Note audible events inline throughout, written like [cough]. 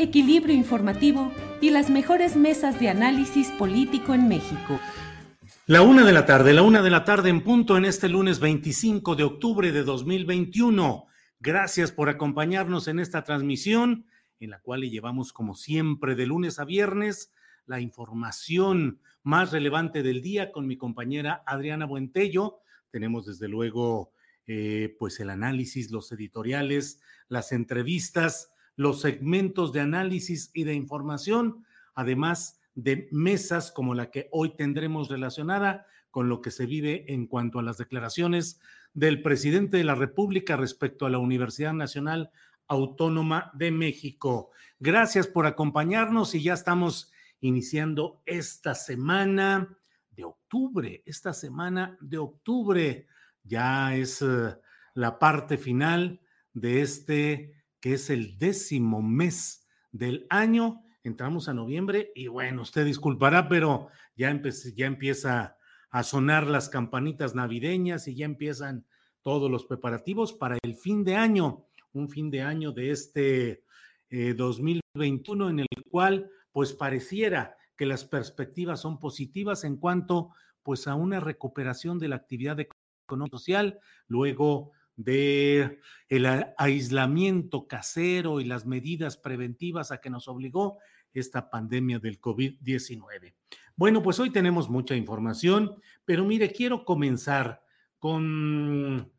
equilibrio informativo y las mejores mesas de análisis político en México. La una de la tarde, la una de la tarde en punto en este lunes 25 de octubre de 2021. Gracias por acompañarnos en esta transmisión en la cual le llevamos como siempre de lunes a viernes la información más relevante del día con mi compañera Adriana Buentello. Tenemos desde luego eh, pues el análisis, los editoriales, las entrevistas, los segmentos de análisis y de información, además de mesas como la que hoy tendremos relacionada con lo que se vive en cuanto a las declaraciones del presidente de la República respecto a la Universidad Nacional Autónoma de México. Gracias por acompañarnos y ya estamos iniciando esta semana de octubre, esta semana de octubre ya es eh, la parte final de este que es el décimo mes del año. Entramos a noviembre y bueno, usted disculpará, pero ya, ya empieza a sonar las campanitas navideñas y ya empiezan todos los preparativos para el fin de año, un fin de año de este 2021 eh, en el cual pues pareciera que las perspectivas son positivas en cuanto pues a una recuperación de la actividad social, luego de el aislamiento casero y las medidas preventivas a que nos obligó esta pandemia del COVID-19. Bueno, pues hoy tenemos mucha información, pero mire, quiero comenzar con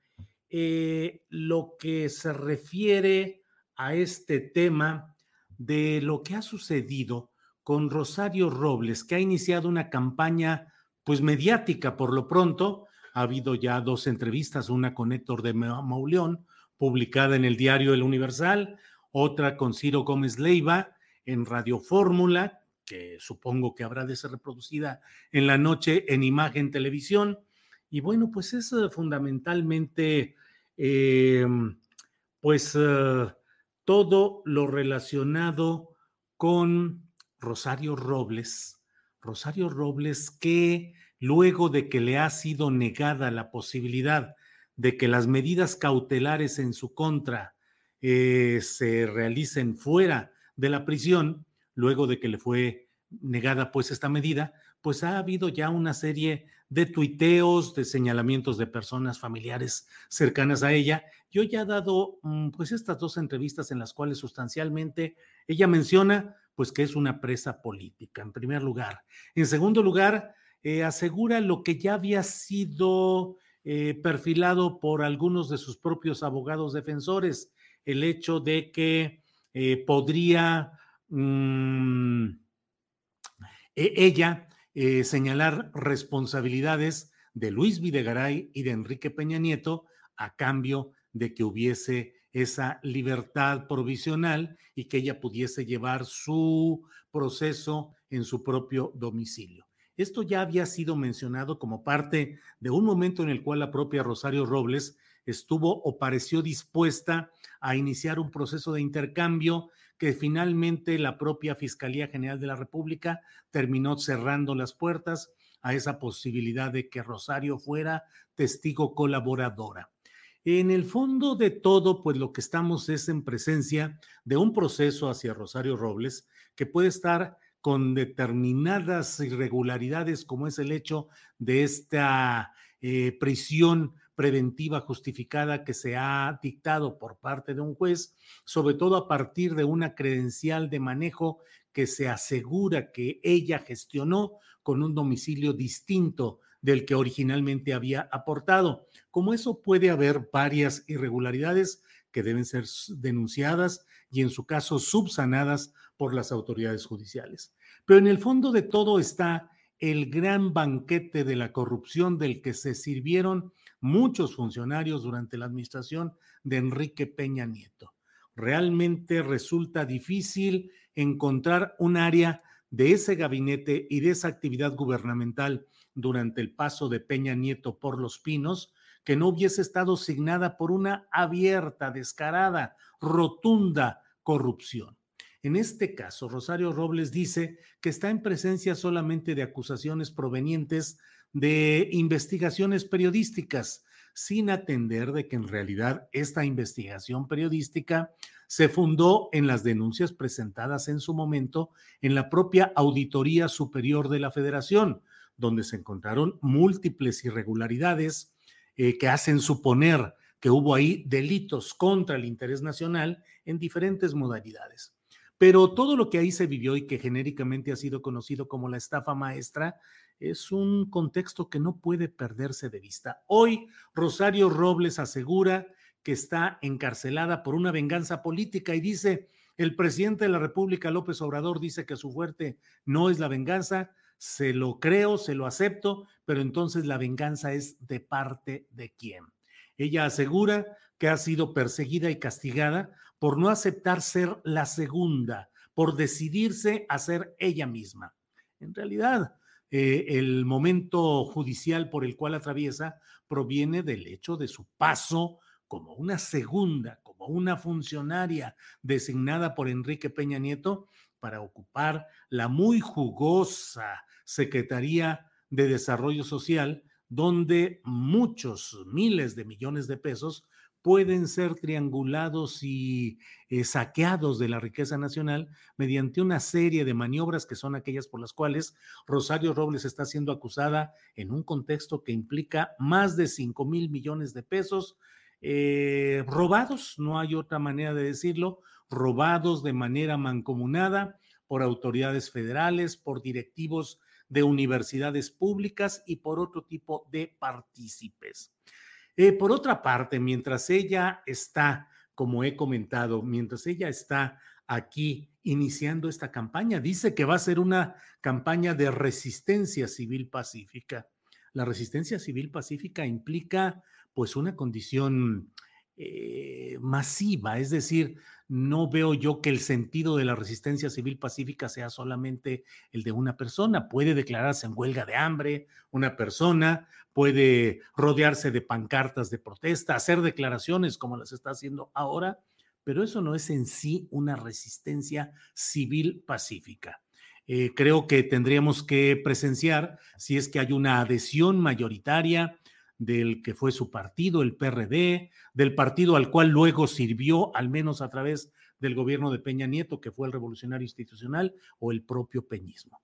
eh, lo que se refiere a este tema de lo que ha sucedido con Rosario Robles, que ha iniciado una campaña pues mediática por lo pronto, ha habido ya dos entrevistas, una con Héctor de Mauleón, publicada en el diario El Universal, otra con Ciro Gómez Leiva en Radio Fórmula, que supongo que habrá de ser reproducida en la noche en imagen televisión. Y bueno, pues es eh, fundamentalmente, em, pues, eh, todo lo relacionado con Rosario Robles. Rosario Robles que luego de que le ha sido negada la posibilidad de que las medidas cautelares en su contra eh, se realicen fuera de la prisión, luego de que le fue negada pues esta medida, pues ha habido ya una serie de tuiteos, de señalamientos de personas familiares cercanas a ella. Yo ya he dado mm, pues estas dos entrevistas en las cuales sustancialmente ella menciona pues que es una presa política, en primer lugar. En segundo lugar, eh, asegura lo que ya había sido eh, perfilado por algunos de sus propios abogados defensores, el hecho de que eh, podría mm, e, ella señalar responsabilidades de Luis Videgaray y de Enrique Peña Nieto a cambio de que hubiese esa libertad provisional y que ella pudiese llevar su proceso en su propio domicilio. Esto ya había sido mencionado como parte de un momento en el cual la propia Rosario Robles estuvo o pareció dispuesta a iniciar un proceso de intercambio que finalmente la propia Fiscalía General de la República terminó cerrando las puertas a esa posibilidad de que Rosario fuera testigo colaboradora. En el fondo de todo, pues lo que estamos es en presencia de un proceso hacia Rosario Robles que puede estar con determinadas irregularidades, como es el hecho de esta eh, prisión preventiva justificada que se ha dictado por parte de un juez, sobre todo a partir de una credencial de manejo que se asegura que ella gestionó con un domicilio distinto del que originalmente había aportado. Como eso puede haber varias irregularidades que deben ser denunciadas y en su caso subsanadas por las autoridades judiciales. Pero en el fondo de todo está el gran banquete de la corrupción del que se sirvieron muchos funcionarios durante la administración de Enrique Peña Nieto. Realmente resulta difícil encontrar un área de ese gabinete y de esa actividad gubernamental durante el paso de Peña Nieto por los pinos que no hubiese estado signada por una abierta, descarada, rotunda corrupción. En este caso, Rosario Robles dice que está en presencia solamente de acusaciones provenientes de investigaciones periodísticas, sin atender de que en realidad esta investigación periodística se fundó en las denuncias presentadas en su momento en la propia Auditoría Superior de la Federación, donde se encontraron múltiples irregularidades eh, que hacen suponer que hubo ahí delitos contra el interés nacional en diferentes modalidades. Pero todo lo que ahí se vivió y que genéricamente ha sido conocido como la estafa maestra es un contexto que no puede perderse de vista. Hoy Rosario Robles asegura que está encarcelada por una venganza política y dice, el presidente de la República, López Obrador, dice que su fuerte no es la venganza, se lo creo, se lo acepto, pero entonces la venganza es de parte de quién. Ella asegura que ha sido perseguida y castigada por no aceptar ser la segunda, por decidirse a ser ella misma. En realidad, eh, el momento judicial por el cual atraviesa proviene del hecho de su paso como una segunda, como una funcionaria designada por Enrique Peña Nieto para ocupar la muy jugosa Secretaría de Desarrollo Social, donde muchos miles de millones de pesos pueden ser triangulados y eh, saqueados de la riqueza nacional mediante una serie de maniobras que son aquellas por las cuales Rosario Robles está siendo acusada en un contexto que implica más de 5 mil millones de pesos eh, robados, no hay otra manera de decirlo, robados de manera mancomunada por autoridades federales, por directivos de universidades públicas y por otro tipo de partícipes. Eh, por otra parte, mientras ella está, como he comentado, mientras ella está aquí iniciando esta campaña, dice que va a ser una campaña de resistencia civil pacífica. La resistencia civil pacífica implica pues una condición eh, masiva, es decir, no veo yo que el sentido de la resistencia civil pacífica sea solamente el de una persona. Puede declararse en huelga de hambre una persona, puede rodearse de pancartas de protesta, hacer declaraciones como las está haciendo ahora, pero eso no es en sí una resistencia civil pacífica. Eh, creo que tendríamos que presenciar si es que hay una adhesión mayoritaria del que fue su partido, el PRD, del partido al cual luego sirvió, al menos a través del gobierno de Peña Nieto, que fue el revolucionario institucional, o el propio peñismo.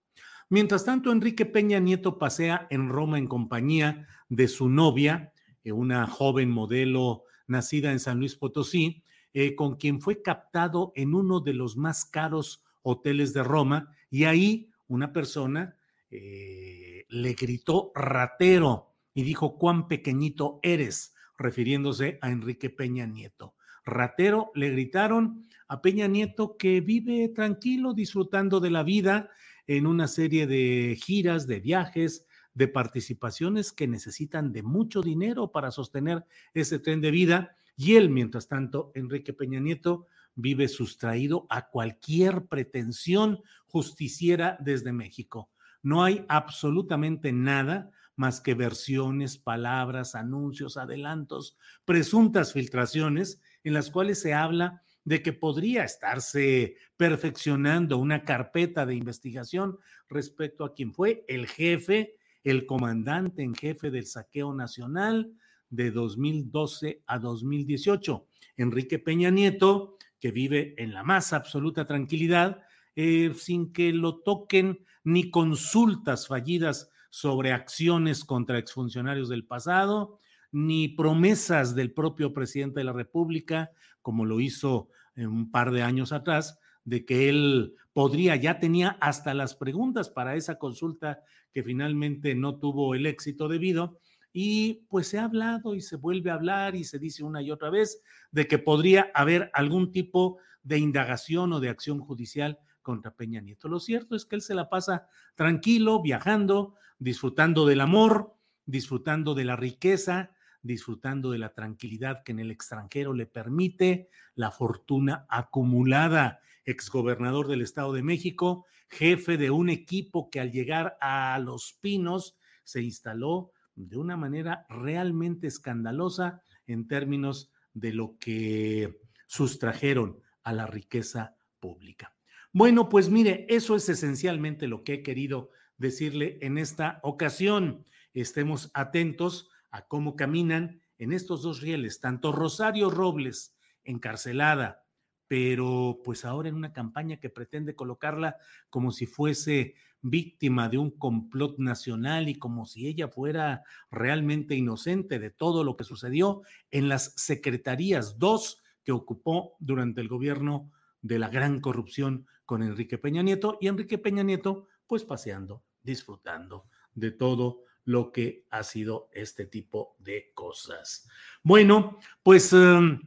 Mientras tanto, Enrique Peña Nieto pasea en Roma en compañía de su novia, eh, una joven modelo nacida en San Luis Potosí, eh, con quien fue captado en uno de los más caros hoteles de Roma, y ahí una persona eh, le gritó ratero y dijo cuán pequeñito eres, refiriéndose a Enrique Peña Nieto. Ratero le gritaron a Peña Nieto que vive tranquilo, disfrutando de la vida en una serie de giras, de viajes, de participaciones que necesitan de mucho dinero para sostener ese tren de vida. Y él, mientras tanto, Enrique Peña Nieto, vive sustraído a cualquier pretensión justiciera desde México. No hay absolutamente nada más que versiones, palabras, anuncios, adelantos, presuntas filtraciones en las cuales se habla de que podría estarse perfeccionando una carpeta de investigación respecto a quien fue el jefe, el comandante en jefe del saqueo nacional, de 2012 a 2018. Enrique Peña Nieto, que vive en la más absoluta tranquilidad, eh, sin que lo toquen ni consultas fallidas sobre acciones contra exfuncionarios del pasado, ni promesas del propio presidente de la República, como lo hizo un par de años atrás, de que él podría, ya tenía hasta las preguntas para esa consulta que finalmente no tuvo el éxito debido. Y pues se ha hablado y se vuelve a hablar y se dice una y otra vez de que podría haber algún tipo de indagación o de acción judicial contra Peña Nieto. Lo cierto es que él se la pasa tranquilo, viajando, disfrutando del amor, disfrutando de la riqueza, disfrutando de la tranquilidad que en el extranjero le permite la fortuna acumulada. Exgobernador del Estado de México, jefe de un equipo que al llegar a Los Pinos se instaló de una manera realmente escandalosa en términos de lo que sustrajeron a la riqueza pública. Bueno, pues mire, eso es esencialmente lo que he querido decirle en esta ocasión. Estemos atentos a cómo caminan en estos dos rieles, tanto Rosario Robles, encarcelada, pero pues ahora en una campaña que pretende colocarla como si fuese víctima de un complot nacional y como si ella fuera realmente inocente de todo lo que sucedió en las secretarías, dos que ocupó durante el gobierno de la gran corrupción con Enrique Peña Nieto y Enrique Peña Nieto pues paseando, disfrutando de todo lo que ha sido este tipo de cosas. Bueno, pues em,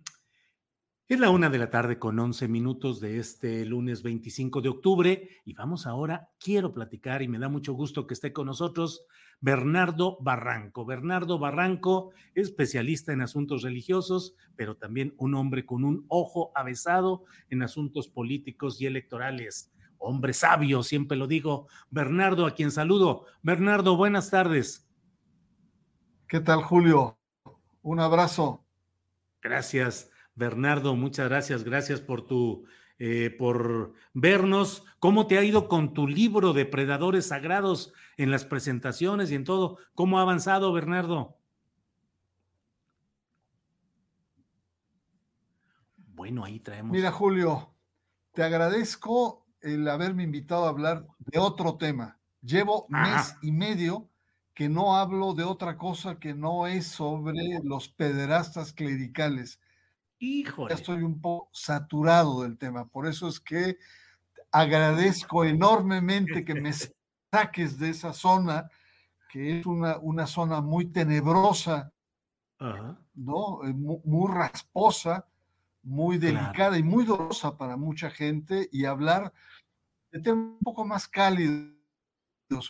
es la una de la tarde con 11 minutos de este lunes 25 de octubre y vamos ahora, quiero platicar y me da mucho gusto que esté con nosotros Bernardo Barranco. Bernardo Barranco, especialista en asuntos religiosos, pero también un hombre con un ojo avesado en asuntos políticos y electorales hombre sabio, siempre lo digo, Bernardo, a quien saludo. Bernardo, buenas tardes. ¿Qué tal, Julio? Un abrazo. Gracias, Bernardo, muchas gracias, gracias por tu, eh, por vernos. ¿Cómo te ha ido con tu libro de Predadores Sagrados en las presentaciones y en todo? ¿Cómo ha avanzado, Bernardo? Bueno, ahí traemos. Mira, Julio, te agradezco el haberme invitado a hablar de otro tema. Llevo mes y medio que no hablo de otra cosa que no es sobre los pederastas clericales. Híjole. Ya estoy un poco saturado del tema, por eso es que agradezco enormemente que me saques de esa zona, que es una, una zona muy tenebrosa, ¿no? Eh, muy rasposa, muy delicada y muy dolorosa para mucha gente y hablar de temas un poco más cálidos,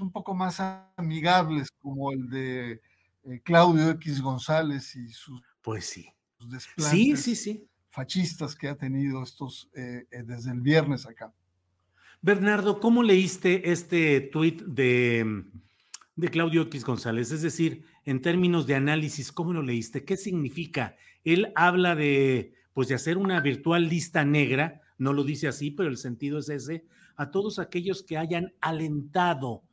un poco más amigables, como el de eh, Claudio X González y sus, pues sí. Desplantes sí, sí, sí. fascistas que ha tenido estos eh, eh, desde el viernes acá. Bernardo, ¿cómo leíste este tuit de, de Claudio X González? Es decir, en términos de análisis, ¿cómo lo leíste? ¿Qué significa? Él habla de pues de hacer una virtual lista negra, no lo dice así, pero el sentido es ese, a todos aquellos que hayan alentado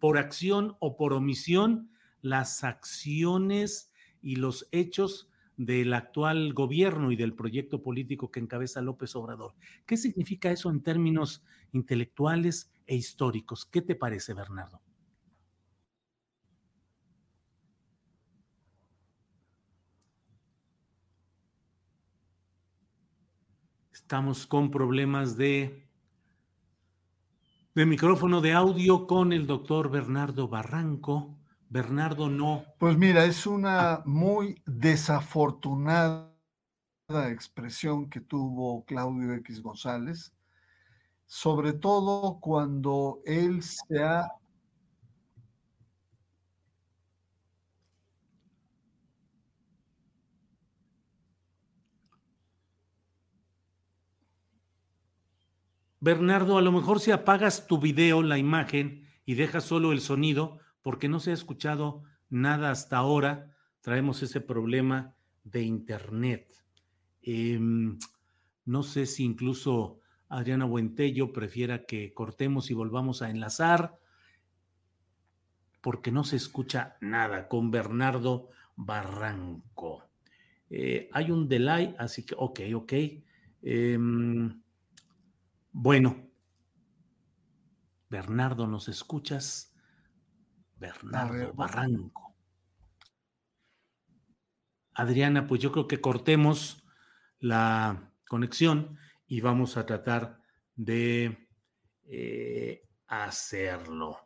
por acción o por omisión las acciones y los hechos del actual gobierno y del proyecto político que encabeza López Obrador. ¿Qué significa eso en términos intelectuales e históricos? ¿Qué te parece, Bernardo? Estamos con problemas de, de micrófono de audio con el doctor Bernardo Barranco. Bernardo no. Pues mira, es una muy desafortunada expresión que tuvo Claudio X González, sobre todo cuando él se ha Bernardo, a lo mejor si apagas tu video, la imagen, y dejas solo el sonido, porque no se ha escuchado nada hasta ahora, traemos ese problema de internet. Em, no sé si incluso Adriana Buentello prefiera que cortemos y volvamos a enlazar, porque no se escucha nada con Bernardo Barranco. Eh, hay un delay, así que, ok, ok. Em, bueno, Bernardo, ¿nos escuchas? Bernardo Barranco. Adriana, pues yo creo que cortemos la conexión y vamos a tratar de eh, hacerlo.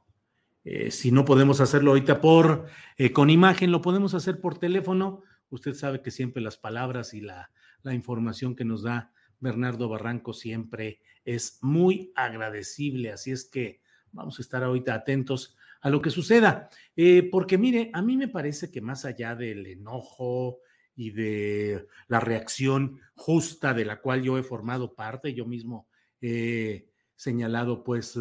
Eh, si no podemos hacerlo ahorita por eh, con imagen, lo podemos hacer por teléfono. Usted sabe que siempre las palabras y la, la información que nos da Bernardo Barranco siempre es muy agradecible. Así es que vamos a estar ahorita atentos a lo que suceda. porque mire, a mí me parece que más allá del enojo y de la reacción justa de la cual yo he formado parte, yo mismo he señalado pues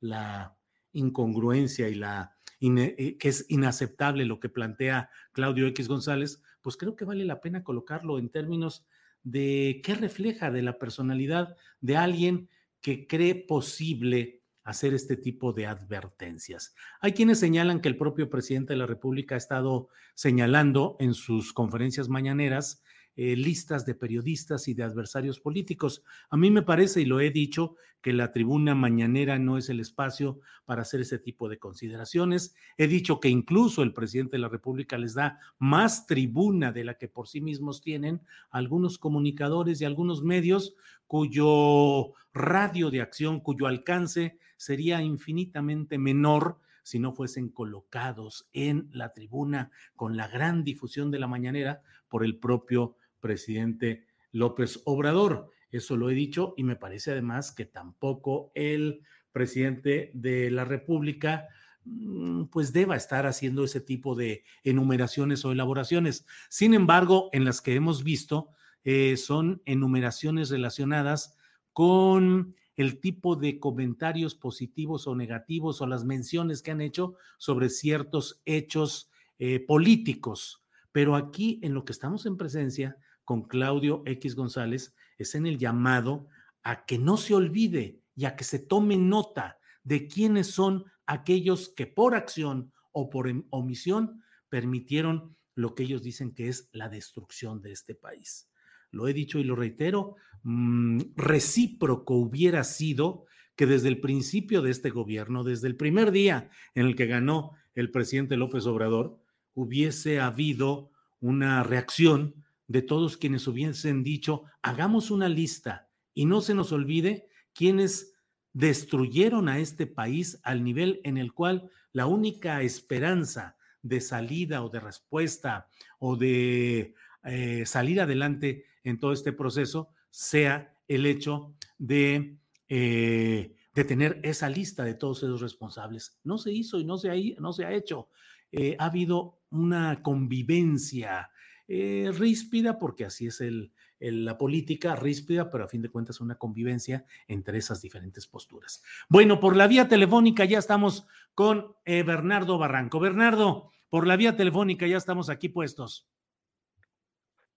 la incongruencia y la eh, que es inaceptable lo que plantea Claudio X González, pues creo que vale la pena colocarlo en términos de qué refleja de la personalidad de alguien que cree posible hacer este tipo de advertencias. Hay quienes señalan que el propio presidente de la República ha estado señalando en sus conferencias mañaneras eh, listas de periodistas y de adversarios políticos. A mí me parece, y lo he dicho, que la tribuna mañanera no es el espacio para hacer ese tipo de consideraciones. He dicho que incluso el presidente de la República les da más tribuna de la que por sí mismos tienen algunos comunicadores y algunos medios cuyo radio de acción, cuyo alcance sería infinitamente menor si no fuesen colocados en la tribuna con la gran difusión de la mañanera por el propio presidente López Obrador. Eso lo he dicho y me parece además que tampoco el presidente de la República mm, pues deba estar haciendo ese tipo de enumeraciones o elaboraciones. Sin embargo, en las que hemos visto eh, son enumeraciones relacionadas con el tipo de comentarios positivos o negativos o las menciones que han hecho sobre ciertos hechos eh, políticos. Pero aquí en lo que estamos en presencia con Claudio X González es en el llamado a que no se olvide y a que se tome nota de quiénes son aquellos que por acción o por em, omisión permitieron lo que ellos dicen que es la destrucción de este país. Lo he dicho y lo reitero, mm, recíproco hubiera sido que desde el principio de este gobierno, desde el primer día en el que ganó el presidente López Obrador, hubiese habido una reacción de todos quienes hubiesen dicho, hagamos una lista y no se nos olvide quienes destruyeron a este país al nivel en el cual la única esperanza de salida o de respuesta o de eh, salir adelante en todo este proceso sea el hecho de, eh, de tener esa lista de todos esos responsables. No se hizo y no se ha, no se ha hecho. Eh, ha habido una convivencia eh, ríspida, porque así es el, la política, ríspida, pero a fin de cuentas una convivencia entre esas diferentes posturas. Bueno, por la vía telefónica ya estamos con Bernardo Barranco. Bernardo, por la vía telefónica ya estamos aquí puestos.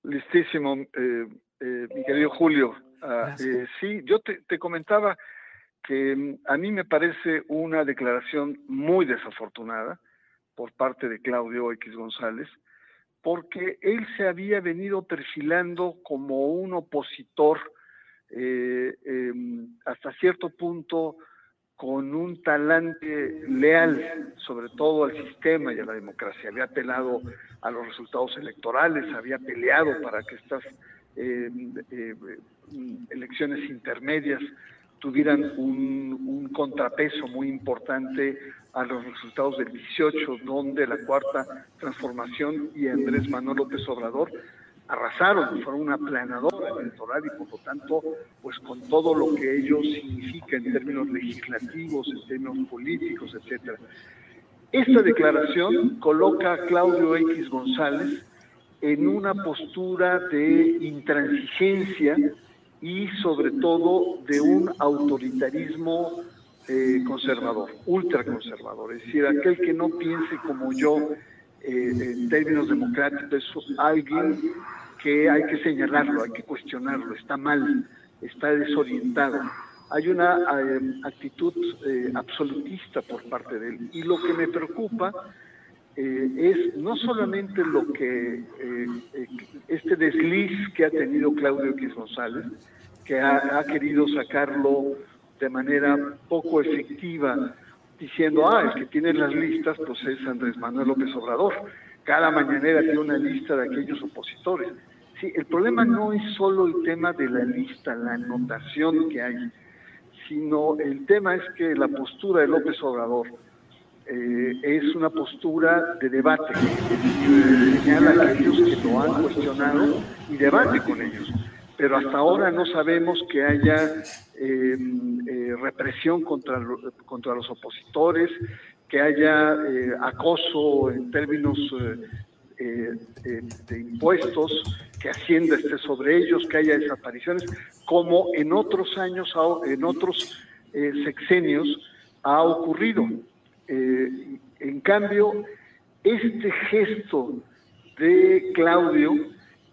Listísimo, eh, mi querido Julio. Ah, sí, yo te, te comentaba que mm, a mí me parece una declaración muy desafortunada por parte de Claudio X González, porque él se había venido perfilando como un opositor eh, em, hasta cierto punto con un talante leal, sobre todo al sistema y a la democracia. Había apelado a los resultados electorales, había peleado para que estas em, eh, elecciones intermedias tuvieran un, un, contrapeso muy importante a los resultados del 18, donde la cuarta transformación y Andrés Manuel López Obrador arrasaron, fueron una planadora electoral y por lo tanto, pues con todo lo que ello significa en términos legislativos, en términos políticos, etcétera. Esta declaración coloca a Claudio X González en una postura de intransigencia y sobre todo de un autoritarismo eh, conservador, ultraconservador, es decir, aquel que no piense como yo eh, en términos democráticos es alguien que hay que señalarlo, hay que cuestionarlo, está mal, está desorientado. Hay una eh, actitud absolutista por parte de él. Y lo que me preocupa eh, es no solamente lo que eh, eh, este desliz que ha tenido Claudio X González, que ha, querido sacarlo de manera poco efectiva, diciendo, ah, es que tiene las listas, pues es Andrés Manuel López Obrador. Cada mañanera tiene una lista de aquellos opositores. Sí, el problema no es solo el tema de la lista, la anotación que hay, sino el tema es que la postura de López Obrador, eh, es una postura de debate, señala a aquellos que lo han cuestionado y debate con ellos. Pero hasta ahora no sabemos que haya em, eh, represión contra, contra los opositores, que haya eh, acoso en términos de impuestos, que Hacienda esté sobre ellos, que haya desapariciones, como en otros años, en otros sexenios ha ocurrido. Eh, en cambio, este gesto de Claudio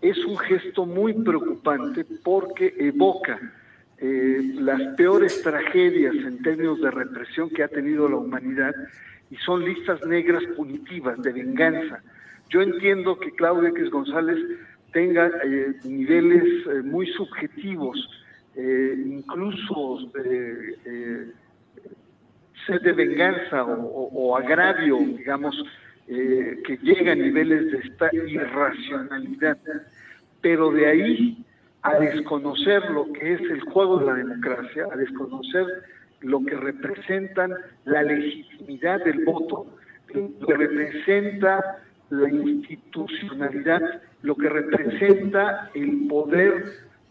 es un gesto muy preocupante porque evoca eh, las peores tragedias en términos de represión que ha tenido la humanidad y son listas negras punitivas de venganza. Yo entiendo que Claudio X González tenga eh, niveles muy subjetivos, incluso sed de venganza o, agravio, digamos, eh, que llega a niveles de esta irracionalidad. Pero de ahí a desconocer lo que es el juego de la democracia, a desconocer lo que representan la legitimidad del voto, lo que representa la institucionalidad, lo que representa el poder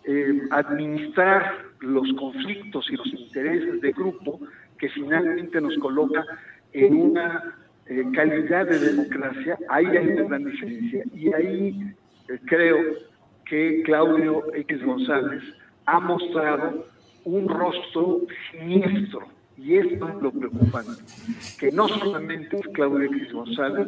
eh, administrar los conflictos y los intereses de grupo, que finalmente nos coloca en una eh, calidad de democracia, ahí hay una diferencia. Y ahí eh, creo que Claudio X González ha mostrado un rostro siniestro. Y esto es lo preocupante, que no solamente es Claudio X González,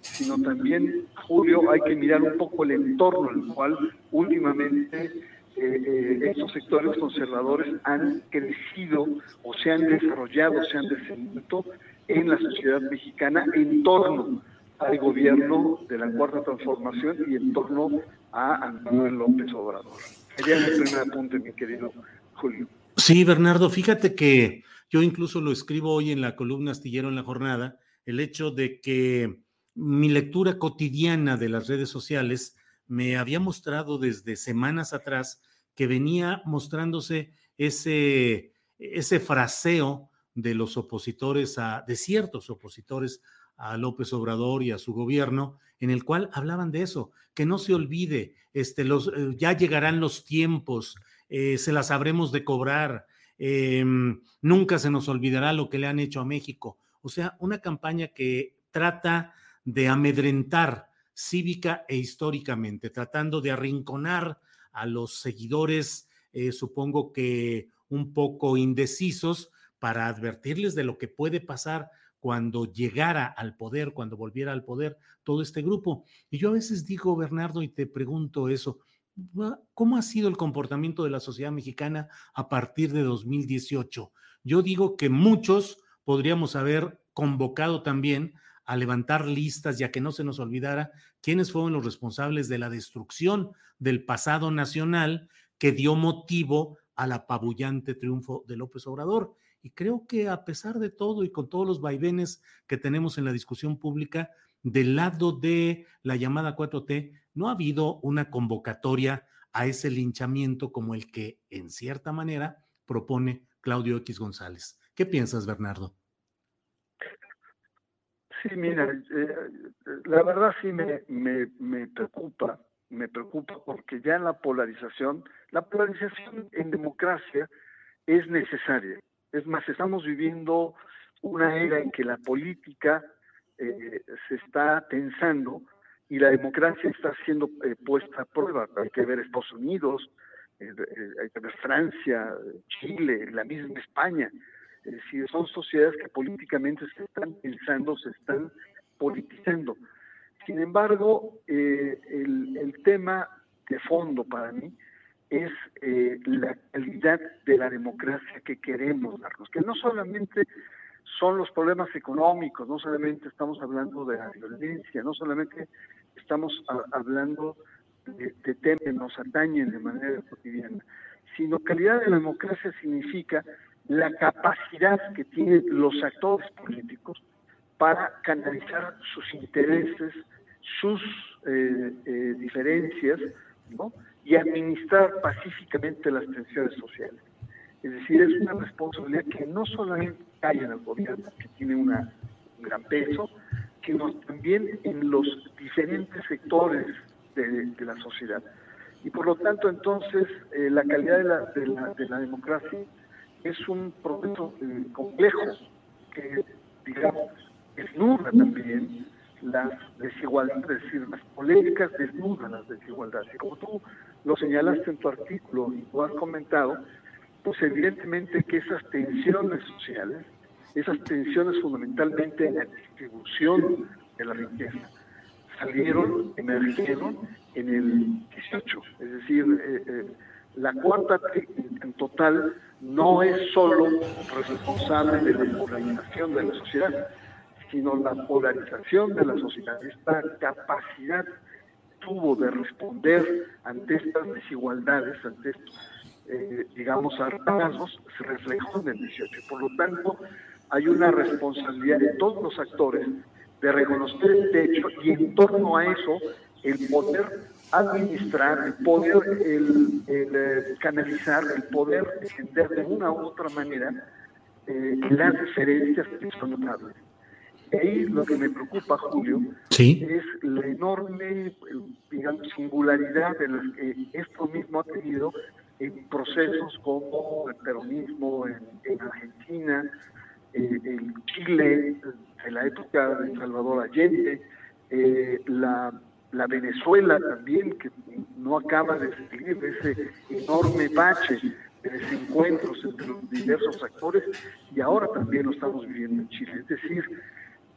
sino también, Julio, hay que mirar un poco el entorno en el cual últimamente eh, estos sectores conservadores han crecido o se han desarrollado, se han desenvuelto en la sociedad mexicana en torno al gobierno de la Cuarta Transformación y en torno a Manuel López Obrador. Sería mi primer apunte, mi querido Julio. Sí, Bernardo, fíjate que yo incluso lo escribo hoy en la columna Astillero en la Jornada, el hecho de que mi lectura cotidiana de las redes sociales me había mostrado desde semanas atrás que venía mostrándose ese, ese fraseo de los opositores a, de ciertos opositores a López Obrador y a su gobierno, en el cual hablaban de eso, que no se olvide, este, los, eh, ya llegarán los tiempos, eh, se las habremos de cobrar, em, nunca se nos olvidará lo que le han hecho a México. O sea, una campaña que trata de amedrentar cívica e históricamente, tratando de arrinconar a los seguidores, eh, supongo que un poco indecisos, para advertirles de lo que puede pasar cuando llegara al poder, cuando volviera al poder todo este grupo. Y yo a veces digo, Bernardo, y te pregunto eso, ¿cómo ha sido el comportamiento de la sociedad mexicana a partir de 2018? Yo digo que muchos podríamos haber convocado también a levantar listas ya que no se nos olvidara quiénes fueron los responsables de la destrucción del pasado nacional que dio motivo al apabullante triunfo de López Obrador. Y creo que a pesar de todo y con todos los vaivenes que tenemos en la discusión pública, del lado de la llamada 4T, no ha habido una convocatoria a ese linchamiento como el que, en cierta manera, propone Claudio X González. ¿Qué piensas, Bernardo? Sí, mira, eh, la verdad sí me, me, me preocupa, me preocupa porque ya la polarización, la polarización en democracia es necesaria. Es más, estamos viviendo una era en que la política eh, se está tensando y la democracia está siendo eh, puesta a prueba. Hay que ver Estados Unidos, hay que ver Francia, Chile, la misma España. Es decir, son sociedades que políticamente se están pensando, se están politizando. Sin embargo, eh, el, tema de fondo para mí es eh, la calidad de la democracia que queremos darnos, que no solamente son los problemas económicos, no solamente estamos hablando de la violencia, no solamente estamos hablando de, temas que nos atañen de manera cotidiana, sino calidad de la democracia significa la capacidad que tienen los actores políticos para canalizar sus intereses, sus eh, eh, diferencias, ¿no? Y administrar pacíficamente las tensiones sociales. Es decir, es una responsabilidad que no solamente cae en el gobierno, que tiene una, un gran peso, sino también en los diferentes sectores de, la sociedad. Y por lo tanto, entonces, eh, la calidad de la, de la, de la democracia es un proceso eh, complejo que, digamos, desnuda también las desigualdades, es decir, las polémicas desnudan las desigualdades. Y como tú lo señalaste en tu artículo y lo has comentado, pues evidentemente que esas tensiones sociales, esas tensiones fundamentalmente en la distribución de la riqueza, salieron, emergieron en el 18. Es decir, eh, eh, la cuarta en total no es solo responsable de la polarización de la sociedad, sino la polarización de la sociedad, esta capacidad tuvo de responder ante estas desigualdades, ante estos, eh, digamos, hartazgos, se reflejó en el 18. Por lo tanto, hay una responsabilidad de todos los actores de reconocer este hecho y en torno a eso el poder administrar, el poder el, eh, canalizar, el poder entender de una u otra manera eh, las diferencias que son notables. Ahí lo que me preocupa, Julio, es la enorme digamos, singularidad de las que esto mismo ha tenido en procesos como el peronismo en, Argentina, eh, en Chile, en la época de Salvador Allende, eh, la, la, Venezuela también, que no acaba de salir de ese enorme bache de desencuentros entre los diversos actores, y ahora también lo estamos viviendo en Chile. Es decir,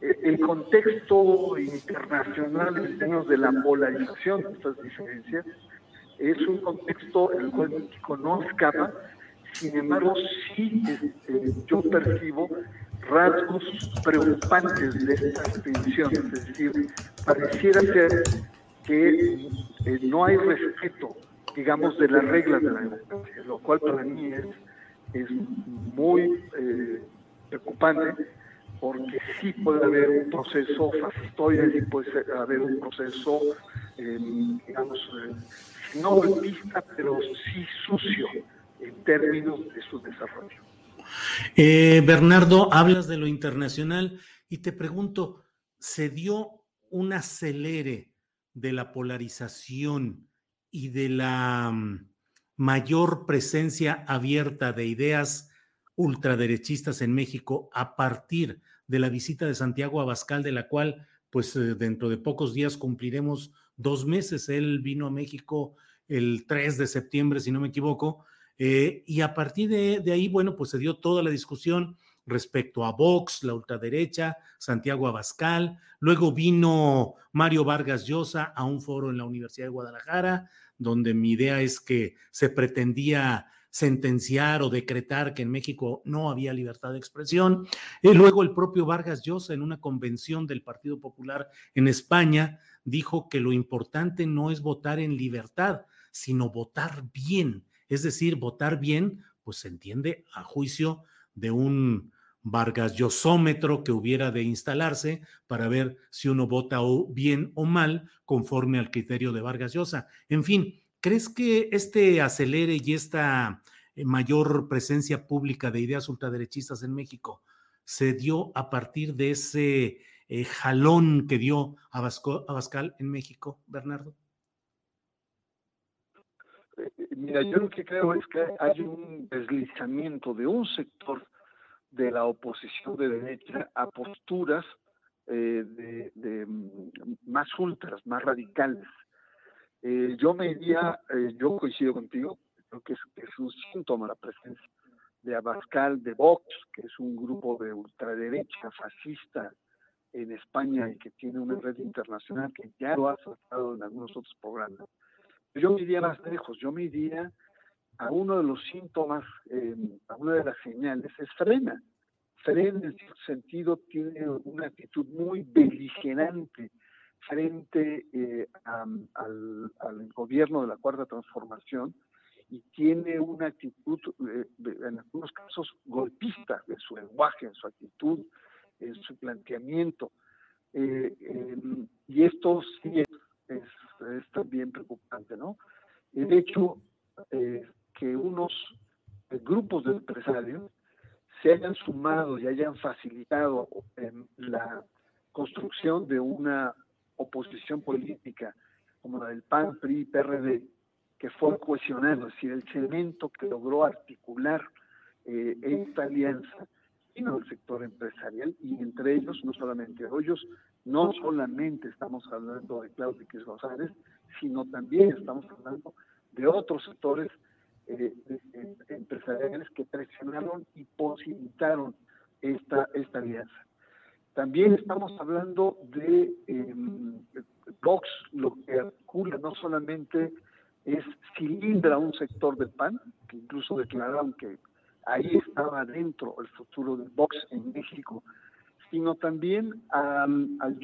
el contexto internacional en términos de la polarización de estas diferencias es un contexto en el cual México no escapa, sin embargo sí este, yo percibo rasgos preocupantes de estas tensiones, es decir, pareciera ser que eh, no hay respeto, digamos, de las reglas de la democracia, lo cual para mí es, es muy eh, preocupante porque sí puede haber un proceso fascistoide, sí puede haber un proceso, eh, digamos, eh, no golpista, pero sí sucio en términos de su desarrollo. Eh, Bernardo, hablas de lo internacional y te pregunto, ¿se dio un acelere de la polarización y de la mm, mayor presencia abierta de ideas ultraderechistas en México a partir de la visita de Santiago Abascal, de la cual, pues eh, dentro de pocos días cumpliremos dos meses. Él vino a México el 3 de septiembre, si no me equivoco, eh, y a partir de, de, ahí, bueno, pues se dio toda la discusión respecto a Vox, la ultraderecha, Santiago Abascal, luego vino Mario Vargas Llosa a un foro en la Universidad de Guadalajara, donde mi idea es que se pretendía sentenciar o decretar que en México no había libertad de expresión. Y luego el propio Vargas Llosa en una convención del Partido Popular en España dijo que lo importante no es votar en libertad, sino votar bien. Es decir, votar bien, pues se entiende a juicio de un Vargas Llosómetro que hubiera de instalarse para ver si uno vota bien o mal conforme al criterio de Vargas Llosa. En fin, ¿Crees que este acelere y esta eh, mayor presencia pública de ideas ultraderechistas en México se dio a partir de ese eh, jalón que dio Abascal en México, Bernardo? Eh, mira, yo lo que creo es que hay un deslizamiento de un sector de la oposición de derecha a posturas de, mm, más ultras, más radicales. Eh, yo me diría, eh, yo coincido contigo, creo que es, un síntoma la presencia de Abascal, de Vox, que es un grupo de ultraderecha fascista en España y que tiene una red internacional que ya lo ha tratado en algunos otros programas. Yo me iría más lejos, yo me iría a uno de los síntomas, eh, a una de las señales, es frena. Frena en cierto sentido tiene una actitud muy beligerante frente eh, al, gobierno de la Cuarta Transformación y tiene una actitud, eh, en algunos casos, golpista en su lenguaje, en su actitud, en su planteamiento. Eh, em, y esto sí es, también preocupante, ¿no? El hecho que unos grupos de empresarios se hayan sumado y hayan facilitado la construcción de una oposición política como la del PAN, PRI, PRD, que fue cohesionado, es decir, el cemento que logró articular eh, esta alianza vino del sector empresarial y entre ellos, no solamente ellos, no solamente estamos hablando de Claudio X González, sino también estamos hablando de otros sectores eh, empresariales que presionaron y posibilitaron esta, esta alianza. También estamos hablando de eh, Vox, lo que articula no solamente es cilindra un sector del PAN, que incluso declararon que ahí estaba dentro el futuro de Vox en México, sino también al, al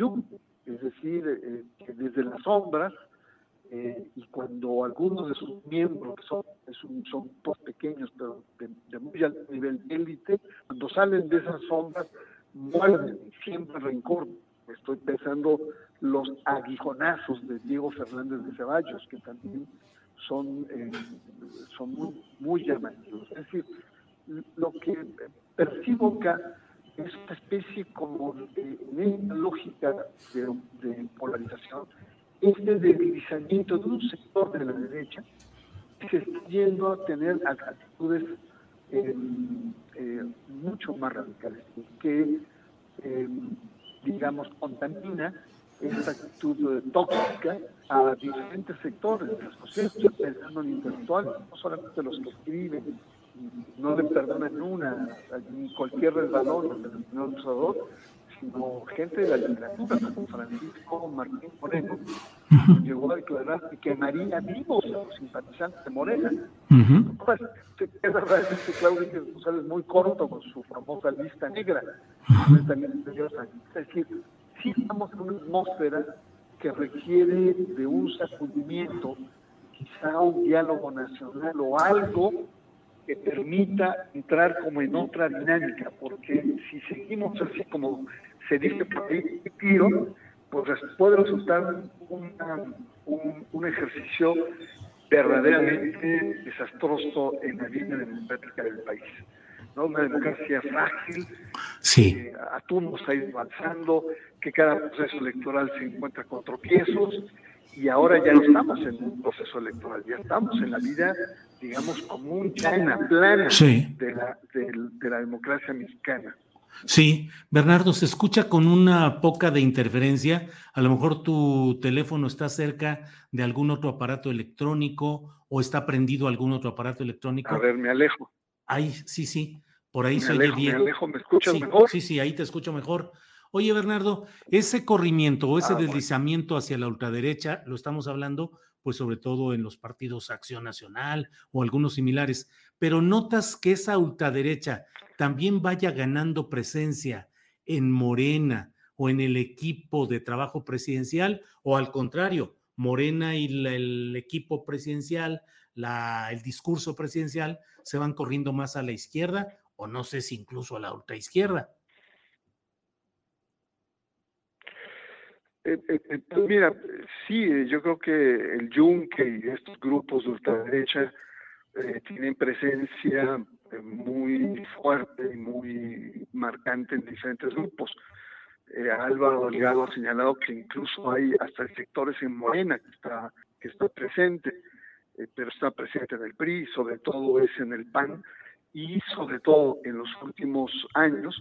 es decir, eh, que desde las sombras, eh, y cuando algunos de sus miembros, son, son, son pequeños, pero de, de muy alto nivel élite, cuando salen de esas sombras, muerden siempre rencor. Estoy pensando los aguijonazos de Diego Fernández de Ceballos, que también son, eh, son muy, muy llamativos. Es decir, lo que percibo acá es una especie como de, una lógica de, polarización, este deslizamiento de un sector de la derecha que se está yendo a tener actitudes eh, eh, mucho más radicales, que, eh, digamos, contamina esta actitud tóxica a diferentes sectores de la sociedad. Pensando en intelectuales, no solamente los que escriben, no le perdonan una, ni cualquier resbalón usador, sino gente de la literatura, como Francisco Martín Moreno, llegó a declarar que quemaría vivos a los simpatizantes de Morena. Pues, es verdad que Claudio González muy corto con su famosa lista negra. Es decir, sí estamos en una atmósfera que requiere de un sacudimiento, quizá un diálogo nacional o algo que permita entrar como en otra dinámica, porque si seguimos así como se dice por ahí, tiro, pues puede resultar un, un ejercicio verdaderamente desastroso en la vida democrática del país. ¿no? Una democracia frágil, sí. que a turnos ha ido avanzando, que cada proceso electoral se encuentra con tropiezos, y ahora ya no estamos en un proceso electoral, ya estamos en la vida, digamos, común, plana, plana de, la, de la democracia mexicana. Sí, Bernardo, se escucha con una poca de interferencia. A lo mejor tu teléfono está cerca de algún otro aparato electrónico o está prendido algún otro aparato electrónico. A ver, me alejo. Ahí, sí, sí, por ahí se oye bien. Me alejo, ¿me escuchas sí, mejor? Sí, sí, ahí te escucho mejor. Oye, Bernardo, ese corrimiento o ese ah, deslizamiento hacia la ultraderecha, lo estamos hablando, pues sobre todo en los partidos Acción Nacional o algunos similares, pero notas que esa ultraderecha también vaya ganando presencia en Morena o en el equipo de trabajo presidencial, o al contrario, Morena y el equipo presidencial, la, el discurso presidencial se van corriendo más a la izquierda o no sé si incluso a la ultraizquierda. Eh, eh, eh pues mira, sí, yo creo que el Yunque y estos grupos de tienen presencia muy fuerte y muy marcante en diferentes grupos. Eh, Álvaro Delgado ha señalado que incluso hay hasta sectores en Morena que está, que está presente, pero está presente en el PRI, sobre todo es en el PAN y sobre todo en los últimos años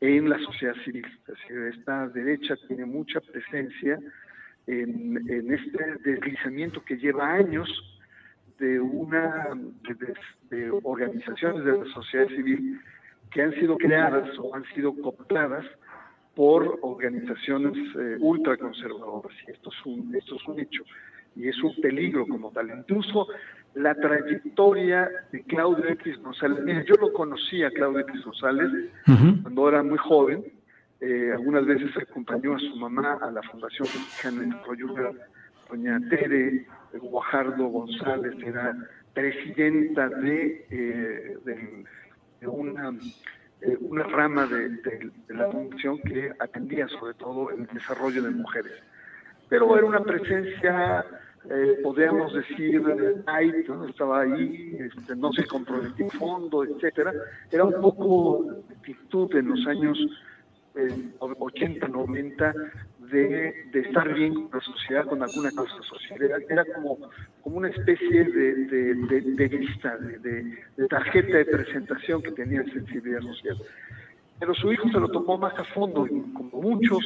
en la sociedad civil. Esta derecha tiene mucha presencia en, en este deslizamiento que lleva años de una de, organizaciones de la sociedad civil que han sido creadas o han sido cooptadas por organizaciones eh, ultraconservadoras. Y esto es, un, esto es un hecho y es un peligro como tal. Incluso la trayectoria de Claudio X González. Mira, yo lo conocí a Claudio X González cuando era muy joven. Eh, algunas veces acompañó a su mamá a la Fundación Mexicana de Desarrollo, doña Tere Guajardo González, era presidenta de, eh, una, eh, rama de, la fundación que atendía sobre todo el desarrollo de mujeres. Pero era una presencia eh, podríamos decir, light, ¿no? estaba ahí, este, no se comprometió fondo, etcétera. Era un poco actitud en los años 80, 90 de, de, estar bien con la sociedad, con alguna causa social. Era, como, como una especie de, de, de lista, de, tarjeta de presentación que tenía sensibilidad social. Pero su hijo se lo tomó más a fondo, y como muchos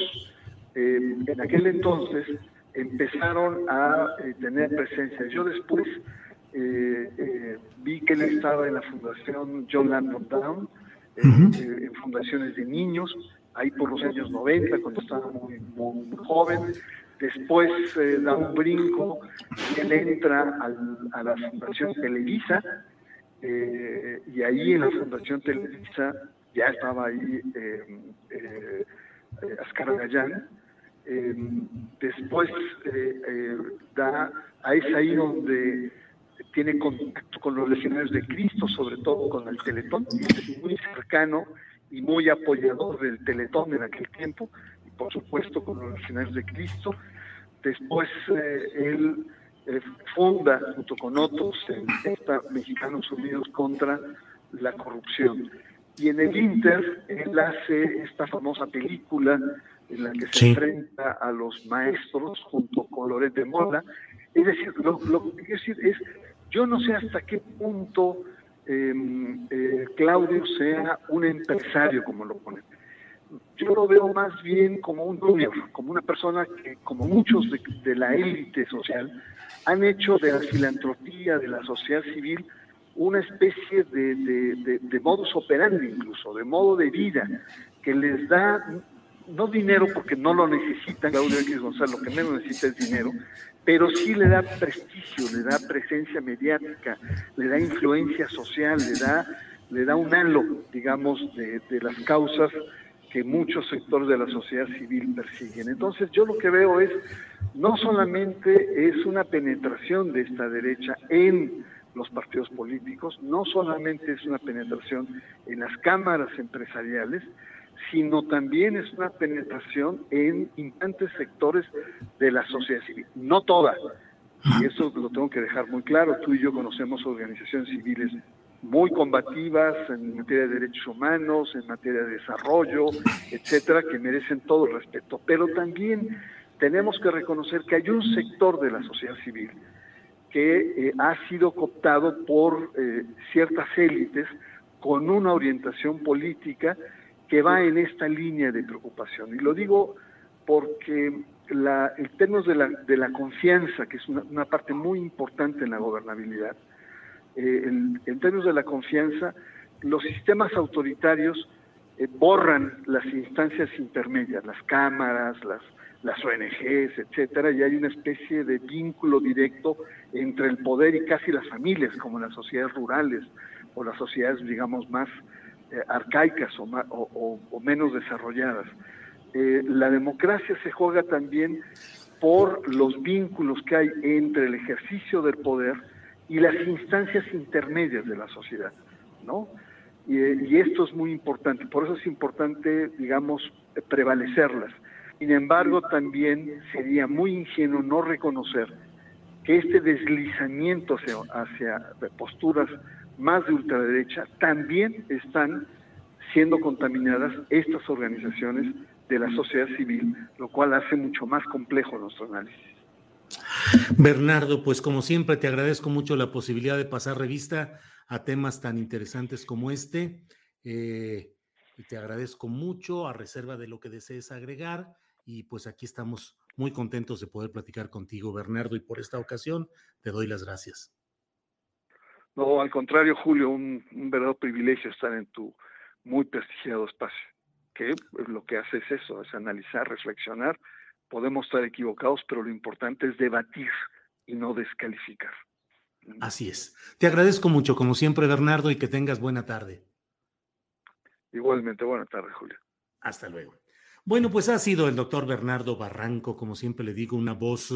eh, en aquel entonces, empezaron a eh, tener presencia. Yo después eh, eh, vi que él estaba en la fundación John Landon Down, en fundaciones de niños, ahí por los años 90, cuando estaba muy, muy, joven. Después da un brinco él entra a la Fundación Televisa, y ahí en la Fundación Televisa ya estaba ahí eh, eh, después eh, eh, da, a es ahí donde tiene contacto con los legionarios de Cristo, sobre todo con el Teletón, muy cercano y muy apoyador del Teletón en aquel tiempo, y por supuesto con los legionarios de Cristo. Después él funda, junto con otros, esta Mexicanos Unidos contra la Corrupción. Y en el Inter, él hace esta famosa película en la que se enfrenta a los maestros junto con Loret de Mola. Es decir, lo, que quiero decir es, yo no sé hasta qué punto eh, Claudio sea un empresario, como lo ponen. Yo lo veo más bien como un junior, como una persona que, como muchos de, la élite social, han hecho de la filantropía, de la sociedad civil, una especie de, de, de, modus operandi incluso, de modo de vida, que les da no dinero porque no lo necesita Claudio X González, lo que menos necesita es dinero, pero sí le da prestigio, le da presencia mediática, le da influencia social, le da, le da un halo, digamos, de, las causas que muchos sectores de la sociedad civil persiguen. Entonces yo lo que veo es, no solamente es una penetración de esta derecha en los partidos políticos, no solamente es una penetración en las cámaras empresariales, sino también es una penetración en importantes sectores de la sociedad civil, no toda. Y eso lo tengo que dejar muy claro. Tú y yo conocemos organizaciones civiles muy combativas en materia de derechos humanos, en materia de desarrollo, etcétera, que merecen todo el respeto. Pero también tenemos que reconocer que hay un sector de la sociedad civil que eh, ha sido cooptado por eh, ciertas élites con una orientación política que va en esta línea de preocupación. Y lo digo porque la, en términos de la, de la confianza, que es una, parte muy importante en la gobernabilidad, eh, en, términos de la confianza, los sistemas autoritarios eh, borran las instancias intermedias, las cámaras, las, las ONGs, etcétera, y hay una especie de vínculo directo entre el poder y casi las familias, como las sociedades rurales o las sociedades, digamos, más eh, arcaicas o, menos desarrolladas. Eh, la democracia se juega también por los vínculos que hay entre el ejercicio del poder y las instancias intermedias de la sociedad, ¿no? Y, y, esto es muy importante, por eso es importante, digamos, prevalecerlas. Sin embargo, también sería muy ingenuo no reconocer que este deslizamiento hacia, hacia posturas más de ultraderecha, también están siendo contaminadas estas organizaciones de la sociedad civil, lo cual hace mucho más complejo nuestro análisis. Bernardo, pues como siempre te agradezco mucho la posibilidad de pasar revista a temas tan interesantes como este. Eh, te agradezco mucho a reserva de lo que desees agregar. Y pues aquí estamos muy contentos de poder platicar contigo, Bernardo, y por esta ocasión te doy las gracias. No, al contrario, Julio, un, verdadero privilegio estar en tu muy prestigiado espacio, que lo que hace es eso, es analizar, reflexionar. Podemos estar equivocados, pero lo importante es debatir y no descalificar. Así es. Te agradezco mucho, como siempre, Bernardo, y que tengas buena tarde. Igualmente, buena tarde, Julio. Hasta luego. Bueno, pues ha sido el doctor Bernardo Barranco, como siempre le digo, una voz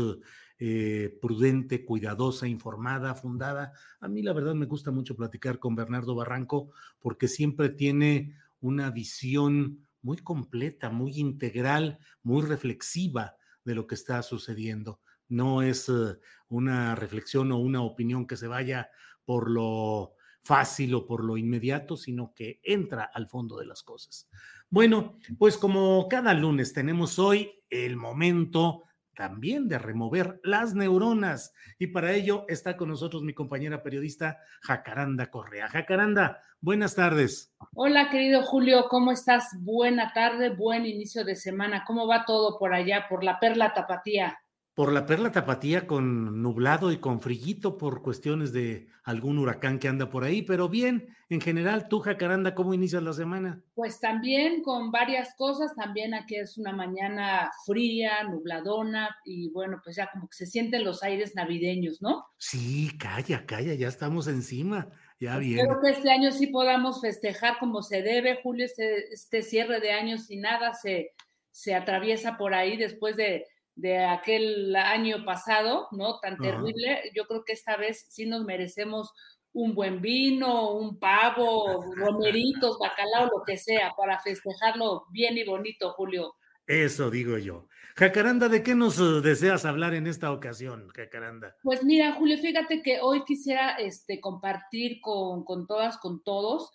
eh, prudente, cuidadosa, informada, fundada. A mí la verdad me gusta mucho platicar con Bernardo Barranco porque siempre tiene una visión muy completa, muy integral, muy reflexiva de lo que está sucediendo. No es eh, una reflexión o una opinión que se vaya por lo fácil o por lo inmediato, sino que entra al fondo de las cosas. Bueno, pues como cada lunes tenemos hoy el momento también de remover las neuronas. Y para ello está con nosotros mi compañera periodista Jacaranda Correa. Jacaranda, buenas tardes. Hola, querido Julio, ¿cómo estás? Buena tarde, buen inicio de semana. ¿Cómo va todo por allá, por la Perla Tapatía? Por la perla tapatía con nublado y con frillito por cuestiones de algún huracán que anda por ahí, pero bien, en general, tú, Jacaranda, ¿cómo inicias la semana? Pues también con varias cosas, también aquí es una mañana fría, nubladona, y bueno, pues ya como que se sienten los aires navideños, ¿no? Sí, calla, calla, ya estamos encima, ya bien. Espero que este año sí podamos festejar como se debe, Julio, este, este cierre de año sin nada se, se atraviesa por ahí después de de aquel año pasado, ¿no? Tan terrible. Yo creo que esta vez sí nos merecemos un buen vino, un pavo, romeritos, bacalao, lo que sea, para festejarlo bien y bonito, Julio. Eso digo yo. Jacaranda, ¿de qué nos uh, deseas hablar en esta ocasión, Jacaranda? Pues mira, Julio, fíjate que hoy quisiera este, compartir con, con todas, con todos,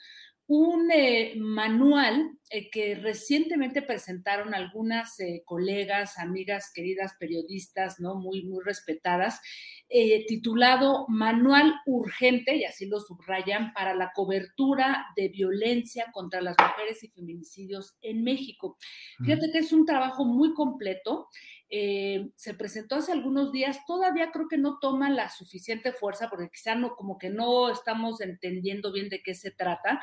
un eh, manual eh, que recientemente presentaron algunas eh, colegas, amigas, queridas periodistas, ¿no? Muy, muy respetadas, titulado Manual Urgente, y así lo subrayan, para la cobertura de violencia contra las mujeres y feminicidios en México. Fíjate que es un trabajo muy completo eh, se presentó hace algunos días, todavía creo que no toma la suficiente fuerza porque quizá no, como que no estamos entendiendo bien de qué se trata.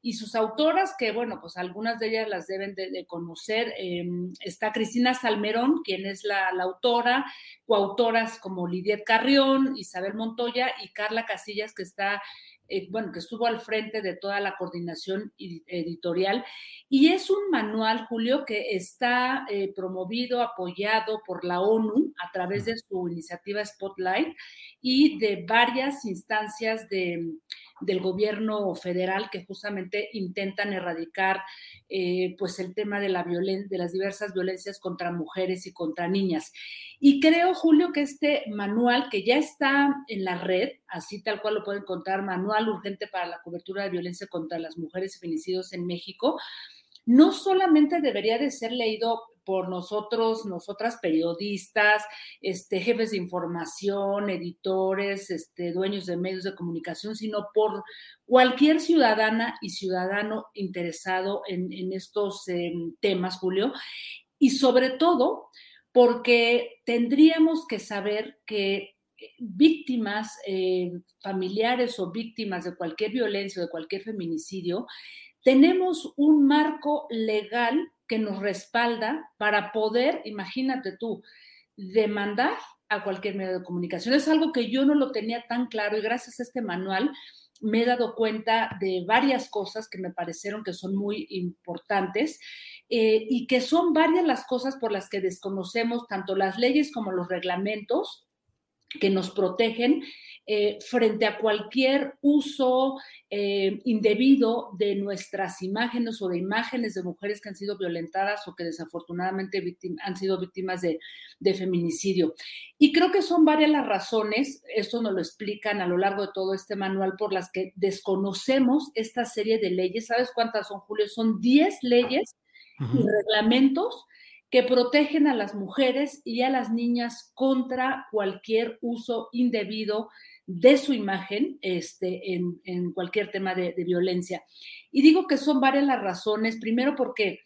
Y sus autoras, que bueno, pues algunas de ellas las deben de, conocer, em, está Cristina Salmerón, quien es la, la autora, coautoras como Lidiet Carrión, Isabel Montoya y Carla Casillas, que está eh, bueno, que estuvo al frente de toda la coordinación editorial. Y es un manual, Julio, que está eh, promovido, apoyado por la ONU a través de su iniciativa Spotlight y de varias instancias de, del gobierno federal que justamente intentan erradicar eh, pues el tema de, la de las diversas violencias contra mujeres y contra niñas. Y creo, Julio, que este manual que ya está en la red, así tal cual lo pueden encontrar, Manual Urgente para la Cobertura de Violencia contra las Mujeres y Feminicidios en México, no solamente debería de ser leído por nosotros, nosotras periodistas, este, jefes de información, editores, este, dueños de medios de comunicación, sino por cualquier ciudadana y ciudadano interesado en, estos em, temas, Julio, y sobre todo porque tendríamos que saber que víctimas eh, familiares o víctimas de cualquier violencia o de cualquier feminicidio, tenemos un marco legal que nos respalda para poder, imagínate tú, demandar a cualquier medio de comunicación. Es algo que yo no lo tenía tan claro y gracias a este manual me he dado cuenta de varias cosas que me parecieron que son muy importantes eh, y que son varias las cosas por las que desconocemos tanto las leyes como los reglamentos que nos protegen eh, frente a cualquier uso eh, indebido de nuestras imágenes o de imágenes de mujeres que han sido violentadas o que desafortunadamente han sido víctimas de, de, feminicidio. Y creo que son varias las razones, esto nos lo explican a lo largo de todo este manual, por las que desconocemos esta serie de leyes. ¿Sabes cuántas son, Julio? Son 10 leyes y reglamentos que protegen a las mujeres y a las niñas contra cualquier uso indebido de su imagen este, en, cualquier tema de, violencia. Y digo que son varias las razones, primero porque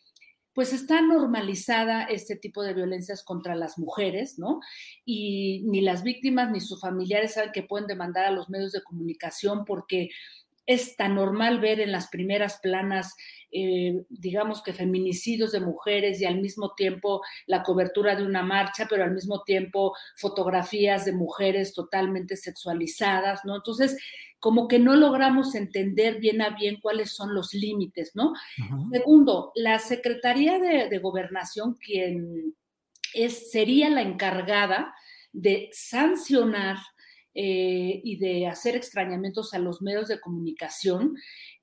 pues está normalizada este tipo de violencias contra las mujeres, ¿no? Y ni las víctimas ni sus familiares saben que pueden demandar a los medios de comunicación porque es tan normal ver en las primeras planas, eh, digamos que feminicidios de mujeres y al mismo tiempo la cobertura de una marcha, pero al mismo tiempo fotografías de mujeres totalmente sexualizadas, ¿no? Entonces, como que no logramos entender bien a bien cuáles son los límites, ¿no? Segundo, la Secretaría de, Gobernación, quien es, sería la encargada de sancionar eh, y de hacer extrañamientos a los medios de comunicación,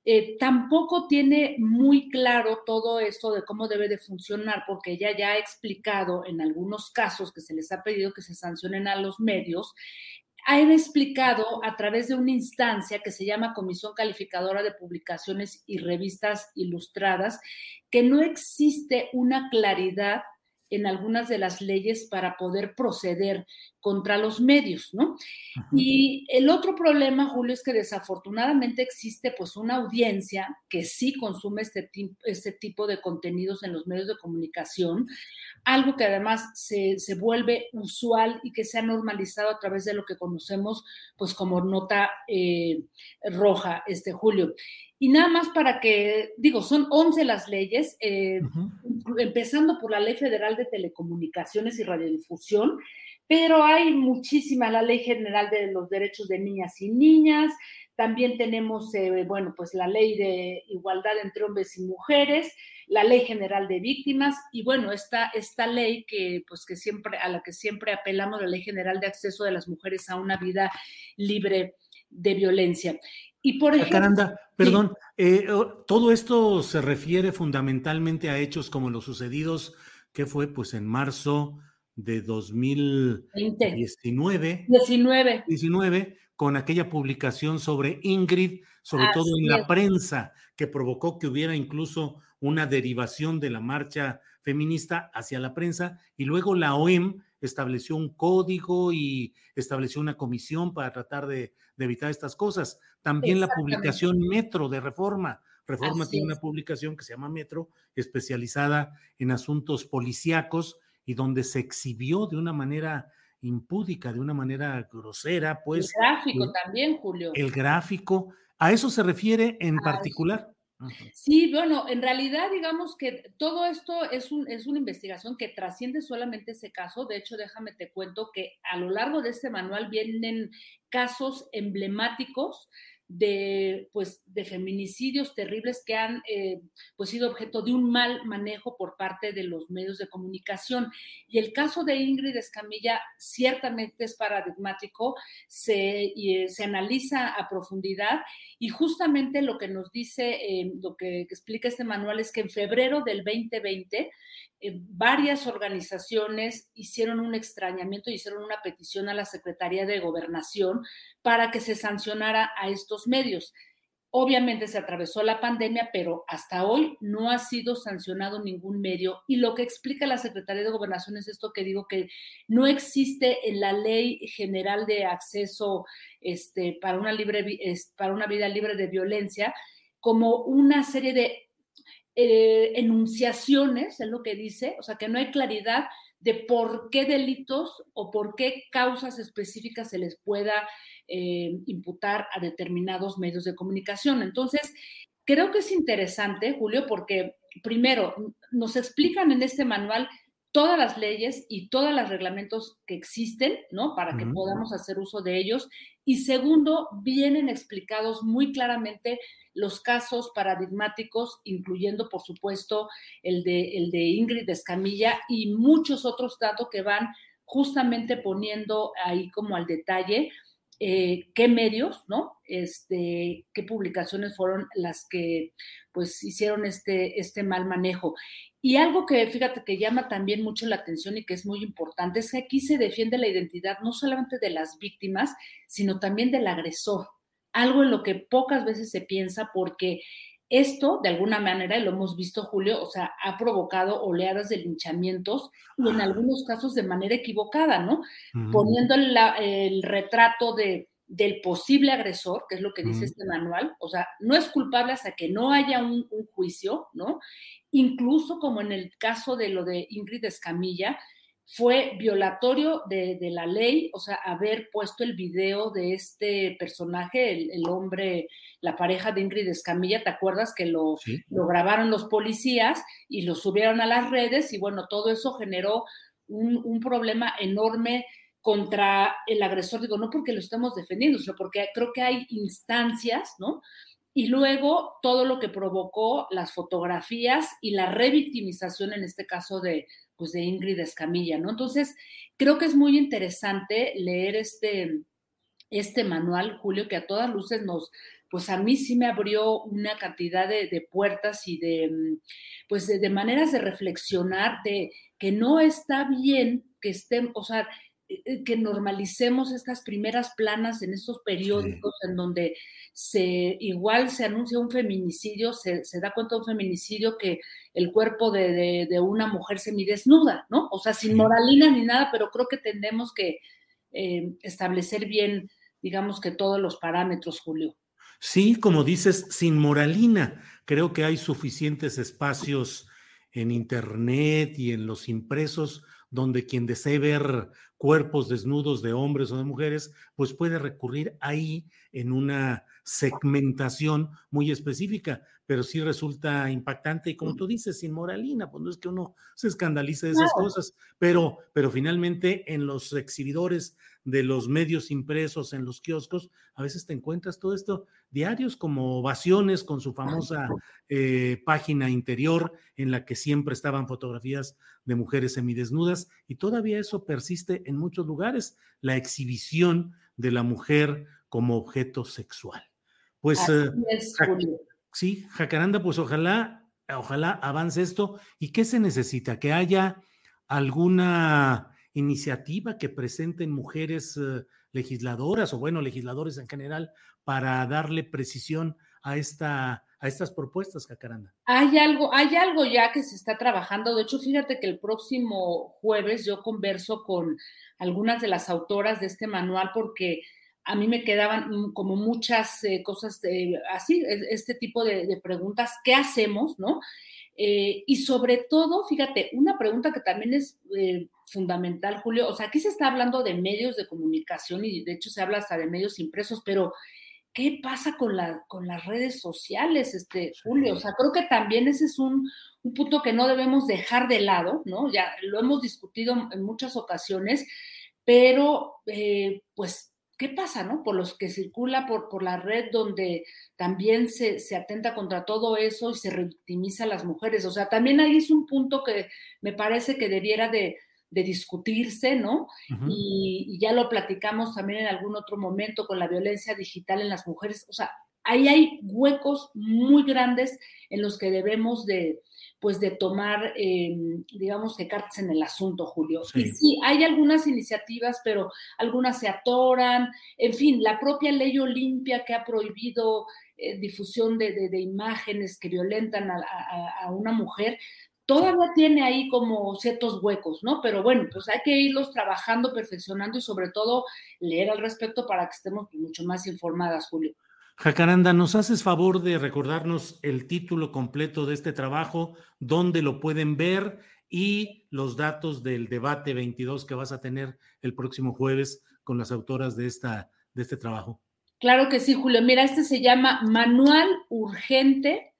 eh, tampoco tiene muy claro todo esto de cómo debe de funcionar, porque ella ya ha explicado en algunos casos que se les ha pedido que se sancionen a los medios, han explicado a través de una instancia que se llama Comisión Calificadora de Publicaciones y Revistas Ilustradas, que no existe una claridad en algunas de las leyes para poder proceder contra los medios, ¿no? Y el otro problema, Julio, es que desafortunadamente existe pues una audiencia que sí consume este, este tipo de contenidos en los medios de comunicación, algo que además se, se, vuelve usual y que se ha normalizado a través de lo que conocemos pues como nota eh, roja, este Julio. Y nada más para que, digo, son 11 las leyes, eh, empezando por la Ley Federal de Telecomunicaciones y Radiodifusión, pero hay muchísimas, la Ley General de los Derechos de Niñas y Niñas, también tenemos, eh, bueno, pues la Ley de Igualdad entre Hombres y Mujeres, la Ley General de Víctimas y bueno, esta, esta ley que pues que siempre, a la que siempre apelamos, la Ley General de Acceso de las Mujeres a una vida libre de violencia. Y por ejemplo. Caranda, perdón, eh, todo esto se refiere fundamentalmente a hechos como los sucedidos, que fue pues en marzo de 2019. 19. 19, con aquella publicación sobre Ingrid, sobre todo en la prensa, que provocó que hubiera incluso una derivación de la marcha feminista hacia la prensa, y luego la OEM estableció un código y estableció una comisión para tratar de, evitar estas cosas. También la publicación Metro de Reforma. Reforma tiene una publicación que se llama Metro, especializada en asuntos policíacos y donde se exhibió de una manera impúdica, de una manera grosera, pues. El gráfico también, Julio. El gráfico. ¿A eso se refiere en particular? Sí, bueno, en realidad digamos que todo esto es, un, es una investigación que trasciende solamente ese caso. De hecho, déjame te cuento que a lo largo de este manual vienen casos emblemáticos de, pues, de feminicidios terribles que han eh, pues, sido objeto de un mal manejo por parte de los medios de comunicación. Y el caso de Ingrid Escamilla ciertamente es paradigmático, se, eh, se analiza a profundidad y justamente lo que nos dice, eh, lo que explica este manual es que en febrero del 2020 eh, varias organizaciones hicieron un extrañamiento, hicieron una petición a la Secretaría de Gobernación para que se sancionara a estos medios. Obviamente se atravesó la pandemia, pero hasta hoy no ha sido sancionado ningún medio. Y lo que explica la Secretaría de Gobernación es esto que digo que no existe en la Ley General de Acceso este, para, una libre, para una vida libre de violencia como una serie de eh, enunciaciones, es lo que dice, o sea, que no hay claridad de por qué delitos o por qué causas específicas se les pueda eh, imputar a determinados medios de comunicación. Entonces, creo que es interesante, Julio, porque primero nos explican en este manual todas las leyes y todos los reglamentos que existen, ¿no? Para que podamos hacer uso de ellos. Y segundo, vienen explicados muy claramente los casos paradigmáticos, incluyendo, por supuesto, el de, el de Ingrid Escamilla y muchos otros datos que van justamente poniendo ahí como al detalle eh, qué medios, ¿no? Este, qué publicaciones fueron las que pues hicieron este, este mal manejo. Y algo que fíjate que llama también mucho la atención y que es muy importante es que aquí se defiende la identidad no solamente de las víctimas, sino también del agresor. Algo en lo que pocas veces se piensa porque esto, de alguna manera, y lo hemos visto, Julio, o sea, ha provocado oleadas de linchamientos y en algunos casos de manera equivocada, ¿no? Poniendo el retrato de del posible agresor, que es lo que dice este manual, o sea, no es culpable hasta que no haya un, juicio, ¿no? Incluso como en el caso de lo de Ingrid Escamilla, fue violatorio de, la ley, o sea, haber puesto el video de este personaje, el, hombre, la pareja de Ingrid Escamilla, ¿te acuerdas que lo, lo, grabaron los policías y lo subieron a las redes? Y bueno, todo eso generó un, un problema enorme contra el agresor, digo, no porque lo estemos defendiendo, sino porque creo que hay instancias, ¿no? Y luego todo lo que provocó las fotografías y la revictimización, en este caso de, pues de Ingrid Escamilla, ¿no? Entonces, creo que es muy interesante leer este, este manual, Julio, que a todas luces nos, pues a mí sí me abrió una cantidad de, puertas y de, mm, pues de, maneras de reflexionar de que no está bien que estén, o sea, que normalicemos estas primeras planas en estos periódicos en donde se igual se anuncia un feminicidio, se, da cuenta de un feminicidio que el cuerpo de, una mujer semidesnuda, ¿no? O sea, sin moralina ni nada, pero creo que tendemos que eh, establecer bien, digamos que todos los parámetros, Julio. Sí, como dices, sin moralina. Creo que hay suficientes espacios en Internet y en los impresos donde quien desee ver cuerpos desnudos de hombres o de mujeres, pues puede recurrir ahí en una segmentación muy específica, pero sí resulta impactante y como tú dices, sin moralina, pues no es que uno se escandalice de esas cosas, pero, pero finalmente en los exhibidores de los medios impresos, en los kioscos, a veces te encuentras todo esto, diarios como Ovaciones con su famosa eh, página interior en la que siempre estaban fotografías de mujeres semidesnudas y todavía eso persiste en muchos lugares, la exhibición de la mujer como objeto sexual. Pues eh, sí, Jacaranda, pues ojalá, ojalá avance esto. ¿Y qué se necesita? Que haya alguna iniciativa que presenten mujeres eh, legisladoras o bueno, legisladores en general para darle precisión a esta a estas propuestas, Jacaranda. Hay algo, hay algo ya que se está trabajando. De hecho, fíjate que el próximo jueves yo converso con algunas de las autoras de este manual porque a mí me quedaban como muchas eh, cosas así, este tipo de, preguntas, ¿qué hacemos, no? Eh, y sobre todo, fíjate, una pregunta que también es eh, fundamental, Julio, o sea, aquí se está hablando de medios de comunicación y de hecho se habla hasta de medios impresos, pero ¿qué pasa con, la, con las redes sociales, este, Julio? O sea, creo que también ese es un, un punto que no debemos dejar de lado, ¿no? Ya lo hemos discutido en muchas ocasiones, pero pues, ¿qué pasa, no? Por los que circula por, por la red donde también se, se, atenta contra todo eso y se revictimiza a las mujeres. O sea, también ahí es un punto que me parece que debiera de, de discutirse, ¿no? y, ya lo platicamos también en algún otro momento con la violencia digital en las mujeres. O sea, ahí hay huecos muy grandes en los que debemos de, pues de tomar, em, digamos, que cartas en el asunto, Julio. Y sí, hay algunas iniciativas, pero algunas se atoran. En fin, la propia ley Olimpia que ha prohibido eh, difusión de, imágenes que violentan a, una mujer, todavía tiene ahí como ciertos huecos, ¿no? Pero bueno, pues hay que irlos trabajando, perfeccionando y sobre todo leer al respecto para que estemos mucho más informadas, Julio. Jacaranda, ¿nos haces favor de recordarnos el título completo de este trabajo, dónde lo pueden ver y los datos del debate 22 que vas a tener el próximo jueves con las autoras de, esta, de este trabajo? Claro que sí, Julio. Mira, este se llama Manual Urgente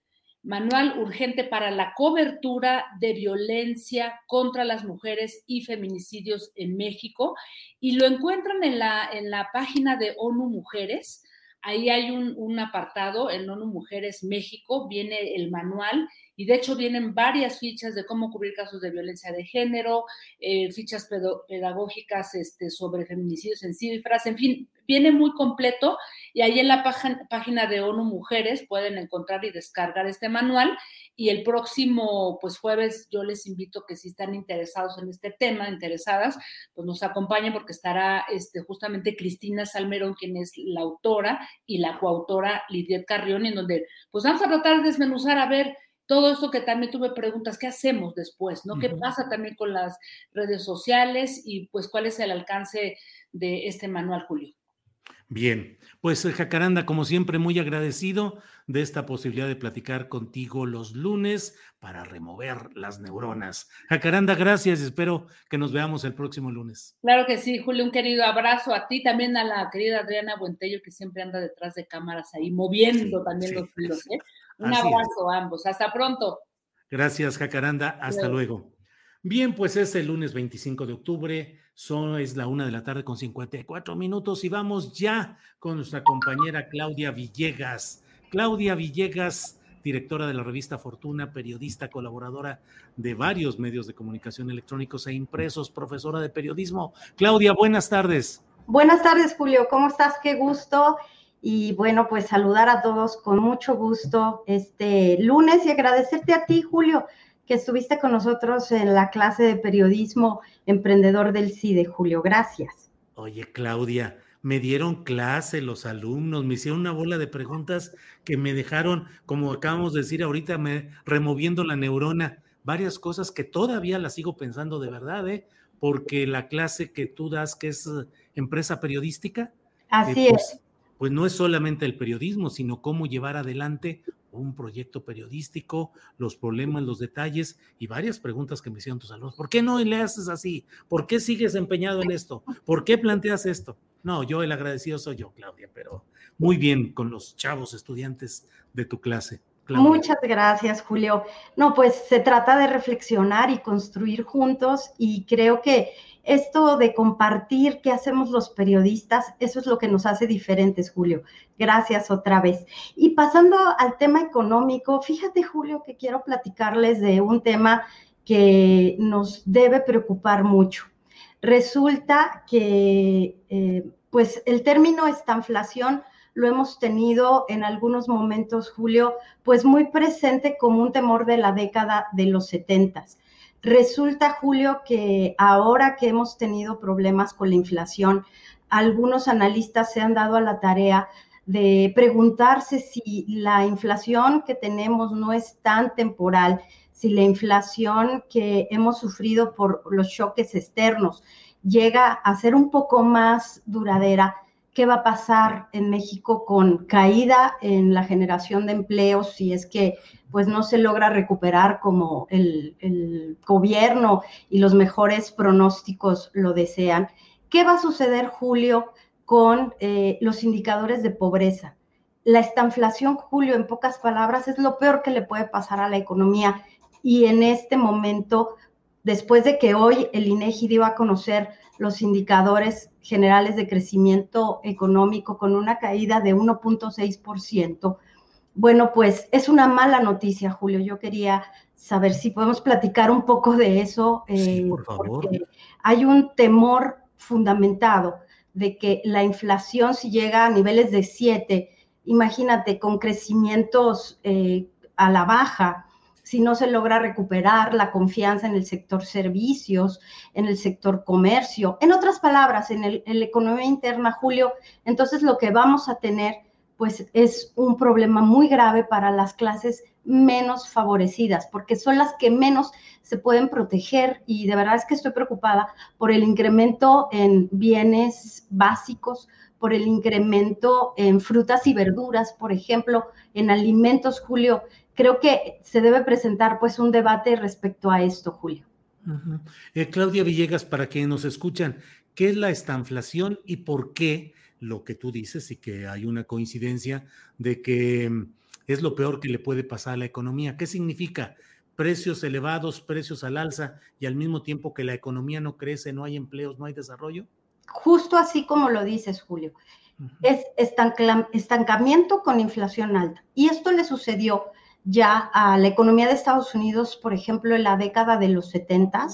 Manual urgente para la cobertura de violencia contra las mujeres y feminicidios en México. Y lo encuentran en la, en la página de ONU Mujeres. Ahí hay un, un apartado en ONU Mujeres México, viene el manual y de hecho vienen varias fichas de cómo cubrir casos de violencia de género, eh, fichas pedagógicas este, sobre feminicidios en cifras, en fin, viene muy completo y ahí en la página de ONU Mujeres pueden encontrar y descargar este manual y el próximo pues jueves yo les invito que si están interesados en este tema, interesadas, pues nos acompañen porque estará este, justamente Cristina Salmerón, quien es la autora, y la coautora Lidia Carrión, en donde pues vamos a tratar de desmenuzar a ver todo esto que también tuve preguntas, ¿qué hacemos después? ¿no? ¿Qué pasa también con las redes sociales y pues cuál es el alcance de este manual, Julio? Bien, pues Jacaranda, como siempre, muy agradecido de esta posibilidad de platicar contigo los lunes para remover las neuronas. Jacaranda, gracias. Espero que nos veamos el próximo lunes. Claro que sí, Julio, un querido abrazo a ti, también a la querida Adriana Buentello, que siempre anda detrás de cámaras ahí, moviendo también los hilos. ¿eh? Un abrazo a ambos. Hasta pronto. Gracias, Jacaranda. Hasta luego. Bien, pues es el lunes 25 de octubre, son, es la una de la tarde con 54 minutos y vamos ya con nuestra compañera Claudia Villegas. Claudia Villegas, directora de la revista Fortuna, periodista, colaboradora de varios medios de comunicación electrónicos e impresos, profesora de periodismo. Claudia, buenas tardes. Buenas tardes, Julio. ¿Cómo estás? Qué gusto. Y bueno, pues saludar a todos con mucho gusto este lunes y agradecerte a ti, Julio, que estuviste con nosotros en la clase de periodismo emprendedor del CIDE, Julio. Gracias. Oye, Claudia, me dieron clase los alumnos, me hicieron una bola de preguntas que me dejaron, como acabamos de decir ahorita, me, removiendo la neurona, varias cosas que todavía las sigo pensando de verdad, ¿eh? porque la clase que tú das, que es eh, empresa periodística, así eh, pues, es. Pues no es solamente el periodismo, sino cómo llevar adelante un proyecto periodístico, los problemas, los detalles y varias preguntas que me hicieron tus alumnos. ¿Por qué no le haces así? ¿Por qué sigues empeñado en esto? ¿Por qué planteas esto? No, yo el agradecido soy yo, Claudia, pero muy bien con los chavos estudiantes de tu clase. Muchas gracias, Julio. No, pues se trata de reflexionar y construir juntos y creo que esto de compartir qué hacemos los periodistas, eso es lo que nos hace diferentes, Julio. Gracias otra vez. Y pasando al tema económico, fíjate, Julio, que quiero platicarles de un tema que nos debe preocupar mucho. Resulta que, eh, pues, el término estanflación lo hemos tenido en algunos momentos, Julio, pues muy presente como un temor de la década de los setentas. Resulta, Julio, que ahora que hemos tenido problemas con la inflación, algunos analistas se han dado a la tarea de preguntarse si la inflación que tenemos no es tan temporal, si la inflación que hemos sufrido por los choques externos llega a ser un poco más duradera qué va a pasar en México con caída en la generación de empleos si es que pues no se logra recuperar como el, gobierno y los mejores pronósticos lo desean. ¿Qué va a suceder, Julio, con eh, los indicadores de pobreza? La estanflación, Julio, en pocas palabras, es lo peor que le puede pasar a la economía y en este momento, después de que hoy el INEGI dio a conocer los indicadores generales de crecimiento económico con una caída de 1.6%. Bueno, pues es una mala noticia, Julio. Yo quería saber si podemos platicar un poco de eso. Eh, sí, por favor. Hay un temor fundamentado de que la inflación, si llega a niveles de 7, imagínate, con crecimientos eh, a la baja, si no se logra recuperar la confianza en el sector servicios, en el sector comercio, en otras palabras, en, el, en la economía interna, Julio, entonces lo que vamos a tener pues es un problema muy grave para las clases menos favorecidas, porque son las que menos se pueden proteger y de verdad es que estoy preocupada por el incremento en bienes básicos, por el incremento en frutas y verduras, por ejemplo, en alimentos, Julio, creo que se debe presentar pues un debate respecto a esto, Julio. Uh -huh. eh, Claudia Villegas, para quienes nos escuchan, ¿qué es la estanflación y por qué lo que tú dices y que hay una coincidencia de que mm, es lo peor que le puede pasar a la economía? ¿Qué significa? Precios elevados, precios al alza y al mismo tiempo que la economía no crece, no hay empleos, no hay desarrollo. Justo así como lo dices, Julio. Uh -huh. Es estancamiento con inflación alta. Y esto le sucedió ya a la economía de Estados Unidos, por ejemplo, en la década de los 70,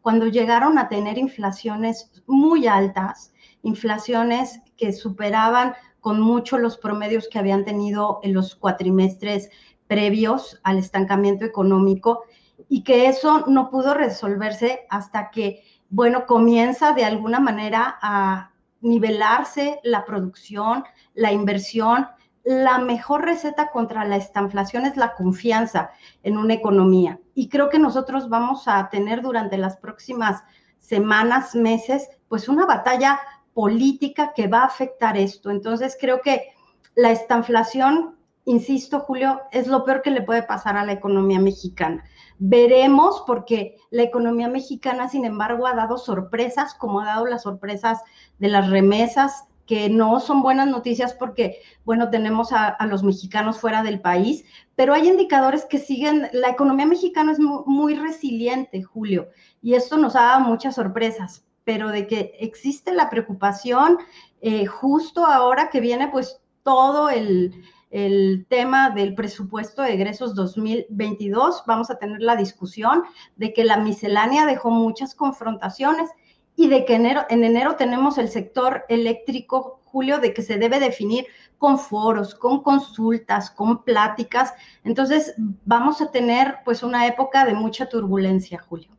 cuando llegaron a tener inflaciones muy altas, inflaciones que superaban con mucho los promedios que habían tenido en los cuatrimestres previos al estancamiento económico y que eso no pudo resolverse hasta que, bueno, comienza de alguna manera a nivelarse la producción, la inversión, la mejor receta contra la estanflación es la confianza en una economía. Y creo que nosotros vamos a tener durante las próximas semanas, meses, pues una batalla política que va a afectar esto. Entonces creo que la estanflación, insisto, Julio, es lo peor que le puede pasar a la economía mexicana. Veremos porque la economía mexicana, sin embargo, ha dado sorpresas, como ha dado las sorpresas de las remesas, que no son buenas noticias porque, bueno, tenemos a, los mexicanos fuera del país, pero hay indicadores que siguen, la economía mexicana es muy, resiliente, Julio, y esto nos ha dado muchas sorpresas, pero de que existe la preocupación eh, justo ahora que viene pues todo el, el tema del presupuesto de egresos 2022, vamos a tener la discusión de que la miscelánea dejó muchas confrontaciones y de que enero, en enero tenemos el sector eléctrico, Julio, de que se debe definir con foros, con consultas, con pláticas. Entonces, vamos a tener pues una época de mucha turbulencia, Julio.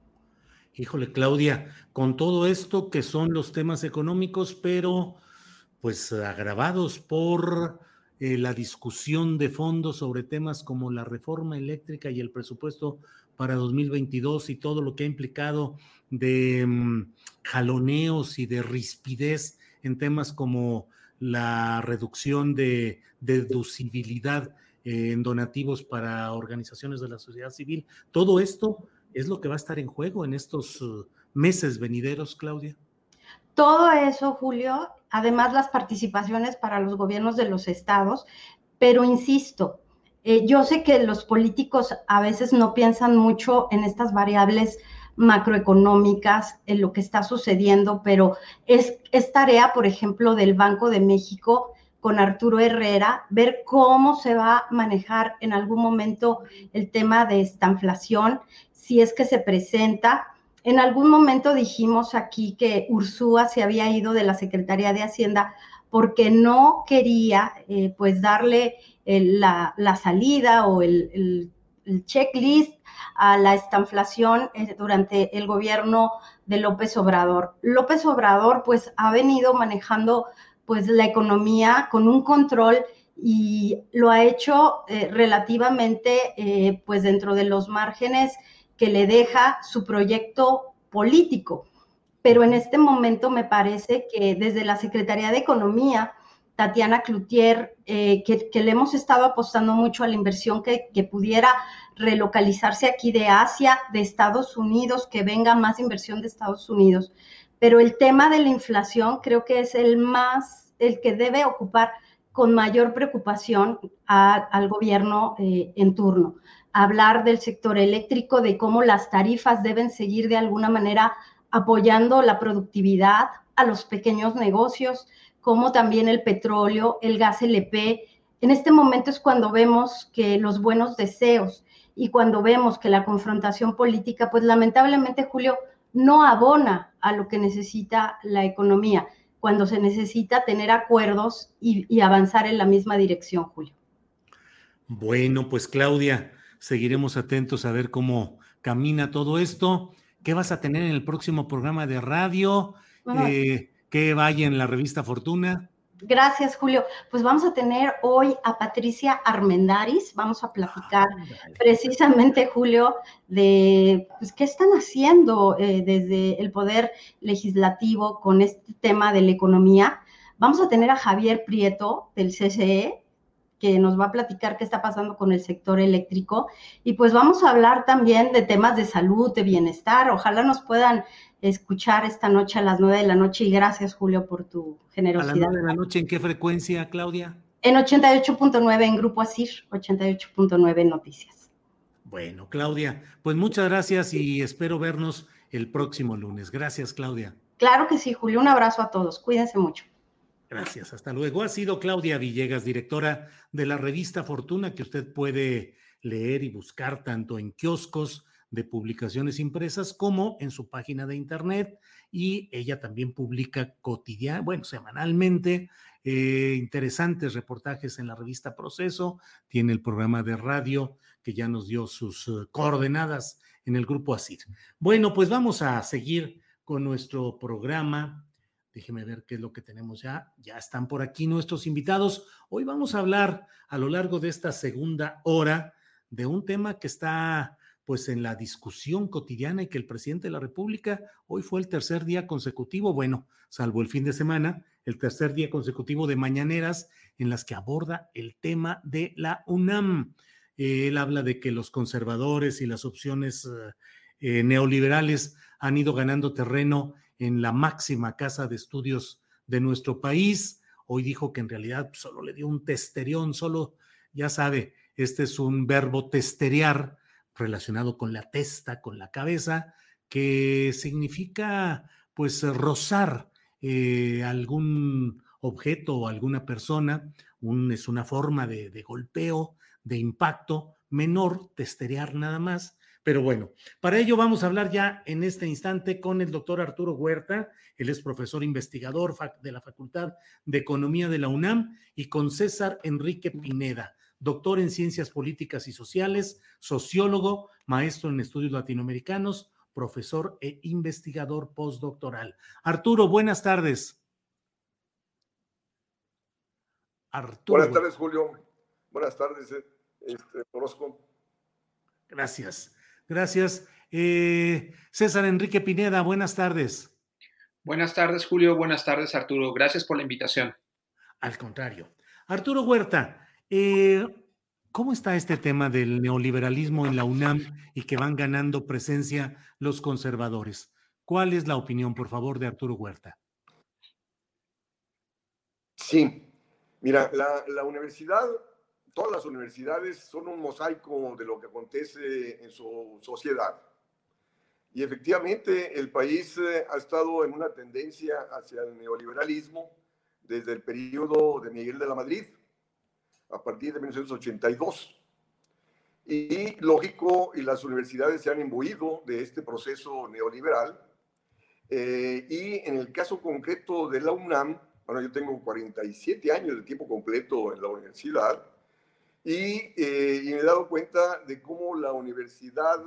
Híjole, Claudia, con todo esto que son los temas económicos, pero pues agravados por eh, la discusión de fondo sobre temas como la reforma eléctrica y el presupuesto para 2022 y todo lo que ha implicado de mm, jaloneos y de rispidez en temas como la reducción de deducibilidad en donativos para organizaciones de la sociedad civil. Todo esto es lo que va a estar en juego en estos uh, meses venideros, Claudia. Todo eso, Julio, además las participaciones para los gobiernos de los estados, pero insisto, eh, yo sé que los políticos a veces no piensan mucho en estas variables macroeconómicas, en lo que está sucediendo, pero es, es tarea, por ejemplo, del Banco de México con Arturo Herrera, ver cómo se va a manejar en algún momento el tema de esta inflación, si es que se presenta. En algún momento dijimos aquí que Ursúa se había ido de la Secretaría de Hacienda porque no quería eh, pues darle la, salida o el, checklist a la estanflación eh, durante el gobierno de López Obrador. López Obrador pues ha venido manejando pues la economía con un control y lo ha hecho eh, relativamente eh, pues dentro de los márgenes que le deja su proyecto político. Pero en este momento me parece que desde la Secretaría de Economía Tatiana Cloutier, eh, que, le hemos estado apostando mucho a la inversión que, pudiera relocalizarse aquí de Asia, de Estados Unidos, que venga más inversión de Estados Unidos. Pero el tema de la inflación creo que es el más, el que debe ocupar con mayor preocupación al gobierno eh, en turno. Hablar del sector eléctrico, de cómo las tarifas deben seguir de alguna manera apoyando la productividad a los pequeños negocios, como también el petróleo, el gas LP. En este momento es cuando vemos que los buenos deseos y cuando vemos que la confrontación política, pues lamentablemente, Julio, no abona a lo que necesita la economía, cuando se necesita tener acuerdos y, avanzar en la misma dirección, Julio. Bueno, pues Claudia, seguiremos atentos a ver cómo camina todo esto. ¿Qué vas a tener en el próximo programa de radio? que vaya en la revista Fortuna. Gracias, Julio. Pues vamos a tener hoy a Patricia Armendaris. Vamos a platicar precisamente, Julio, de pues, qué están haciendo eh, desde el Poder Legislativo con este tema de la economía. Vamos a tener a Javier Prieto del CCE, que nos va a platicar qué está pasando con el sector eléctrico. Y pues vamos a hablar también de temas de salud, de bienestar. Ojalá nos puedan escuchar esta noche a las nueve de la noche y gracias Julio por tu generosidad. ¿A las nueve de la noche en qué frecuencia, Claudia? En 88.9 en Grupo Asir, 88.9 Noticias. Bueno, Claudia, pues muchas gracias y espero vernos el próximo lunes. Gracias, Claudia. Claro que sí, Julio. Un abrazo a todos. Cuídense mucho. Gracias, hasta luego. Ha sido Claudia Villegas, directora de la revista Fortuna, que usted puede leer y buscar tanto en kioscos, de publicaciones impresas como en su página de internet y ella también publica cotidiana, bueno, semanalmente eh, interesantes reportajes en la revista Proceso, tiene el programa de radio que ya nos dio sus eh, coordenadas en el grupo ASIR. Bueno, pues vamos a seguir con nuestro programa. Déjeme ver qué es lo que tenemos ya. Ya están por aquí nuestros invitados. Hoy vamos a hablar a lo largo de esta segunda hora de un tema que está pues en la discusión cotidiana y que el presidente de la República hoy fue el tercer día consecutivo, bueno, salvo el fin de semana, el tercer día consecutivo de mañaneras en las que aborda el tema de la UNAM. él habla de que los conservadores y las opciones eh, neoliberales han ido ganando terreno en la máxima casa de estudios de nuestro país. Hoy dijo que en realidad solo le dio un testerión, solo, ya sabe, este es un verbo testerear relacionado con la testa, con la cabeza, que significa pues rozar eh, algún objeto o alguna persona, es una forma de, de golpeo, de impacto menor, testerear nada más, pero bueno, para ello vamos a hablar ya en este instante con el doctor Arturo Huerta, él es profesor investigador de la Facultad de Economía de la UNAM, y con César Enrique Pineda, doctor en Ciencias Políticas y Sociales, sociólogo, maestro en estudios latinoamericanos, profesor e investigador postdoctoral. Arturo, buenas tardes. Arturo. Buenas tardes, Julio. Buenas tardes, eh, este, Orozco. Gracias. Gracias. Eh, César Enrique Pineda, buenas tardes. Buenas tardes, Julio. Buenas tardes, Arturo. Gracias por la invitación. Al contrario. Arturo Huerta, eh, ¿cómo está este tema del neoliberalismo en la UNAM y que van ganando presencia los conservadores? ¿Cuál es la opinión, por favor, de Arturo Huerta? Sí, mira, la, la universidad todas las universidades son un mosaico de lo que acontece en su sociedad. Y efectivamente el país eh, ha estado en una tendencia hacia el neoliberalismo desde el periodo de Miguel de la Madrid, a partir de 1982. Y lógico, y las universidades se han imbuido de este proceso neoliberal. Eh, y en el caso concreto de la UNAM, bueno, yo tengo 47 años de tiempo completo en la universidad, eh, y, me he dado cuenta de cómo la universidad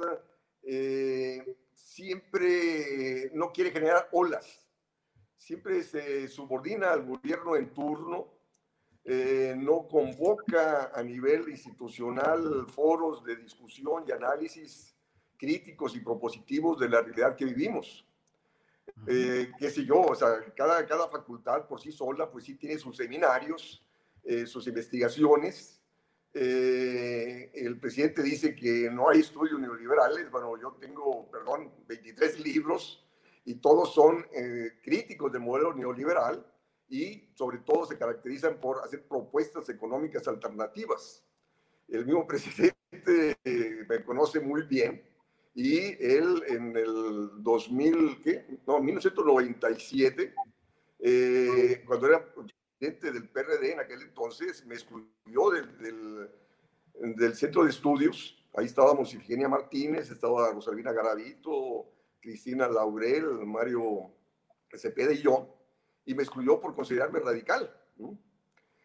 eh, siempre no quiere generar olas, siempre se subordina al gobierno en turno, eh, no convoca a nivel institucional foros de discusión y análisis críticos y propositivos de la realidad que vivimos. qué sé yo, o sea, cada, cada facultad por sí sola, pues sí tiene sus seminarios, sus investigaciones, eh, el presidente dice que no hay estudios neoliberales. Bueno, yo tengo, perdón, 23 libros y todos son eh, críticos del modelo neoliberal y sobre todo se caracterizan por hacer propuestas económicas alternativas. El mismo [laughs] presidente eh, me conoce muy bien y él en el 2000, ¿qué? No, 1997, cuando era del PRD en aquel entonces me excluyó del, del, centro de estudios. Ahí estábamos Ifigenia Martínez, estaba Rosalina Garavito, Cristina Laurel, Mario Cepeda y yo, y me excluyó por considerarme radical.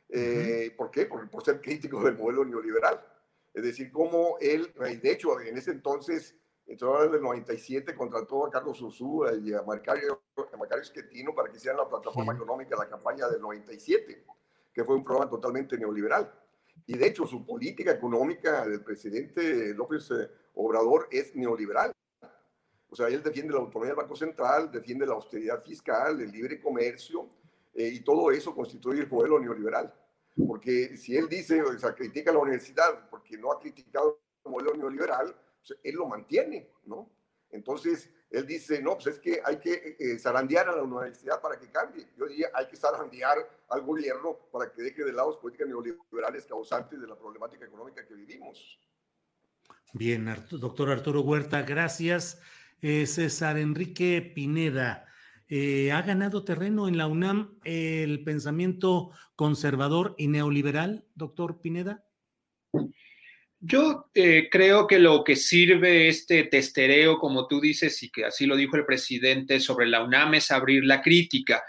Eh, ¿Por qué? Por, por, ser crítico del modelo neoliberal. Es decir, como él, y de hecho, en ese entonces entró en el 97, contrató a Carlos Ursúa y a Macario, a Macario Schettino para que hicieran la plataforma económica de la campaña del 97, que fue un programa totalmente neoliberal. Y de hecho, su política económica del presidente López eh, Obrador es neoliberal. O sea, él defiende la autonomía del Banco Central, defiende la austeridad fiscal, el libre comercio, eh, y todo eso constituye el modelo neoliberal. Porque si él dice, o sea, critica a la universidad porque no ha criticado el modelo neoliberal, él lo mantiene, ¿no? Entonces, él dice, no, pues es que hay que eh, zarandear a la universidad para que cambie. Yo diría, hay que zarandear al gobierno para que deje de lado las políticas neoliberales causantes de la problemática económica que vivimos. Bien, doctor Arturo Huerta, gracias. Eh, César Enrique Pineda, eh, ¿ha ganado terreno en la UNAM el pensamiento conservador y neoliberal, doctor Pineda? Yo eh, creo que lo que sirve este testereo, como tú dices, y que así lo dijo el presidente sobre la UNAM, es abrir la crítica.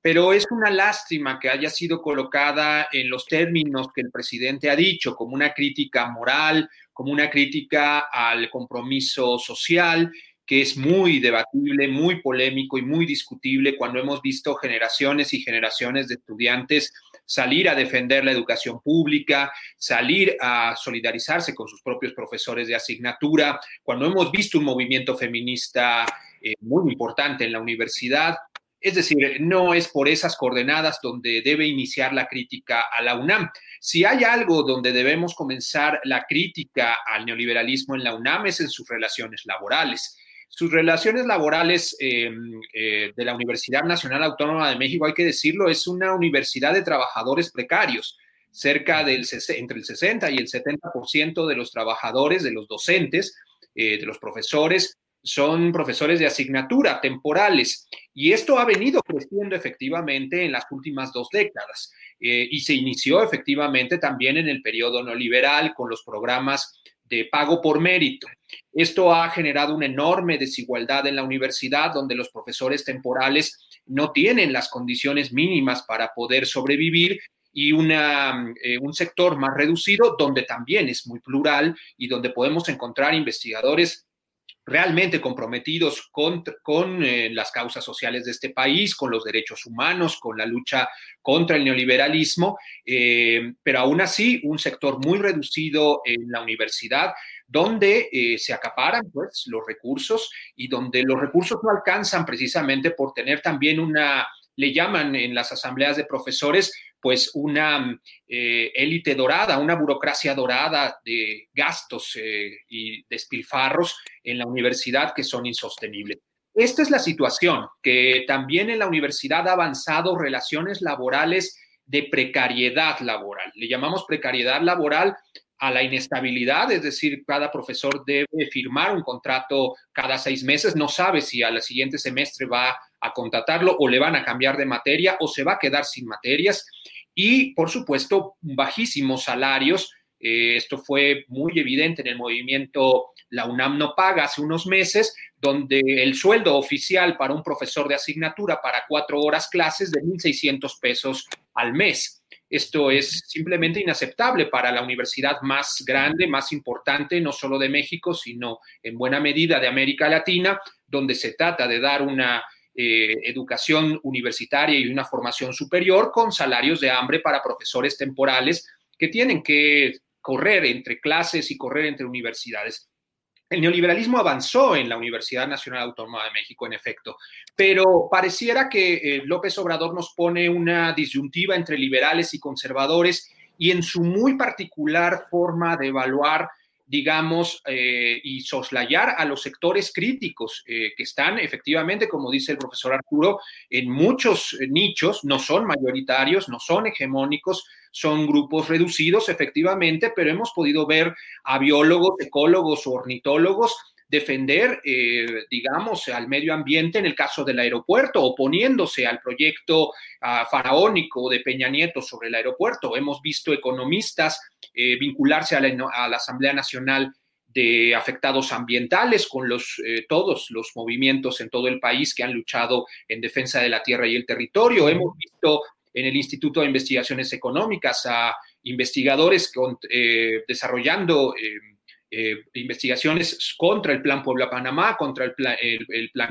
Pero es una lástima que haya sido colocada en los términos que el presidente ha dicho, como una crítica moral, como una crítica al compromiso social, que es muy debatible, muy polémico y muy discutible cuando hemos visto generaciones y generaciones de estudiantes salir a defender la educación pública, salir a solidarizarse con sus propios profesores de asignatura, cuando hemos visto un movimiento feminista eh, muy importante en la universidad. Es decir, no es por esas coordenadas donde debe iniciar la crítica a la UNAM. Si hay algo donde debemos comenzar la crítica al neoliberalismo en la UNAM es en sus relaciones laborales. Sus relaciones laborales em, eh, de la Universidad Nacional Autónoma de México, hay que decirlo, es una universidad de trabajadores precarios. Cerca del entre el 60 y el 70% de los trabajadores, de los docentes, eh, de los profesores, son profesores de asignatura temporales y esto ha venido creciendo efectivamente en las últimas dos décadas eh, y se inició efectivamente también en el periodo neoliberal con los programas de pago por mérito. Esto ha generado una enorme desigualdad en la universidad donde los profesores temporales no tienen las condiciones mínimas para poder sobrevivir y una, eh, un sector más reducido donde también es muy plural y donde podemos encontrar investigadores realmente comprometidos con, eh, las causas sociales de este país, con los derechos humanos, con la lucha contra el neoliberalismo, eh, pero aún así un sector muy reducido en la universidad donde eh, se acaparan pues, los recursos y donde los recursos no alcanzan precisamente por tener también una, le llaman en las asambleas de profesores, pues una eh, élite dorada, una burocracia dorada de gastos eh, y despilfarros en la universidad que son insostenibles. Esta es la situación, que también en la universidad ha avanzado relaciones laborales de precariedad laboral. Le llamamos precariedad laboral a la inestabilidad, es decir, cada profesor debe firmar un contrato cada seis meses, no sabe si al siguiente semestre va a contratarlo o le van a cambiar de materia o se va a quedar sin materias y, por supuesto, bajísimos salarios. Eh, esto fue muy evidente en el movimiento La UNAM no paga hace unos meses, donde el sueldo oficial para un profesor de asignatura para cuatro horas clases de 1.600 pesos al mes. Esto es simplemente inaceptable para la universidad más grande, más importante, no solo de México, sino en buena medida de América Latina, donde se trata de dar una eh, educación universitaria y una formación superior con salarios de hambre para profesores temporales que tienen que correr entre clases y correr entre universidades. El neoliberalismo avanzó en la Universidad Nacional Autónoma de México, en efecto, pero pareciera que eh, López Obrador nos pone una disyuntiva entre liberales y conservadores y en su muy particular forma de evaluar digamos, eh, y soslayar a los sectores críticos eh, que están efectivamente, como dice el profesor Arturo, en muchos eh, nichos, no son mayoritarios, no son hegemónicos, son grupos reducidos efectivamente, pero hemos podido ver a biólogos, ecólogos ornitólogos defender, eh, digamos, al medio ambiente en el caso del aeropuerto, oponiéndose al proyecto ah, faraónico de Peña Nieto sobre el aeropuerto. Hemos visto economistas eh, vincularse a la, Asamblea Nacional de afectados ambientales con los, eh, todos los movimientos en todo el país que han luchado en defensa de la tierra y el territorio. Hemos visto en el Instituto de Investigaciones Económicas a investigadores desarrollando eh, investigaciones contra el Plan Puebla-Panamá, contra el plan,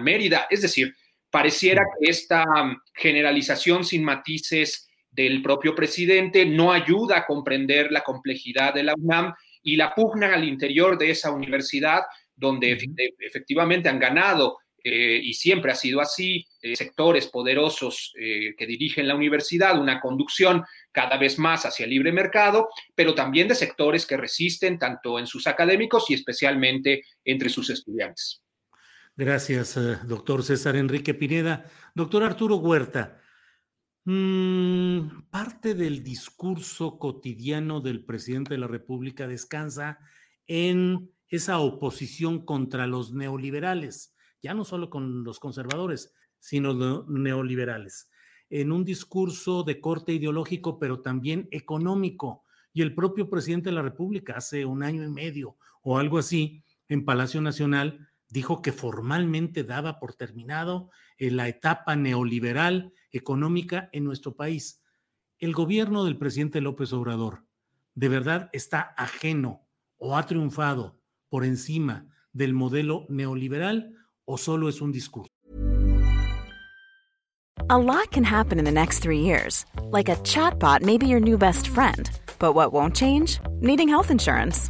Mérida. Es decir, pareciera que esta um, generalización sin matices del propio presidente no ayuda a comprender la complejidad de la UNAM y la pugna al interior de esa universidad, donde efectivamente han ganado eh, y siempre ha sido así, eh, sectores poderosos eh, que dirigen la universidad, una conducción cada vez más hacia el libre mercado, pero también de sectores que resisten tanto en sus académicos y especialmente entre sus estudiantes. Gracias, doctor César Enrique Pineda. Doctor Arturo Huerta, mm, parte del discurso cotidiano del presidente de la República descansa en esa oposición contra los neoliberales ya no solo con los conservadores, sino los neoliberales, en un discurso de corte ideológico, pero también económico. Y el propio presidente de la República, hace un año y medio o algo así, en Palacio Nacional, dijo que formalmente daba por terminado eh, la etapa neoliberal económica en nuestro país. El gobierno del presidente López Obrador de verdad está ajeno o ha triunfado por encima del modelo neoliberal o solo es un discurso? A lot can happen in the next three years. Like a chatbot may be your new best friend. But what won't change? Needing health insurance.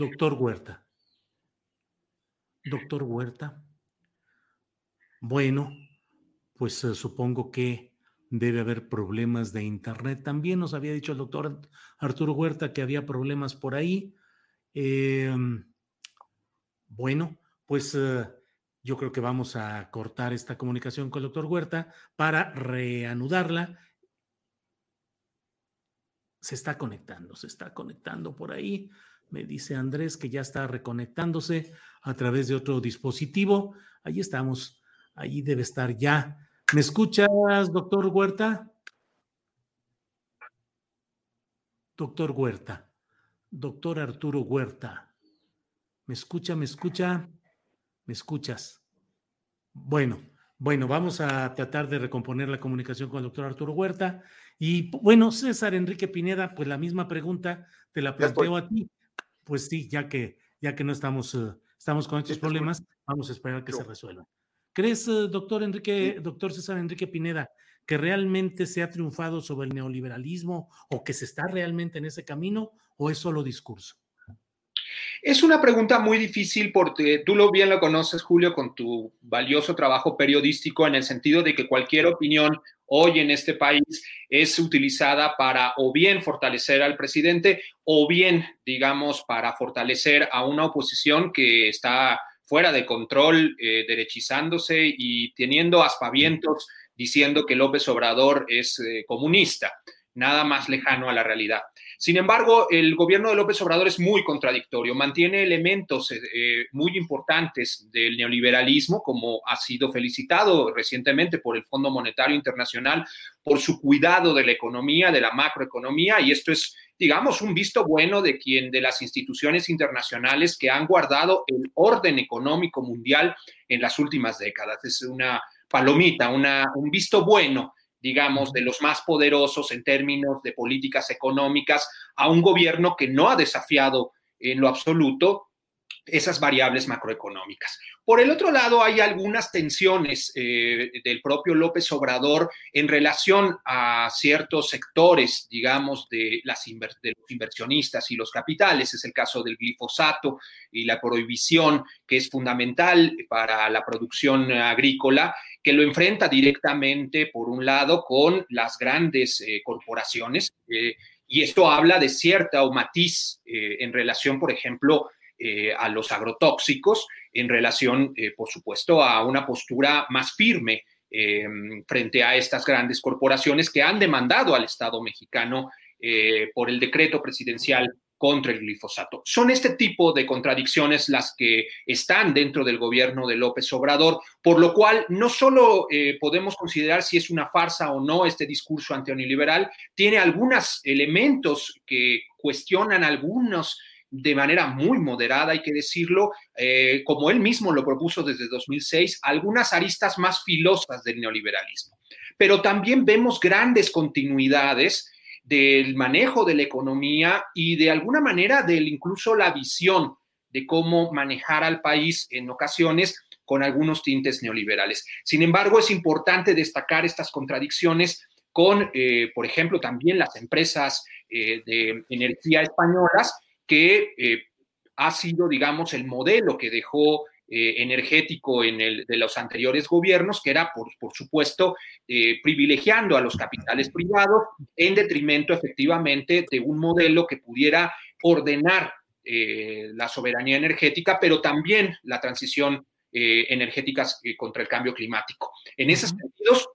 Doctor Huerta. Doctor Huerta. Bueno, pues eh, supongo que debe haber problemas de Internet. También nos había dicho el doctor Arturo Huerta que había problemas por ahí. Em, bueno, pues eh, yo creo que vamos a cortar esta comunicación con el doctor Huerta para reanudarla. Se está conectando, se está conectando por ahí. Me dice Andrés que ya está reconectándose a través de otro dispositivo. Ahí estamos, ahí debe estar ya. ¿Me escuchas, doctor Huerta? Doctor Huerta, doctor Arturo Huerta. ¿Me escucha, me escucha? ¿Me escuchas? Bueno, bueno, vamos a tratar de recomponer la comunicación con el doctor Arturo Huerta. Y bueno, César Enrique Pineda, pues la misma pregunta te la planteo a ti pues sí, ya que, ya que no estamos, eh, estamos con estos problemas, vamos a esperar que se resuelvan. ¿Crees, eh, doctor Enrique, doctor César Enrique Pineda, que realmente se ha triunfado sobre el neoliberalismo o que se está realmente en ese camino o es solo discurso? Es una pregunta muy difícil porque tú lo bien lo conoces, Julio, con tu valioso trabajo periodístico en el sentido de que cualquier opinión hoy en este país es utilizada para o bien fortalecer al presidente o bien, digamos, para fortalecer a una oposición que está fuera de control, eh, derechizándose y teniendo aspavientos diciendo que López Obrador es eh, comunista, nada más lejano a la realidad. Sin embargo, el gobierno de López Obrador es muy contradictorio, mantiene elementos eh, eh, muy importantes del neoliberalismo, como ha sido felicitado recientemente por el Fondo Monetario Internacional por su cuidado de la economía, de la macroeconomía, y esto es, digamos, un visto bueno de quien de las instituciones internacionales que han guardado el orden económico mundial en las últimas décadas. Es una palomita, una, un visto bueno digamos, de los más poderosos en términos de políticas económicas a un gobierno que no ha desafiado en lo absoluto esas variables macroeconómicas. Por el otro lado, hay algunas tensiones eh, del propio López Obrador en relación a ciertos sectores, digamos, de, las los inversionistas y los capitales. Es el caso del glifosato y la prohibición, que es fundamental para la producción agrícola, que lo enfrenta directamente, por un lado, con las grandes eh, corporaciones. Eh, y esto habla de cierta o matiz en relación, por ejemplo, eh, a los agrotóxicos en relación, eh, por supuesto, a una postura más firme eh, frente a estas grandes corporaciones que han demandado al Estado mexicano por el decreto presidencial contra el glifosato. Son este tipo de contradicciones las que están dentro del gobierno de López Obrador, por lo cual no solo podemos considerar si es una farsa o no este discurso antineoliberal, tiene algunos elementos que cuestionan algunos de manera muy moderada, hay que decirlo, eh, como él mismo lo propuso desde 2006, algunas aristas más filosas del neoliberalismo. Pero también vemos grandes continuidades del manejo de la economía y de alguna manera del incluso la visión de cómo manejar al país en ocasiones con algunos tintes neoliberales. Sin embargo, es importante destacar estas contradicciones con, eh, por ejemplo, también las empresas eh, de energía españolas que eh, ha sido, digamos, el modelo que dejó eh, energético en el, de los anteriores gobiernos, que era, por, por supuesto, eh, privilegiando a los capitales privados en detrimento efectivamente de un modelo que pudiera ordenar eh, la soberanía energética, pero también la transición energética contra el cambio climático. En esos sentidos,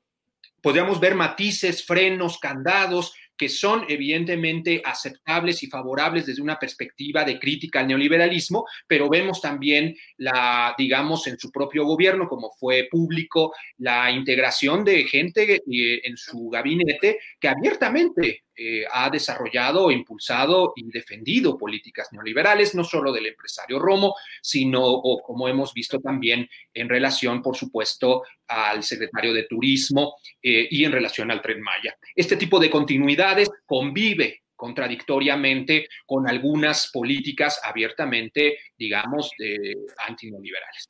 podríamos ver matices, frenos, candados, que son evidentemente aceptables y favorables desde una perspectiva de crítica al neoliberalismo, pero vemos también la, digamos, en su propio gobierno, como fue público, la integración de gente eh, en su gabinete que abiertamente eh, ha desarrollado, impulsado y defendido políticas neoliberales, no solo del empresario Romo, sino, o como hemos visto también en relación, por supuesto, al secretario de Turismo eh, y en relación al Tren Maya. Este tipo de continuidades convive contradictoriamente con algunas políticas abiertamente, digamos, de antineoliberales.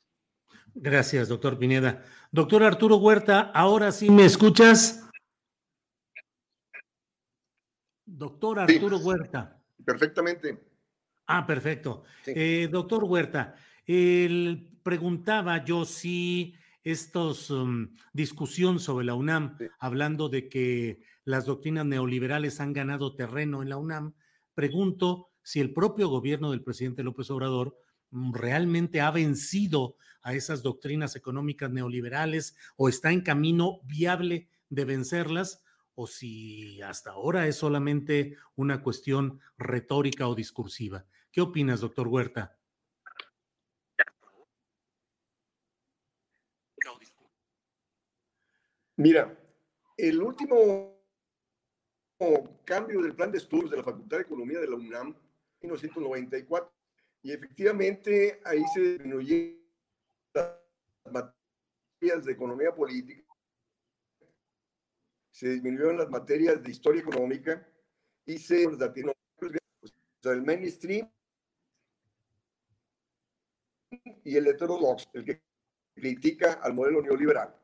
Gracias, doctor Pineda. Doctor Arturo Huerta, ahora sí me escuchas. Doctor Arturo Huerta. Perfectamente. Ah, perfecto. Eh, doctor Huerta, él preguntaba yo si estos um, discusión sobre la UNAM, hablando de que las doctrinas neoliberales han ganado terreno en la UNAM, pregunto si el propio gobierno del presidente López Obrador mm, realmente ha vencido a esas doctrinas económicas neoliberales o está en camino viable de vencerlas o si hasta ahora es solamente una cuestión retórica o discursiva. ¿Qué opinas, doctor Huerta? Mira, el último cambio del plan de estudios de la Facultad de Economía de la UNAM, en 1994, y efectivamente ahí se disminuyeron las materias de economía política se disminuyeron las materias de historia económica y se o sea, el mainstream y el heterodoxo, el que critica al modelo neoliberal.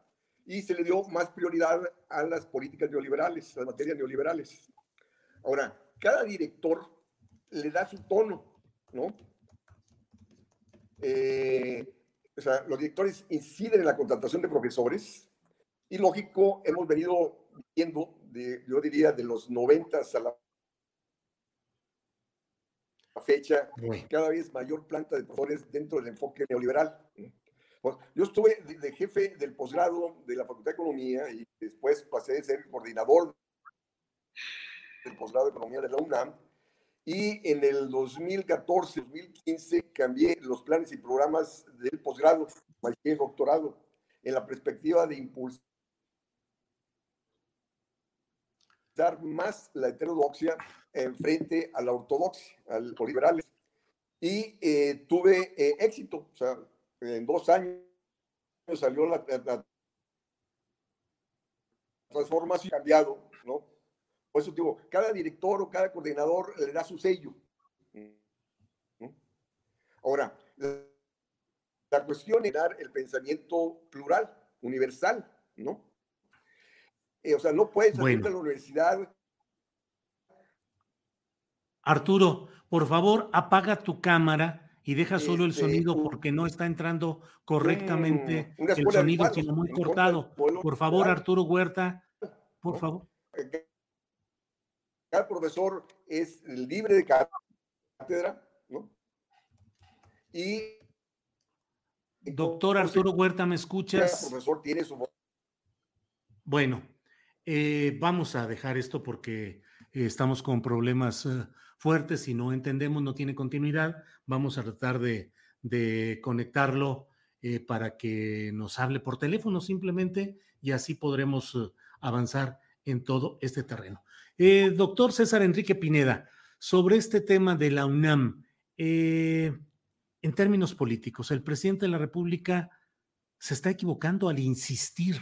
Y se le dio más prioridad a las políticas neoliberales, a las materias neoliberales. Ahora, cada director le da su tono, ¿no? Eh, o sea, los directores inciden en la contratación de profesores y lógico, hemos venido viendo, de, yo diría, de los 90 a la fecha, cada vez mayor planta de profesores dentro del enfoque neoliberal. Pues, yo estuve de, jefe del posgrado de la Facultad de Economía y después pasé a ser coordinador del posgrado de Economía de la UNAM. Y en el 2014-2015 cambié los planes y programas del posgrado, maestría y doctorado, en la perspectiva de impulsar dar más la heterodoxia en frente a la ortodoxia, al los liberales. Y eh, tuve eh, éxito, o sea, en dos años salió la, transformación cambiado, ¿no? Por eso digo, cada director o cada coordinador le da su sello. Ahora, la cuestión es dar el pensamiento plural, universal, ¿no? Eh, o sea, no puedes salir de la universidad. Arturo, por favor, apaga tu cámara y deja solo el este, sonido porque no está entrando correctamente el sonido, sino muy cortado. Por favor, Arturo Huerta, por favor. Cada profesor es libre de cátedra, ¿no? Y. Doctor Arturo Huerta, ¿me escuchas? Cada profesor tiene su. Bueno, eh, vamos a dejar esto porque eh, estamos con problemas eh, fuertes y no entendemos, no tiene continuidad. Vamos a tratar de, conectarlo para que nos hable por teléfono simplemente y así podremos avanzar en todo este terreno. doctor César Enrique Pineda, sobre este tema de la UNAM, en términos políticos, ¿el presidente de la República se está equivocando al insistir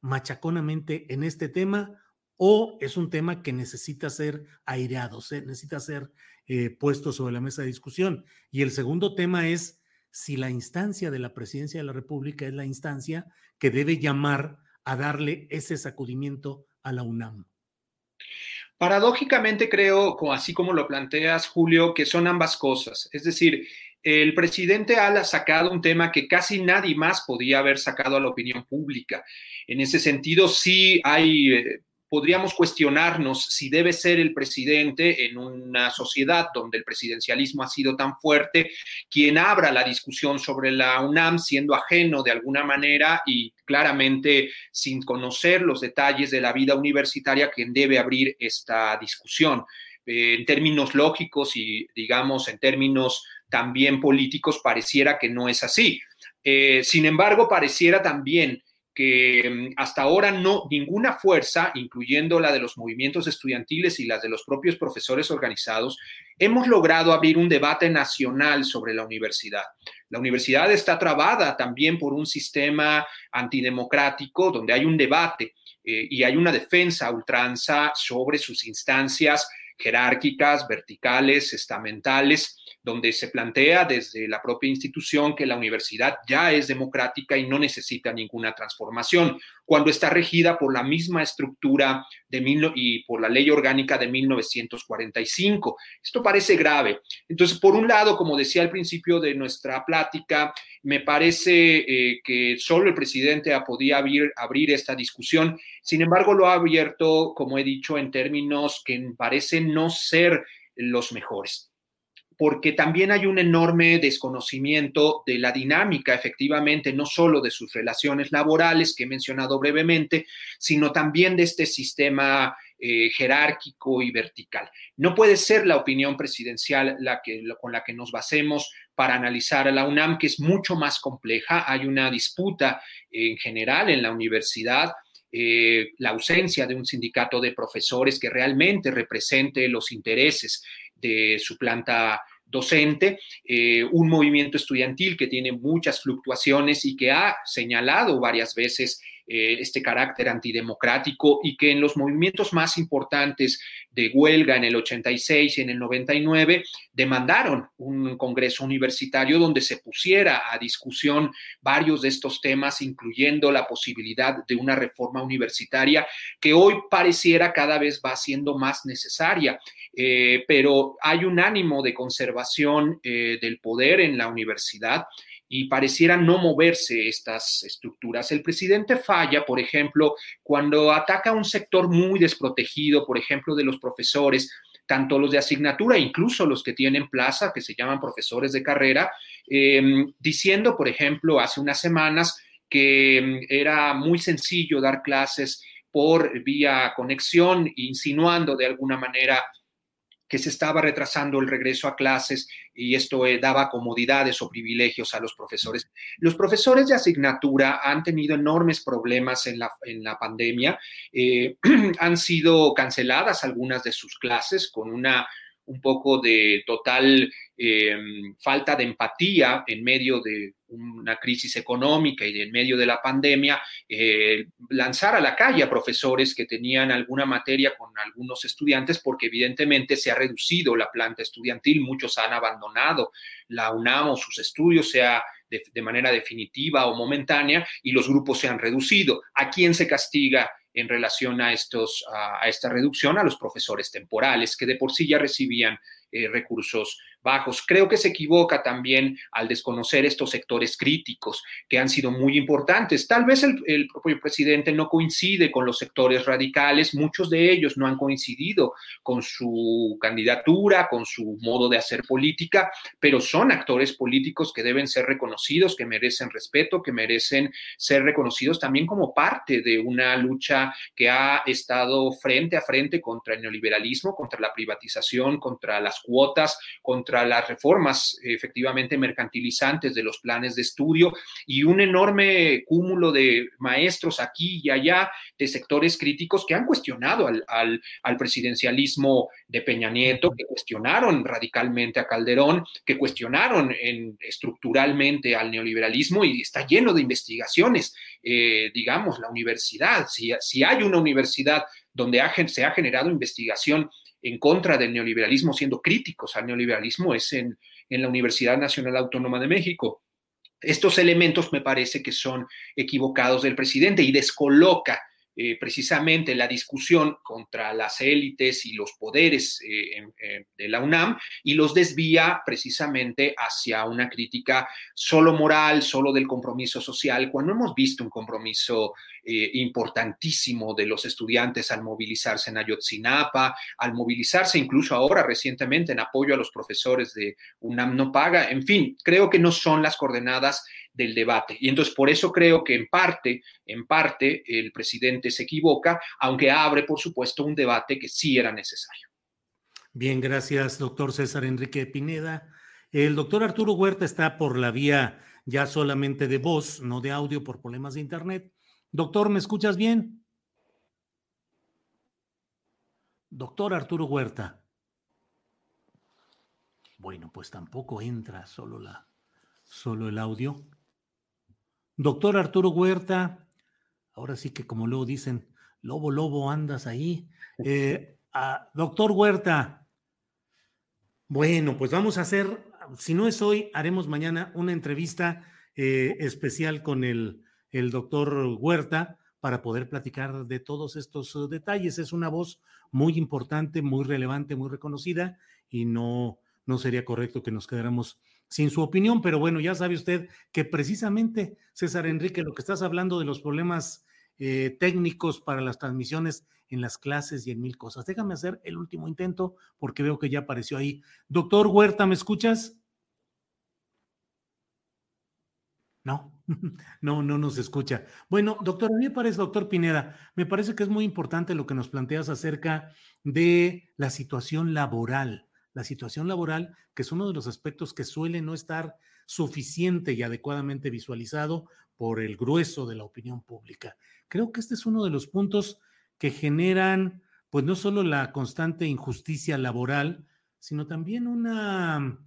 machaconamente en este tema o es un tema que necesita ser aireado, necesita ser eh, puesto sobre la mesa de discusión. Y el segundo tema es si la instancia de la presidencia de la República es la instancia que debe llamar a darle ese sacudimiento a la UNAM. Paradójicamente creo, así como lo planteas, Julio, que son ambas cosas. Es decir, el presidente ha sacado un tema que casi nadie más podía haber sacado a la opinión pública. En ese sentido, sí hay, eh, podríamos cuestionarnos si debe ser el presidente en una sociedad donde el presidencialismo ha sido tan fuerte quien abra la discusión sobre la UNAM siendo ajeno de alguna manera y claramente sin conocer los detalles de la vida universitaria quien debe abrir esta discusión. En términos lógicos y digamos en términos también políticos pareciera que no es así. Eh, sin embargo, pareciera también que mm, hasta ahora no ninguna fuerza, incluyendo la de los movimientos estudiantiles y las de los propios profesores organizados, hemos logrado abrir un debate nacional sobre la universidad. La universidad está trabada también por un sistema antidemocrático donde hay un debate eh, y hay una defensa ultranza sobre sus instancias jerárquicas, verticales, estamentales donde se plantea desde la propia institución que la universidad ya es democrática y no necesita ninguna transformación, cuando está regida por la misma estructura de mil, y por la ley orgánica de 1945. Esto parece grave. Entonces, por un lado, como decía al principio de nuestra plática, me parece eh, que solo el presidente podía abrir, abrir esta discusión. Sin embargo, lo ha abierto, como he dicho, en términos que parecen no ser los mejores porque también hay un enorme desconocimiento de la dinámica, efectivamente, no solo de sus relaciones laborales que he mencionado brevemente, sino también de este sistema eh, jerárquico y vertical. No puede ser la opinión presidencial la que, con la que nos basemos para analizar a la UNAM, que es mucho más compleja. Hay una disputa en general en la universidad eh, la ausencia de un sindicato de profesores que realmente represente los intereses de su planta docente, eh, un movimiento estudiantil que tiene muchas fluctuaciones y que ha señalado varias veces eh, este carácter antidemocrático y que en los movimientos más importantes de huelga en el 86 y en el 99 demandaron un congreso universitario donde se pusiera a discusión varios de estos temas, incluyendo la posibilidad de una reforma universitaria que hoy pareciera cada vez va siendo más necesaria. Eh, pero hay un ánimo de conservación eh, del poder en la universidad y pareciera no moverse estas estructuras. El presidente falla, por ejemplo, cuando ataca a un sector muy desprotegido, por ejemplo, de los profesores, tanto los de asignatura, incluso los que tienen plaza, que se llaman profesores de carrera, em, diciendo, por ejemplo, hace unas semanas que em, era muy sencillo dar clases por vía conexión, insinuando de alguna manera que se estaba retrasando el regreso a clases y esto eh, daba comodidades o privilegios a los profesores. Los profesores de asignatura han tenido enormes problemas en la, en la pandemia, eh, [clears throat] han sido canceladas algunas de sus clases con una un poco de total eh, falta de empatía en medio de una crisis económica y en medio de la pandemia, eh, lanzar a la calle a profesores que tenían alguna materia con algunos estudiantes, porque evidentemente se ha reducido la planta estudiantil, muchos han abandonado la UNAM o sus estudios, sea de, de manera definitiva o momentánea, y los grupos se han reducido. ¿A quién se castiga? en relación a, estos, a, esta reducción a los profesores temporales, que de por sí ya recibían eh, recursos bajos. Creo que se equivoca también al desconocer estos sectores críticos que han sido muy importantes. Tal vez el, propio presidente no coincide con los sectores radicales, muchos de ellos no han coincidido con su candidatura, con su modo de hacer política, pero son actores políticos que deben ser reconocidos, que merecen respeto, que merecen ser reconocidos también como parte de una lucha que ha estado frente a frente contra el neoliberalismo, contra la privatización, contra las cuotas, contra las reformas efectivamente mercantilizantes de los planes de estudio y un enorme cúmulo de maestros aquí y allá de sectores críticos que han cuestionado al, al, presidencialismo de Peña Nieto, que cuestionaron radicalmente a Calderón, que cuestionaron en, estructuralmente al neoliberalismo y está lleno de investigaciones. Eh, digamos, la universidad, si, si hay una universidad donde se ha generado investigación en contra del neoliberalismo, siendo críticos al neoliberalismo, es en, la Universidad Nacional Autónoma de México. Estos elementos me parece que son equivocados del presidente y descoloca eh, precisamente la discusión contra las élites y los poderes eh, de la UNAM y los desvía precisamente hacia una crítica solo moral, solo del compromiso social, cuando hemos visto un compromiso eh, importantísimo de los estudiantes al movilizarse en Ayotzinapa, al movilizarse incluso ahora recientemente en apoyo a los profesores de UNAM no paga, en fin, creo que no son las coordenadas del debate. Y entonces por eso creo que en parte, en parte, el presidente se equivoca, aunque abre, por supuesto, un debate que sí era necesario. Bien, gracias, doctor César Enrique Pineda. El doctor Arturo Huerta está por la vía ya solamente de voz, no de audio por problemas de internet. Doctor, ¿me escuchas bien? Doctor Arturo Huerta. Bueno, pues tampoco entra solo la solo el audio. Doctor Arturo Huerta, ahora sí que como luego dicen, lobo, lobo, andas ahí. Eh, doctor Huerta, bueno, pues vamos a hacer, si no es hoy, haremos mañana una entrevista eh, especial con el, el doctor Huerta para poder platicar de todos estos uh, detalles. Es una voz muy importante, muy relevante, muy reconocida y no, no sería correcto que nos quedáramos sin su opinión, pero bueno, ya sabe usted que precisamente, César Enrique, lo que estás hablando de los problemas eh, técnicos para las transmisiones en las clases y en mil cosas. Déjame hacer el último intento porque veo que ya apareció ahí. Doctor Huerta, ¿me escuchas? No, [laughs] no, no nos escucha. Bueno, doctor, a mí me parece, doctor Pineda, me parece que es muy importante lo que nos planteas acerca de la situación laboral la situación laboral, que es uno de los aspectos que suele no estar suficiente y adecuadamente visualizado por el grueso de la opinión pública. Creo que este es uno de los puntos que generan, pues no solo la constante injusticia laboral, sino también una,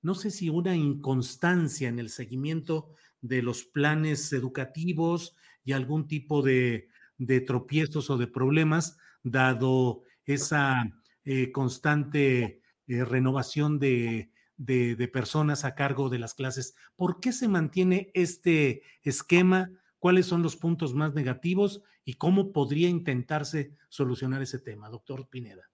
no sé si una inconstancia en el seguimiento de los planes educativos y algún tipo de, tropiezos o de problemas, dado esa eh, constante eh, renovación de, personas a cargo de las clases. ¿Por qué se mantiene este esquema? ¿Cuáles son los puntos más negativos y cómo podría intentarse solucionar ese tema, doctor Pineda?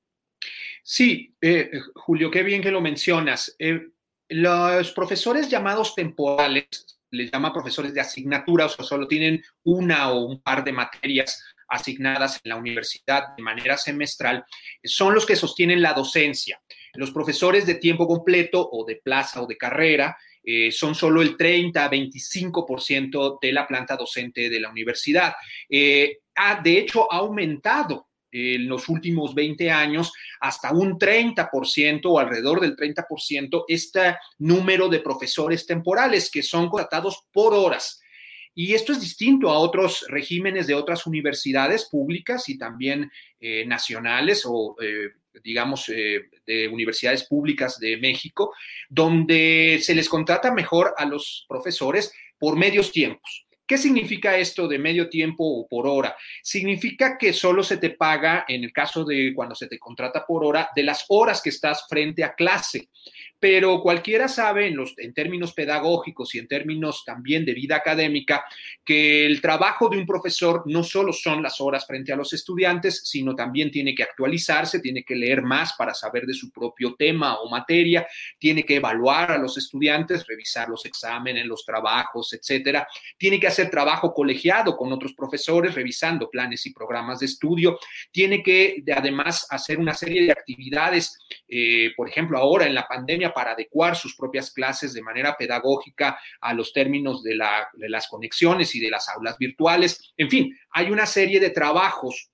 Sí, eh, Julio, qué bien que lo mencionas. Eh, los profesores llamados temporales, les llama profesores de asignatura, o sea, solo tienen una o un par de materias asignadas en la universidad de manera semestral, son los que sostienen la docencia. Los profesores de tiempo completo o de plaza o de carrera eh, son solo el 30 a 25% de la planta docente de la universidad. Eh, ha, de hecho, ha aumentado en los últimos 20 años hasta un 30% o alrededor del 30% este número de profesores temporales que son contratados por horas. Y esto es distinto a otros regímenes de otras universidades públicas y también eh, nacionales o digamos, eh, de universidades públicas de México, donde se les contrata mejor a los profesores por medios tiempos. ¿Qué significa esto de medio tiempo o por hora? Significa que solo se te paga, en el caso de cuando se te contrata por hora, de las horas que estás frente a clase pero cualquiera sabe en, los, en términos pedagógicos y en términos también de vida académica que el trabajo de un profesor no solo son las horas frente a los estudiantes, sino también tiene que actualizarse, tiene que leer más para saber de su propio tema o materia, tiene que evaluar a los estudiantes, revisar los exámenes, los trabajos, etcétera, tiene que hacer trabajo colegiado con otros profesores, revisando planes y programas de estudio, tiene que además hacer una serie de actividades, eh, por ejemplo, ahora en la pandemia para adecuar sus propias clases de manera pedagógica a los términos de, de las conexiones y de las aulas virtuales. En fin, hay una serie de trabajos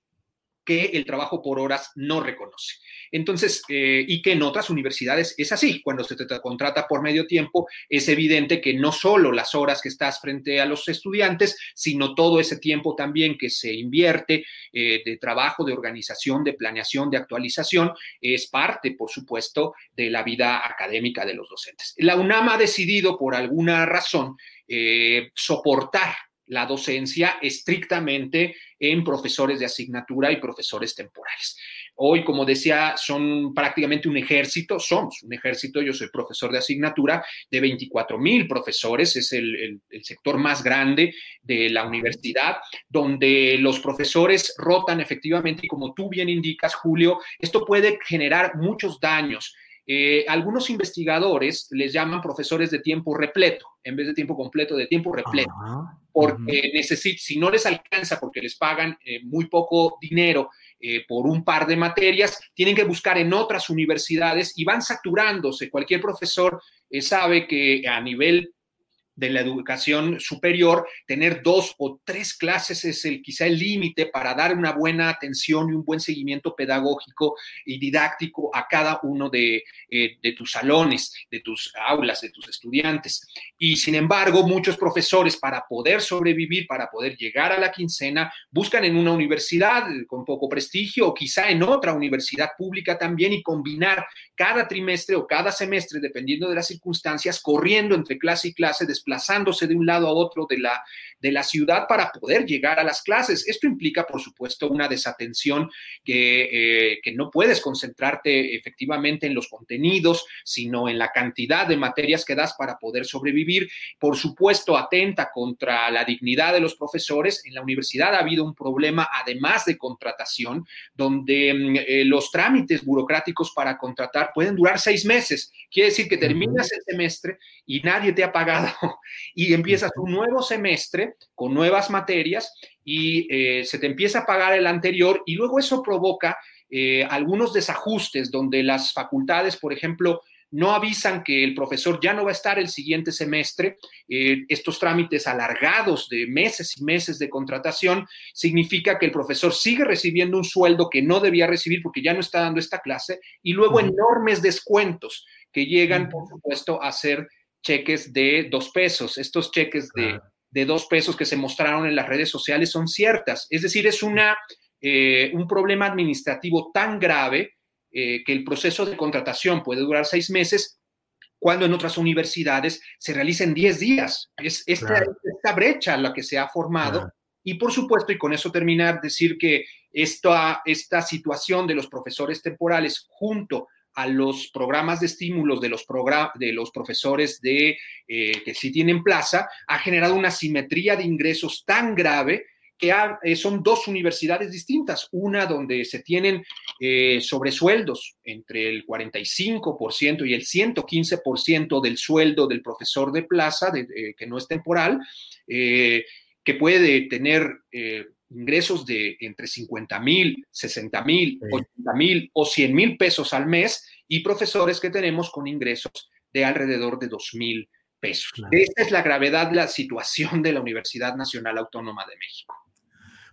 que el trabajo por horas no reconoce. Entonces, eh, y que en otras universidades es así. Cuando se te contrata por medio tiempo, es evidente que no solo las horas que estás frente a los estudiantes, sino todo ese tiempo también que se invierte eh, de trabajo, de organización, de planeación, de actualización, es parte, por supuesto, de la vida académica de los docentes. La UNAM ha decidido, por alguna razón, eh, soportar la docencia estrictamente en profesores de asignatura y profesores temporales. Hoy, como decía, son prácticamente un ejército, somos un ejército, yo soy profesor de asignatura de 24 mil profesores, es el, el, sector más grande de la universidad, donde los profesores rotan efectivamente y como tú bien indicas, Julio, esto puede generar muchos daños. Eh, algunos investigadores les llaman profesores de tiempo repleto, en vez de tiempo completo, de tiempo repleto, porque si no les alcanza, porque les pagan eh, muy poco dinero eh, por un par de materias, tienen que buscar en otras universidades y van saturándose. Cualquier profesor sabe que a nivel de la educación superior, tener dos o tres clases es el, quizá el límite para dar una buena atención y un buen seguimiento pedagógico y didáctico a cada uno de, eh, de tus salones, de tus aulas, de tus estudiantes. Y sin embargo, muchos profesores para poder sobrevivir, para poder llegar a la quincena, buscan en una universidad con poco prestigio o quizá en otra universidad pública también y combinar cada trimestre o cada semestre, dependiendo de las circunstancias, corriendo entre clase y clase, desplazándose de un lado a otro de la, de la ciudad para poder llegar a las clases. Esto implica, por supuesto, una desatención que, eh, que no puedes concentrarte efectivamente en los contenidos, sino en la cantidad de materias que das para poder sobrevivir. Por supuesto, atenta contra la dignidad de los profesores. En la universidad ha habido un problema, además de contratación, donde mm, eh, los trámites burocráticos para contratar pueden durar seis meses. Quiere decir que terminas el semestre y nadie te ha pagado y empiezas un nuevo semestre con nuevas materias y eh, se te empieza a pagar el anterior y luego eso provoca eh, algunos desajustes donde las facultades, por ejemplo, no avisan que el profesor ya no va a estar el siguiente semestre. Eh, estos trámites alargados de meses y meses de contratación significa que el profesor sigue recibiendo un sueldo que no debía recibir porque ya no está dando esta clase y luego enormes descuentos que llegan, por supuesto, a ser cheques de dos pesos. Estos cheques de, dos pesos que se mostraron en las redes sociales son ciertas. Es decir, es una, eh, un problema administrativo tan grave eh, que el proceso de contratación puede durar seis meses cuando en otras universidades se realiza en diez días. Es esta, brecha la que se ha formado. Y por supuesto, y con eso terminar, decir que esta, esta situación de los profesores temporales junto a los programas de estímulos de los, de los profesores de, eh, que sí tienen plaza, ha generado una simetría de ingresos tan grave que eh, son dos universidades distintas, una donde se tienen eh, sobresueldos entre el 45% y el 115% del sueldo del profesor de plaza, que no es temporal, que puede tener ingresos de entre 50 mil, 60 mil, 80 mil o 100 mil pesos al mes y profesores que tenemos con ingresos de alrededor de 2 mil pesos. Esta es la gravedad, la situación de la Universidad Nacional Autónoma de México.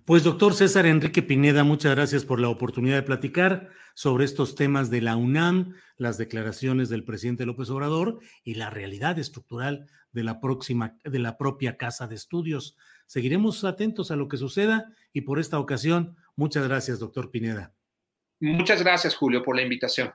Pues doctor César Enrique Pineda, muchas gracias por la oportunidad de platicar sobre estos temas de la UNAM, las declaraciones del presidente López Obrador y la realidad estructural de la próxima, de la propia casa de estudios. Seguiremos atentos a lo que suceda y por esta ocasión, muchas gracias, doctor Pineda. Muchas gracias, Julio, por la invitación.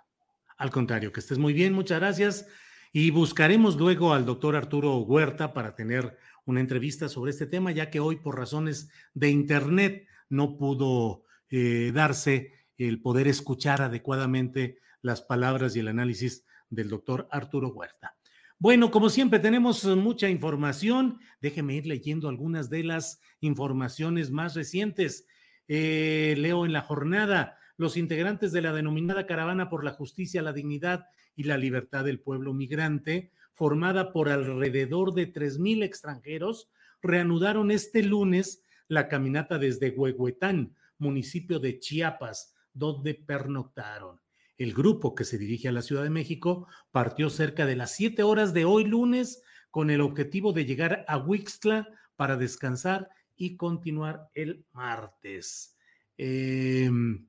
Al contrario, que estés muy bien, muchas gracias. Y buscaremos luego al doctor Arturo Huerta para tener una entrevista sobre este tema, ya que hoy por razones de Internet no pudo eh, darse el poder escuchar adecuadamente las palabras y el análisis del doctor Arturo Huerta. Bueno, como siempre tenemos mucha información. Déjeme ir leyendo algunas de las informaciones más recientes. Eh, leo en la jornada, los integrantes de la denominada Caravana por la Justicia, la Dignidad y la Libertad del Pueblo Migrante, formada por alrededor de 3.000 extranjeros, reanudaron este lunes la caminata desde Huehuetán, municipio de Chiapas, donde pernoctaron. El grupo que se dirige a la Ciudad de México partió cerca de las 7 horas de hoy lunes con el objetivo de llegar a Huixtla para descansar y continuar el martes. Em,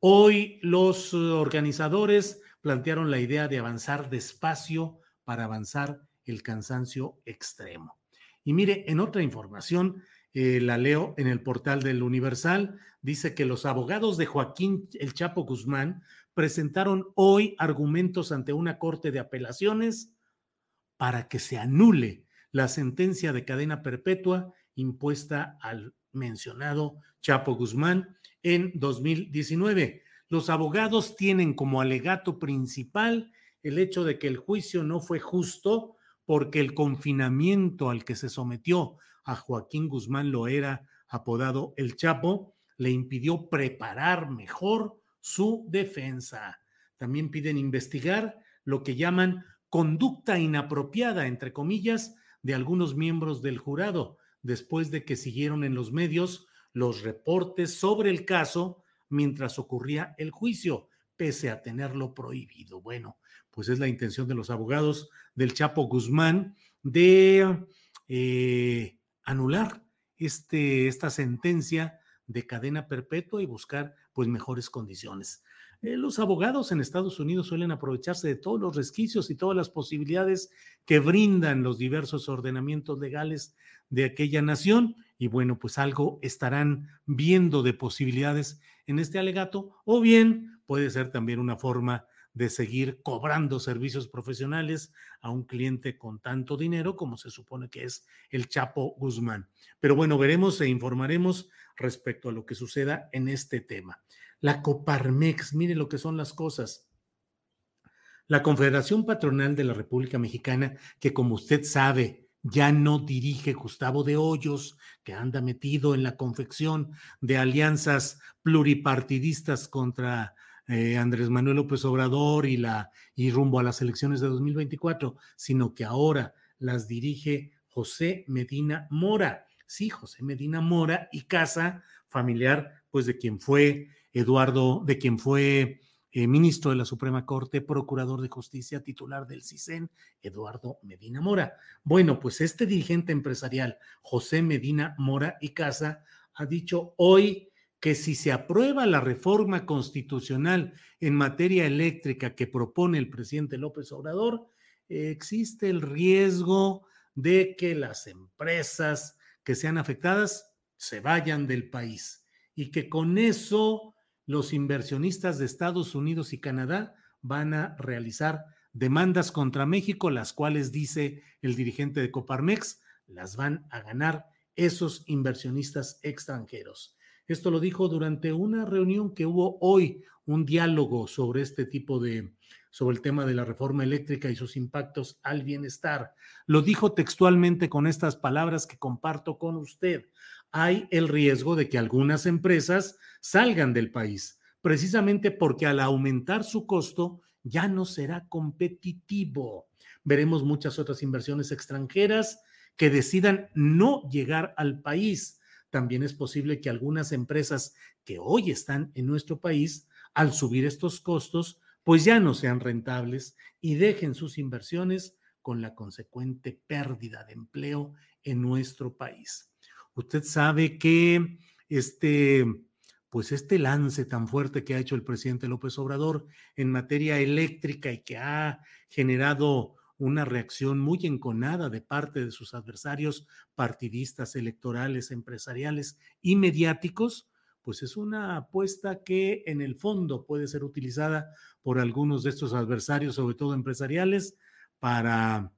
hoy los organizadores plantearon la idea de avanzar despacio para avanzar el cansancio extremo. Y mire, en otra información, eh, la leo en el portal del Universal, dice que los abogados de Joaquín El Chapo Guzmán presentaron hoy argumentos ante una corte de apelaciones para que se anule la sentencia de cadena perpetua impuesta al mencionado Chapo Guzmán en 2019. Los abogados tienen como alegato principal el hecho de que el juicio no fue justo porque el confinamiento al que se sometió a Joaquín Guzmán Loera, apodado El Chapo, le impidió preparar mejor su defensa. También piden investigar lo que llaman conducta inapropiada, entre comillas, de algunos miembros del jurado, después de que siguieron en los medios los reportes sobre el caso mientras ocurría el juicio, pese a tenerlo prohibido. Bueno, pues es la intención de los abogados del Chapo Guzmán de eh, anular este, esta sentencia de cadena perpetua y buscar pues mejores condiciones. Eh, los abogados en Estados Unidos suelen aprovecharse de todos los resquicios y todas las posibilidades que brindan los diversos ordenamientos legales de aquella nación y bueno, pues algo estarán viendo de posibilidades en este alegato o bien puede ser también una forma de seguir cobrando servicios profesionales a un cliente con tanto dinero como se supone que es el Chapo Guzmán. Pero bueno, veremos e informaremos respecto a lo que suceda en este tema. La Coparmex, mire lo que son las cosas. La Confederación Patronal de la República Mexicana, que como usted sabe, ya no dirige Gustavo de Hoyos, que anda metido en la confección de alianzas pluripartidistas contra eh, Andrés Manuel López Obrador y, la, y rumbo a las elecciones de 2024, sino que ahora las dirige José Medina Mora. Sí, José Medina Mora y casa familiar, pues de quien fue Eduardo, de quien fue eh, ministro de la Suprema Corte, procurador de justicia, titular del CISEN, Eduardo Medina Mora. Bueno, pues este dirigente empresarial, José Medina Mora y Casa, ha dicho hoy que si se aprueba la reforma constitucional en materia eléctrica que propone el presidente López Obrador, existe el riesgo de que las empresas que sean afectadas se vayan del país y que con eso los inversionistas de Estados Unidos y Canadá van a realizar demandas contra México, las cuales, dice el dirigente de Coparmex, las van a ganar esos inversionistas extranjeros. Esto lo dijo durante una reunión que hubo hoy, un diálogo sobre este tipo de, sobre el tema de la reforma eléctrica y sus impactos al bienestar. Lo dijo textualmente con estas palabras que comparto con usted hay el riesgo de que algunas empresas salgan del país, precisamente porque al aumentar su costo ya no será competitivo. Veremos muchas otras inversiones extranjeras que decidan no llegar al país. También es posible que algunas empresas que hoy están en nuestro país, al subir estos costos, pues ya no sean rentables y dejen sus inversiones con la consecuente pérdida de empleo en nuestro país. Usted sabe que este, pues este lance tan fuerte que ha hecho el presidente López Obrador en materia eléctrica y que ha generado una reacción muy enconada de parte de sus adversarios partidistas, electorales, empresariales y mediáticos, pues es una apuesta que en el fondo puede ser utilizada por algunos de estos adversarios, sobre todo empresariales, para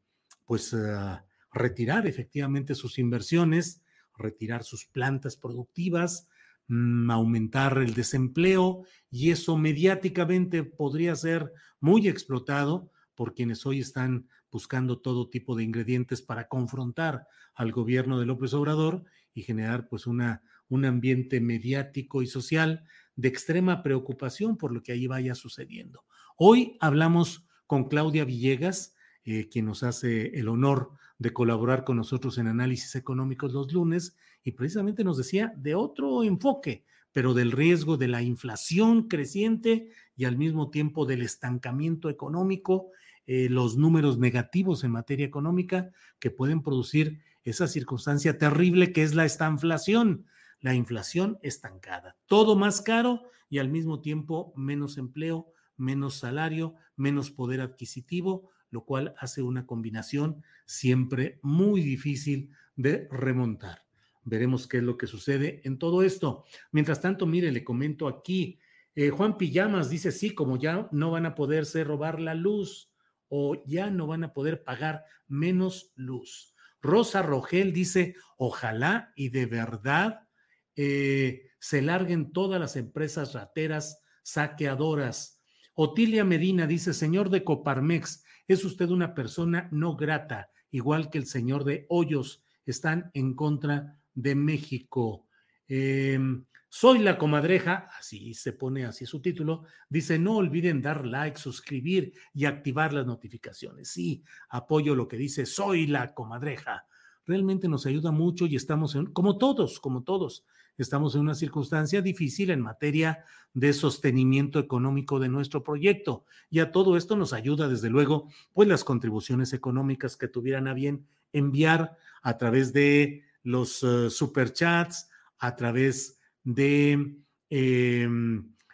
pues uh, retirar efectivamente sus inversiones retirar sus plantas productivas, mm, aumentar el desempleo y eso mediáticamente podría ser muy explotado por quienes hoy están buscando todo tipo de ingredientes para confrontar al gobierno de López Obrador y generar pues una, un ambiente mediático y social de extrema preocupación por lo que ahí vaya sucediendo. Hoy hablamos con Claudia Villegas, eh, quien nos hace el honor de colaborar con nosotros en análisis económicos los lunes, y precisamente nos decía de otro enfoque, pero del riesgo de la inflación creciente y al mismo tiempo del estancamiento económico, eh, los números negativos en materia económica que pueden producir esa circunstancia terrible que es la estanflación, la inflación estancada. Todo más caro y al mismo tiempo menos empleo, menos salario, menos poder adquisitivo, lo cual hace una combinación siempre muy difícil de remontar. Veremos qué es lo que sucede en todo esto. Mientras tanto, mire, le comento aquí, eh, Juan Pijamas dice, sí, como ya no van a poderse robar la luz o ya no van a poder pagar menos luz. Rosa Rogel dice, ojalá y de verdad eh, se larguen todas las empresas rateras saqueadoras. Otilia Medina dice, señor de Coparmex, es usted una persona no grata, igual que el señor de Hoyos, están en contra de México. Em, soy la comadreja, así se pone así su título, dice, no olviden dar like, suscribir y activar las notificaciones. Sí, apoyo lo que dice, soy la comadreja. Realmente nos ayuda mucho y estamos en, como todos, como todos, estamos en una circunstancia difícil en materia de sostenimiento económico de nuestro proyecto. Y a todo esto nos ayuda, desde luego, pues las contribuciones económicas que tuvieran a bien enviar a través de los uh, superchats, a través de eh,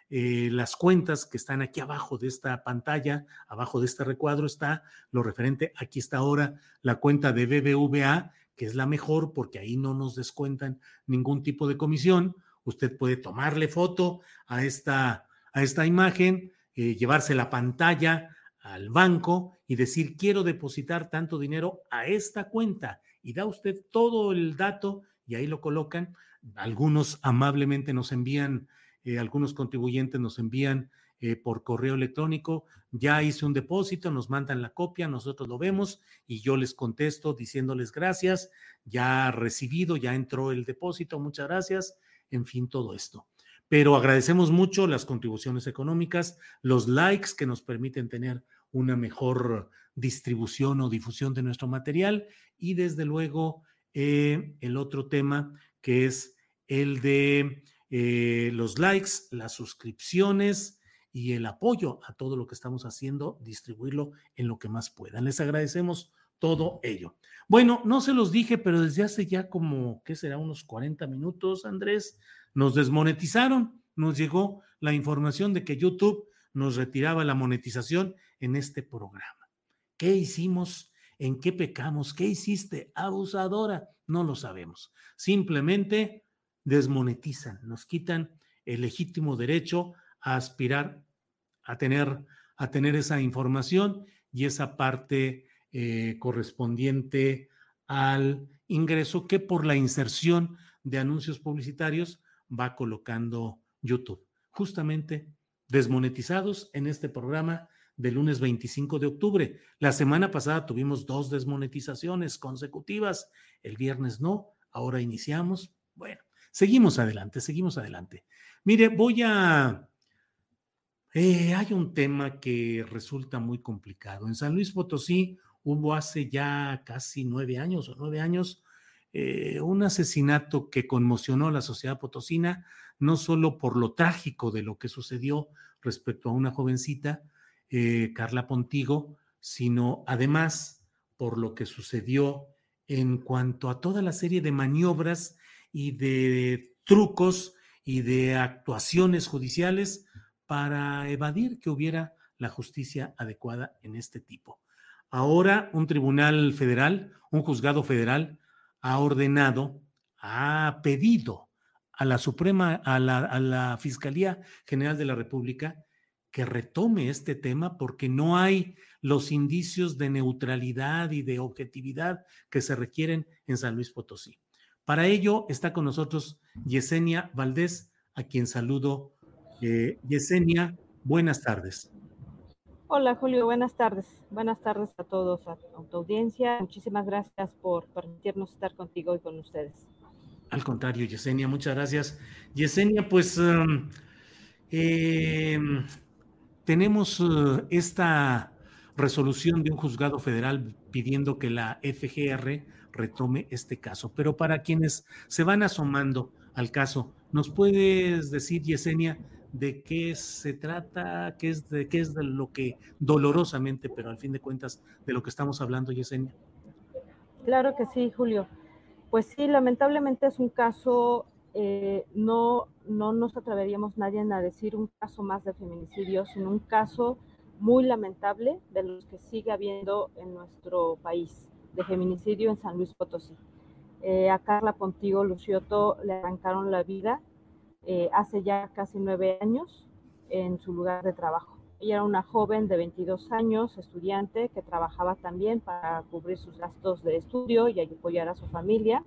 eh, las cuentas que están aquí abajo de esta pantalla, abajo de este recuadro está lo referente, aquí está ahora la cuenta de BBVA, que es la mejor porque ahí no nos descuentan ningún tipo de comisión. Usted puede tomarle foto a esta, a esta imagen, eh, llevarse la pantalla al banco y decir quiero depositar tanto dinero a esta cuenta y da usted todo el dato y ahí lo colocan. Algunos amablemente nos envían, eh, algunos contribuyentes nos envían eh, por correo electrónico, ya hice un depósito, nos mandan la copia, nosotros lo vemos y yo les contesto diciéndoles gracias, ya recibido, ya entró el depósito, muchas gracias, en fin, todo esto. Pero agradecemos mucho las contribuciones económicas, los likes que nos permiten tener una mejor distribución o difusión de nuestro material y desde luego eh, el otro tema que es el de eh, los likes, las suscripciones y el apoyo a todo lo que estamos haciendo, distribuirlo en lo que más puedan. Les agradecemos todo ello. Bueno, no se los dije, pero desde hace ya como, ¿qué será? Unos 40 minutos, Andrés, nos desmonetizaron, nos llegó la información de que YouTube nos retiraba la monetización en este programa. ¿Qué hicimos? ¿En qué pecamos? ¿Qué hiciste? Abusadora. No lo sabemos. Simplemente desmonetizan, nos quitan el legítimo derecho a aspirar a tener, a tener esa información y esa parte eh, correspondiente al ingreso que por la inserción de anuncios publicitarios va colocando YouTube. Justamente desmonetizados en este programa del lunes 25 de octubre. La semana pasada tuvimos dos desmonetizaciones consecutivas, el viernes no, ahora iniciamos. Bueno, seguimos adelante, seguimos adelante. Mire, voy a... Eh, hay un tema que resulta muy complicado. En San Luis Potosí hubo hace ya casi nueve años o nueve años eh, un asesinato que conmocionó a la sociedad potosina, no solo por lo trágico de lo que sucedió respecto a una jovencita, eh, Carla Pontigo, sino además por lo que sucedió en cuanto a toda la serie de maniobras y de trucos y de actuaciones judiciales para evadir que hubiera la justicia adecuada en este tipo. Ahora un tribunal federal, un juzgado federal, ha ordenado, ha pedido a la Suprema, a la, a la Fiscalía General de la República que retome este tema porque no hay los indicios de neutralidad y de objetividad que se requieren en San Luis Potosí. Para ello está con nosotros Yesenia Valdés, a quien saludo. Eh, Yesenia, buenas tardes. Hola Julio, buenas tardes. Buenas tardes a todos, a tu audiencia. Muchísimas gracias por permitirnos estar contigo y con ustedes. Al contrario, Yesenia, muchas gracias. Yesenia, pues um, eh, tenemos uh, esta resolución de un juzgado federal pidiendo que la FGR retome este caso. Pero para quienes se van asomando al caso, ¿nos puedes decir, Yesenia, de qué se trata, qué es de qué es de lo que dolorosamente, pero al fin de cuentas, de lo que estamos hablando, Yesenia? Claro que sí, Julio. Pues sí, lamentablemente es un caso eh, no, no nos atreveríamos nadie a decir un caso más de feminicidio, sino un caso muy lamentable de los que sigue habiendo en nuestro país, de feminicidio en San Luis Potosí. Eh, a Carla Pontigo Lucioto le arrancaron la vida eh, hace ya casi nueve años en su lugar de trabajo. Ella era una joven de 22 años, estudiante, que trabajaba también para cubrir sus gastos de estudio y apoyar a su familia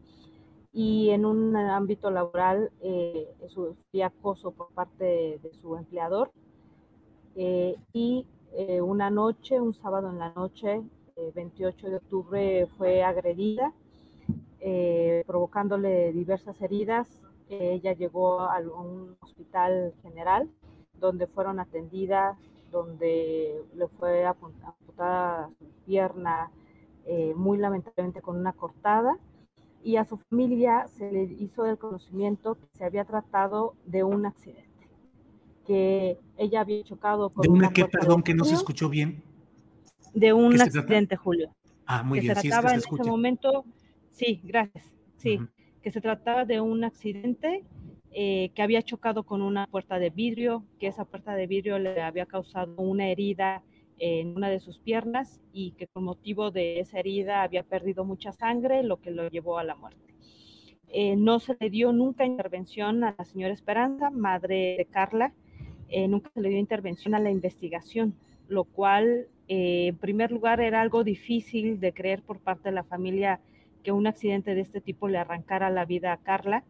y en un ámbito laboral eh, sufría acoso por parte de, su empleador. Eh, y una noche, un sábado en la noche, 28 eh, de octubre, fue agredida, provocándole diversas heridas. ella llegó a un hospital general donde fueron atendidas, donde le fue amputada su pierna muy lamentablemente con una cortada y a su familia se le hizo el conocimiento que se había tratado de un accidente, que ella había chocado con... ¿De una, que, perdón, que no se escuchó bien? De un accidente, Julio. Ah, muy que bien, se trataba en ese momento, sí, gracias, sí, que se trataba de un accidente eh, que había chocado con una puerta de vidrio, que esa puerta de vidrio le había causado una herida en una de sus piernas y que con motivo de esa herida había perdido mucha sangre, lo que lo llevó a la muerte. Eh, no se le dio nunca intervención a la señora Esperanza, madre de Carla, eh, nunca se le dio intervención a la investigación, lo cual eh, en primer lugar era algo difícil de creer por parte de la familia que un accidente de este tipo le arrancara la vida a Carla.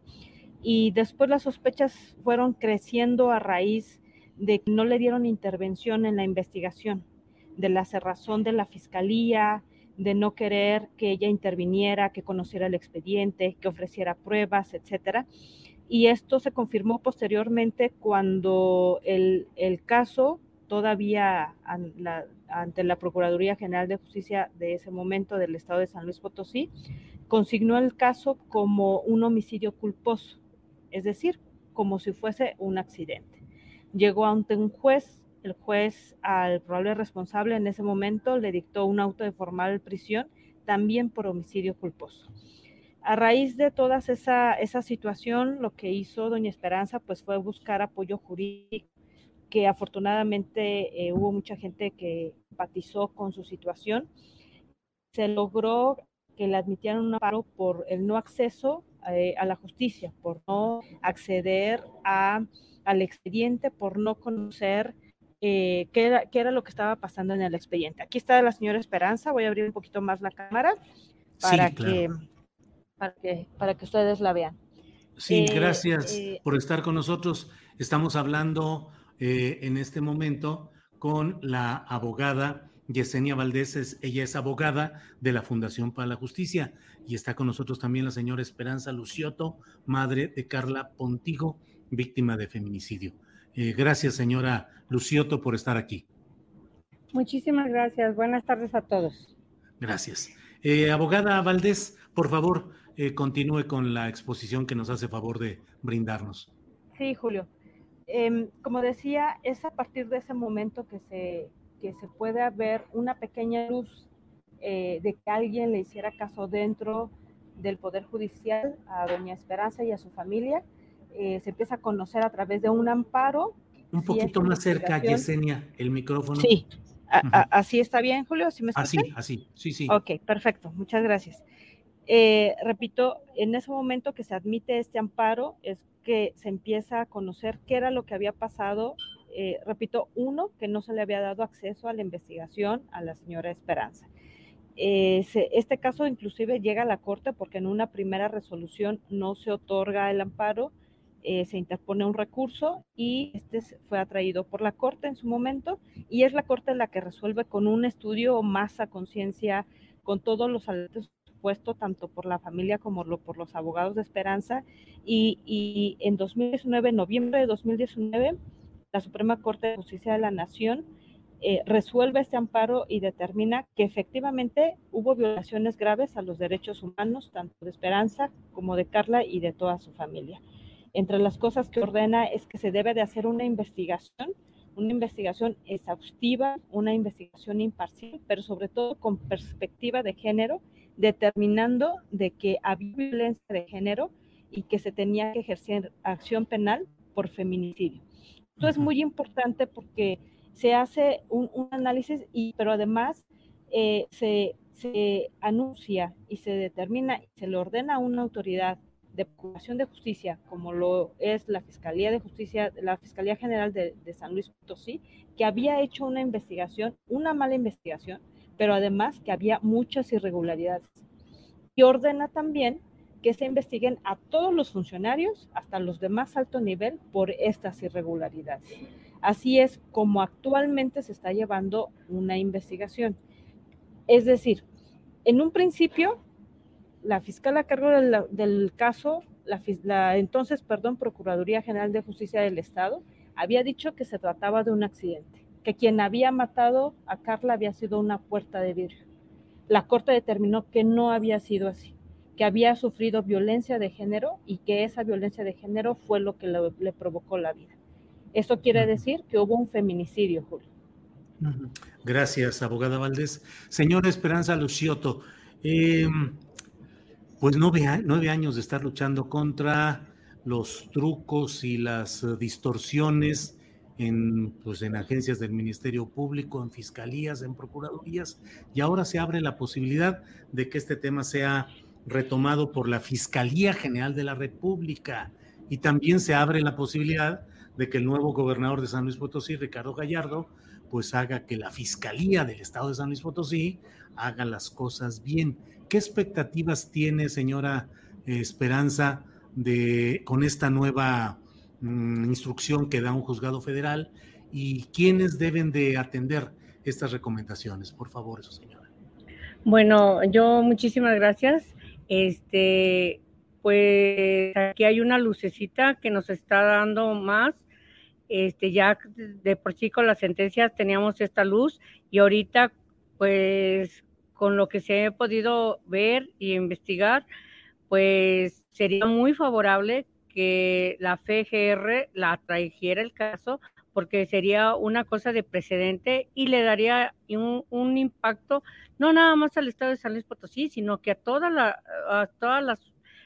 Y después las sospechas fueron creciendo a raíz de que no le dieron intervención en la investigación de la cerrazón de la fiscalía, de no querer que ella interviniera, que conociera el expediente, que ofreciera pruebas, etcétera. Y esto se confirmó posteriormente cuando el, caso todavía ante la Procuraduría General de Justicia de ese momento del Estado de San Luis Potosí, consignó el caso como un homicidio culposo, es decir, como si fuese un accidente. Llegó ante un juez el juez al probable responsable en ese momento le dictó un auto de formal prisión también por homicidio culposo. A raíz de toda esa, esa situación, lo que hizo doña Esperanza pues fue buscar apoyo jurídico, que afortunadamente eh, hubo mucha gente que empatizó con su situación. Se logró que le admitieran un amparo por el no acceso eh, a la justicia, por no acceder a, al expediente, por no conocer eh, qué, era, qué, era, lo que estaba pasando en el expediente. Aquí está la señora Esperanza, voy a abrir un poquito más la cámara para, que, para, que, para que ustedes la vean. Sí, eh, gracias eh, por estar con nosotros. Estamos hablando en este momento con la abogada Yesenia Valdés, ella es abogada de la Fundación para la Justicia y está con nosotros también la señora Esperanza Lucioto, madre de Carla Pontigo, víctima de feminicidio. Eh, gracias, señora Lucioto, por estar aquí. Muchísimas gracias. Buenas tardes a todos. Gracias. Eh, abogada Valdés, por favor, eh, continúe con la exposición que nos hace favor de brindarnos. Sí, Julio. Em, como decía, es a partir de ese momento que se, que se puede ver una pequeña luz de que alguien le hiciera caso dentro del Poder Judicial a doña Esperanza y a su familia eh, se empieza a conocer a través de un amparo. Un poquito más cerca, Yesenia, el micrófono. Sí, así está bien, Julio, ¿sí me Así, así, sí, sí. Ok, perfecto, muchas gracias. Eh, repito, en ese momento que se admite este amparo es que se empieza a conocer qué era lo que había pasado. Eh, repito, uno, que no se le había dado acceso a la investigación a la señora Esperanza. este caso inclusive llega a la Corte porque en una primera resolución no se otorga el amparo, eh, se interpone un recurso y este fue atraído por la Corte en su momento y es la Corte la que resuelve con un estudio más a conciencia, con todos los alertas puestos tanto por la familia como por los abogados de Esperanza y, en 2019, noviembre de 2019, la Suprema Corte de Justicia de la Nación eh, resuelve este amparo y determina que efectivamente hubo violaciones graves a los derechos humanos, tanto de Esperanza como de Carla y de toda su familia. Entre las cosas que ordena es que se debe de hacer una investigación, una investigación exhaustiva, una investigación imparcial, pero sobre todo con perspectiva de género, determinando de que había violencia de género y que se tenía que ejercer acción penal por feminicidio. Esto es muy importante porque se hace un, análisis, y, pero además eh, se, se anuncia y se determina y se le ordena a una autoridad de Procuración de Justicia, como lo es la Fiscalía de Justicia, la Fiscalía General de, San Luis Potosí, que había hecho una investigación, una mala investigación, pero además que había muchas irregularidades. Y ordena también que se investiguen a todos los funcionarios, hasta los de más alto nivel, por estas irregularidades. Así es como actualmente se está llevando una investigación. Es decir, en un principio, la fiscal a cargo del, caso, la, la, entonces, perdón, Procuraduría General de Justicia del Estado, había dicho que se trataba de un accidente, que quien había matado a Carla había sido una puerta de vidrio. La Corte determinó que no había sido así que había sufrido violencia de género y que esa violencia de género fue lo que le, provocó la vida. Eso quiere decir que hubo un feminicidio, Julio. Gracias, abogada Valdés. Señora Esperanza Lucioto, em, pues nueve, nueve, años de estar luchando contra los trucos y las distorsiones en, pues, en agencias del Ministerio Público, en fiscalías, en procuradurías, y ahora se abre la posibilidad de que este tema sea retomado por la Fiscalía General de la República y también se abre la posibilidad de que el nuevo gobernador de San Luis Potosí, Ricardo Gallardo, pues haga que la Fiscalía del Estado de San Luis Potosí haga las cosas bien. ¿Qué expectativas tiene, señora eh, Esperanza, de, con esta nueva mm, instrucción que da un juzgado federal y quiénes deben de atender estas recomendaciones? Por favor, eso, señora. Bueno, yo muchísimas gracias. Este, pues aquí hay una lucecita que nos está dando más. Este, ya de por sí con las sentencias teníamos esta luz y ahorita, pues con lo que se ha podido ver y investigar, pues sería muy favorable que la FGR la trajera el caso porque sería una cosa de precedente y le daría un, impacto no nada más al Estado de San Luis Potosí, sino que a, toda la, a todas las,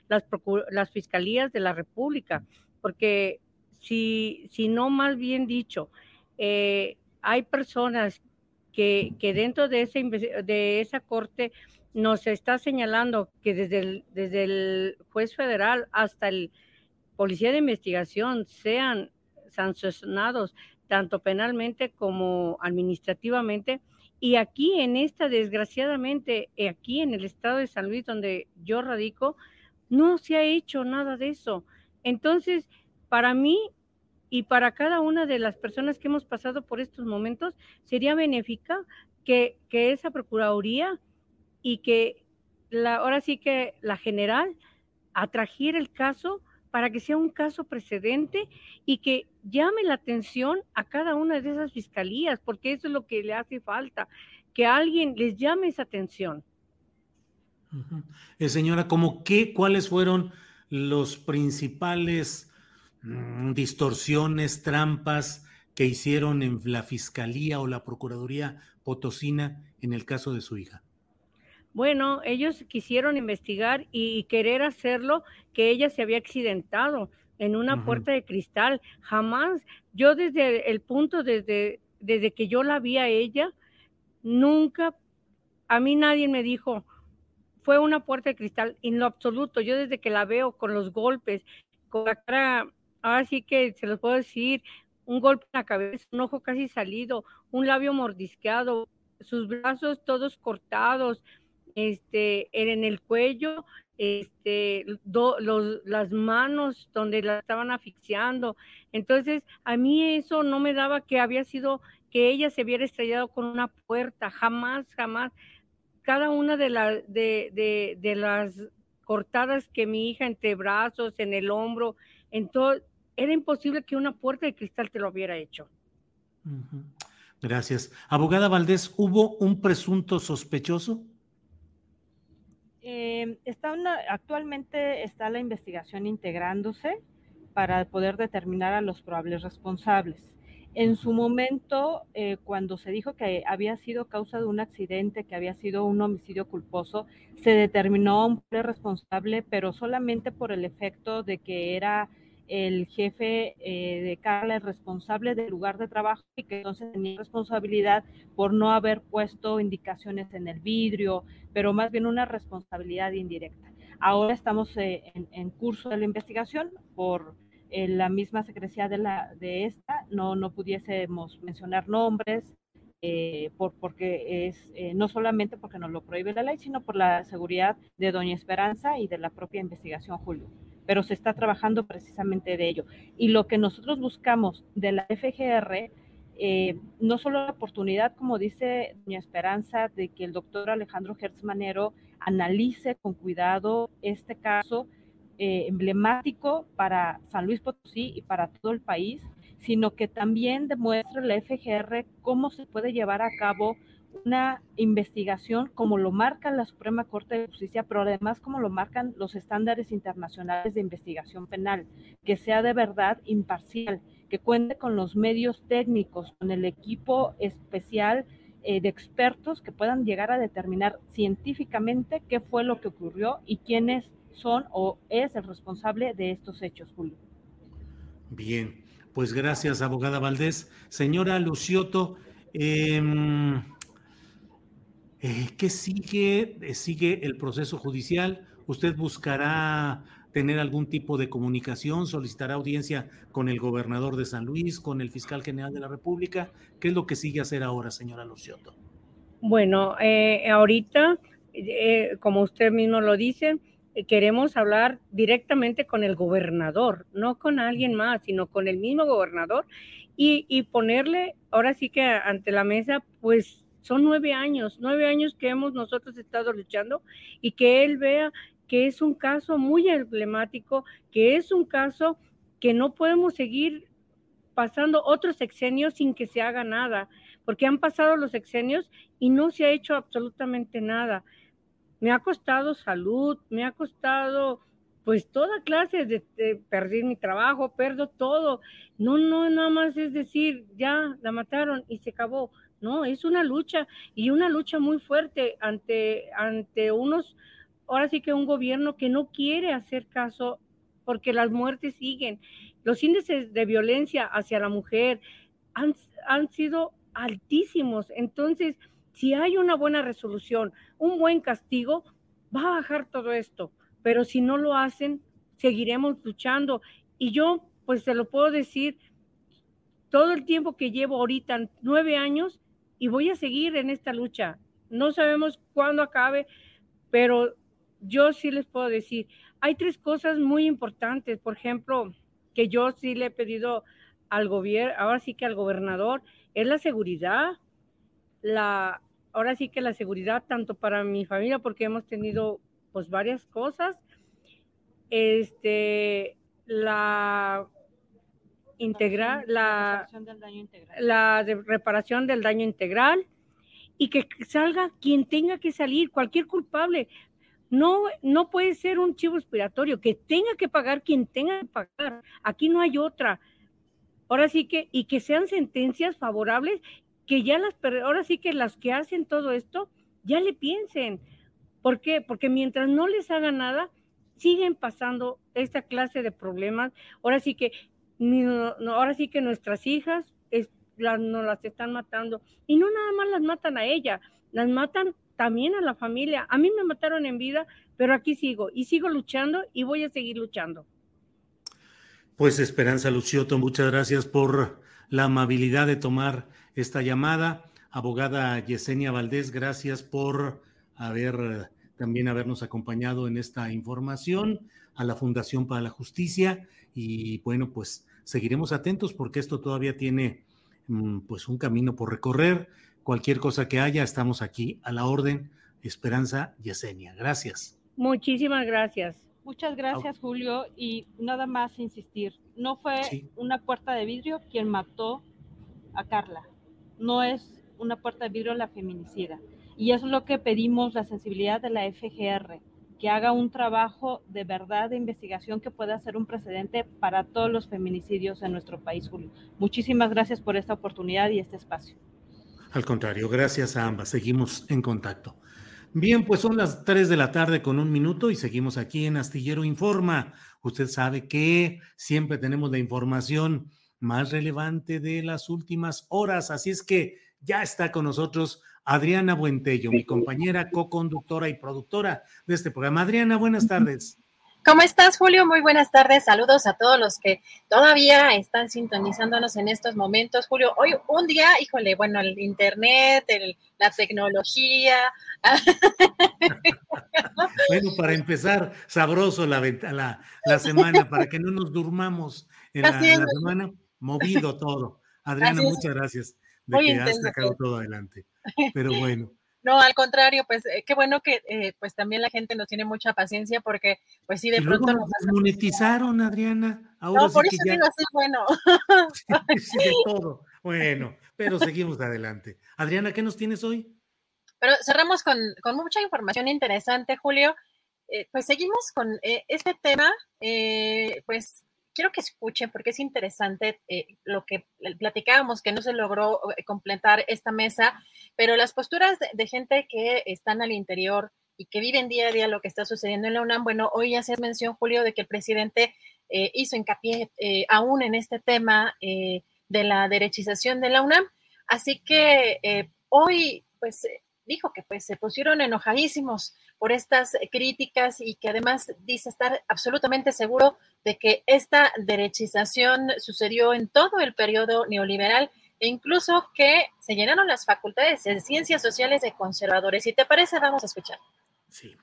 las, las, fiscalías de la República, porque si, si no más bien dicho, eh, hay personas que, que dentro de, ese, de esa corte nos está señalando que desde el, desde el juez federal hasta el policía de investigación sean sancionados tanto penalmente como administrativamente. Y aquí en esta, desgraciadamente, eh, aquí en el estado de San Luis, donde yo radico, no se ha hecho nada de eso. Entonces, para mí y para cada una de las personas que hemos pasado por estos momentos, sería benéfica que, que esa Procuraduría y que la, ahora sí que la general atrajera el caso para que sea un caso precedente y que llame la atención a cada una de esas fiscalías, porque eso es lo que le hace falta, que alguien les llame esa atención. Eh, señora, ¿cómo qué, cuáles fueron los principales mm, distorsiones, trampas que hicieron en la Fiscalía o la Procuraduría Potosina en el caso de su hija? Bueno, ellos quisieron investigar y querer hacerlo que ella se había accidentado en una puerta de cristal. Jamás, yo desde el punto, desde, desde que yo la vi a ella, nunca, a mí nadie me dijo, fue una puerta de cristal, en lo absoluto. Yo desde que la veo con los golpes, con la cara, ahora sí que se los puedo decir, un golpe en la cabeza, un ojo casi salido, un labio mordisqueado, sus brazos todos cortados, este, en el cuello, este, las manos donde la estaban asfixiando. Entonces, a mí eso no me daba que había sido que ella se hubiera estrellado con una puerta, jamás, jamás. Cada una de, la, de, de, las cortadas que mi hija entre brazos, en el hombro, en todo, era imposible que una puerta de cristal te lo hubiera hecho. Gracias. Abogada Valdés, ¿hubo un presunto sospechoso? Eh, está actualmente está la investigación integrándose para poder determinar a los probables responsables. En su momento, eh, cuando se dijo que había sido causa de un accidente, que había sido un homicidio culposo, se determinó un responsable, pero solamente por el efecto de que era el jefe eh, de Carla el responsable del lugar de trabajo y que entonces tenía responsabilidad por no haber puesto indicaciones en el vidrio, pero más bien una responsabilidad indirecta. Ahora estamos eh, en, curso de la investigación por eh, la misma secrecía de, la, de esta, no, no pudiésemos mencionar nombres por, porque es no solamente porque nos lo prohíbe la ley, sino por la seguridad de Doña Esperanza y de la propia investigación, Julio. Pero se está trabajando precisamente de ello. Y lo que nosotros buscamos de la FGR, eh, no solo la oportunidad, como dice Doña Esperanza, de que el doctor Alejandro Hertz Manero analice con cuidado este caso emblemático para San Luis Potosí y para todo el país, sino que también demuestra la FGR cómo se puede llevar a cabo una investigación como lo marca la Suprema Corte de Justicia, pero además como lo marcan los estándares internacionales de investigación penal, que sea de verdad imparcial, que cuente con los medios técnicos, con el equipo especial eh, de expertos que puedan llegar a determinar científicamente qué fue lo que ocurrió y quiénes son o es el responsable de estos hechos, Julio. Bien, pues gracias, abogada Valdés. Señora Lucioto, em, eh, ¿qué sigue? Eh, ¿Sigue el proceso judicial? ¿Usted buscará tener algún tipo de comunicación? ¿Solicitará audiencia con el gobernador de San Luis, con el fiscal general de la República? ¿Qué es lo que sigue hacer ahora, señora Lucioto? Bueno, eh, ahorita, como usted mismo lo dice, queremos hablar directamente con el gobernador, no con alguien más, sino con el mismo gobernador y, ponerle, ahora sí que ante la mesa, pues son nueve años, nueve años que hemos nosotros estado luchando y que él vea que es un caso muy emblemático, que es un caso que no podemos seguir pasando otros sexenios sin que se haga nada, porque han pasado los sexenios y no se ha hecho absolutamente nada me ha costado salud, me ha costado pues toda clase de, perder mi trabajo, perdo todo. No, no, nada más es decir, ya la mataron y se acabó. No, es una lucha y una lucha muy fuerte ante, ante unos, ahora sí que un gobierno que no quiere hacer caso porque las muertes siguen. Los índices de violencia hacia la mujer han, han sido altísimos. Entonces, si hay una buena resolución, un buen castigo, va a bajar todo esto. Pero si no lo hacen, seguiremos luchando. Y yo, pues se lo puedo decir, todo el tiempo que llevo ahorita, nueve años, y voy a seguir en esta lucha. No sabemos cuándo acabe, pero yo sí les puedo decir, hay tres cosas muy importantes. Por ejemplo, que yo sí le he pedido al gobierno, ahora sí que al gobernador, es la seguridad, la, ahora sí que la seguridad, tanto para mi familia, porque hemos tenido pues varias cosas, este, la integral, la, la reparación del daño integral y que salga quien tenga que salir, cualquier culpable. No, no puede ser un chivo expiratorio, que tenga que pagar quien tenga que pagar. Aquí no hay otra. Ahora sí que, y que sean sentencias favorables que ya las, ahora sí que las que hacen todo esto, ya le piensen. ¿Por qué? Porque mientras no les haga nada, siguen pasando esta clase de problemas. Ahora sí que, ahora sí que nuestras hijas es, las, nos las están matando. Y no nada más las matan a ella, las matan también a la familia. A mí me mataron en vida, pero aquí sigo y sigo luchando y voy a seguir luchando. Pues Esperanza Lucioto, muchas gracias por la amabilidad de tomar esta llamada. Abogada Yesenia Valdés, gracias por haber también habernos acompañado en esta información a la Fundación para la Justicia y bueno, pues seguiremos atentos porque esto todavía tiene mm, pues un camino por recorrer. Cualquier cosa que haya, estamos aquí a la orden. Esperanza Yesenia, gracias. Muchísimas gracias. Muchas gracias, Julio. Y nada más insistir, no fue una puerta de vidrio quien mató a Carla no es una puerta de vidrio la feminicida. Y eso es lo que pedimos, la sensibilidad de la FGR, que haga un trabajo de verdad de investigación que pueda ser un precedente para todos los feminicidios en nuestro país, Julio. Muchísimas gracias por esta oportunidad y este espacio. Al contrario, gracias a ambas. Seguimos en contacto. Bien, pues son las 3 de la tarde con un minuto y seguimos aquí en Astillero Informa. Usted sabe que siempre tenemos la información más relevante de las últimas horas. Así es que ya está con nosotros Adriana Buentello, mi compañera, co-conductora y productora de este programa. Adriana, buenas tardes. ¿Cómo estás, Julio? Muy buenas tardes. Saludos a todos los que todavía están sintonizándonos en estos momentos. Julio, hoy un día, híjole, bueno, el internet, la tecnología. [laughs] bueno, para empezar, sabroso la, la, la, semana, para que no nos durmamos en la, semana, movido todo. Adriana, muchas gracias de que has sacado todo adelante. Pero bueno. [laughs] No, al contrario, pues eh, qué bueno que eh, pues también la gente nos tiene mucha paciencia porque pues sí de pronto nos monetizaron, Adriana. Ahora no, por eso digo así, bueno. [laughs] Sí, de todo. Bueno, pero seguimos adelante. Adriana, ¿qué nos tienes hoy? Pero cerramos con, con mucha información interesante, Julio. Eh, pues seguimos con este tema, pues quiero que escuchen porque es interesante eh, lo que platicábamos, que no se logró eh, completar esta mesa, pero las posturas de, gente que están al interior y que viven día a día lo que está sucediendo en la UNAM. Bueno, hoy ya se mencionó, Julio, de que el presidente eh, hizo hincapié aún en este tema de la derechización de la UNAM. Así que hoy, pues, dijo que pues se pusieron enojadísimos por estas críticas y que además dice estar absolutamente seguro de que esta derechización sucedió en todo el periodo neoliberal e incluso que se llenaron las facultades de ciencias sociales de conservadores. Si te parece, vamos a escuchar. Sí.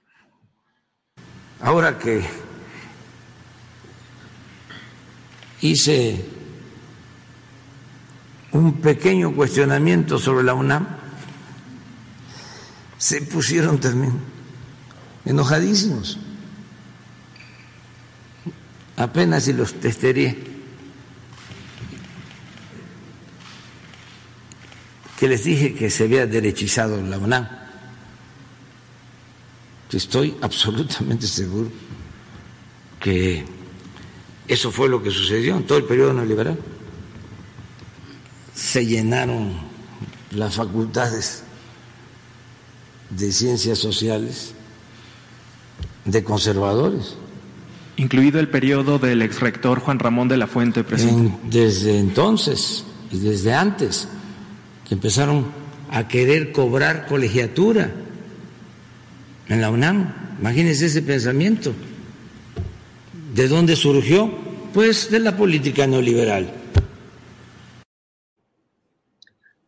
Ahora que hice un pequeño cuestionamiento sobre la UNAM, se pusieron también enojadísimos apenas si los testería. Que les dije que se había derechizado la UNAM. Estoy absolutamente seguro que eso fue lo que sucedió en todo el periodo neoliberal. Se llenaron las facultades de ciencias sociales de conservadores incluido el periodo del exrector Juan Ramón de la Fuente, presidente. desde entonces y desde antes, que empezaron a querer cobrar colegiatura en la UNAM. Imagínense ese pensamiento. ¿De dónde surgió? Pues de la política neoliberal.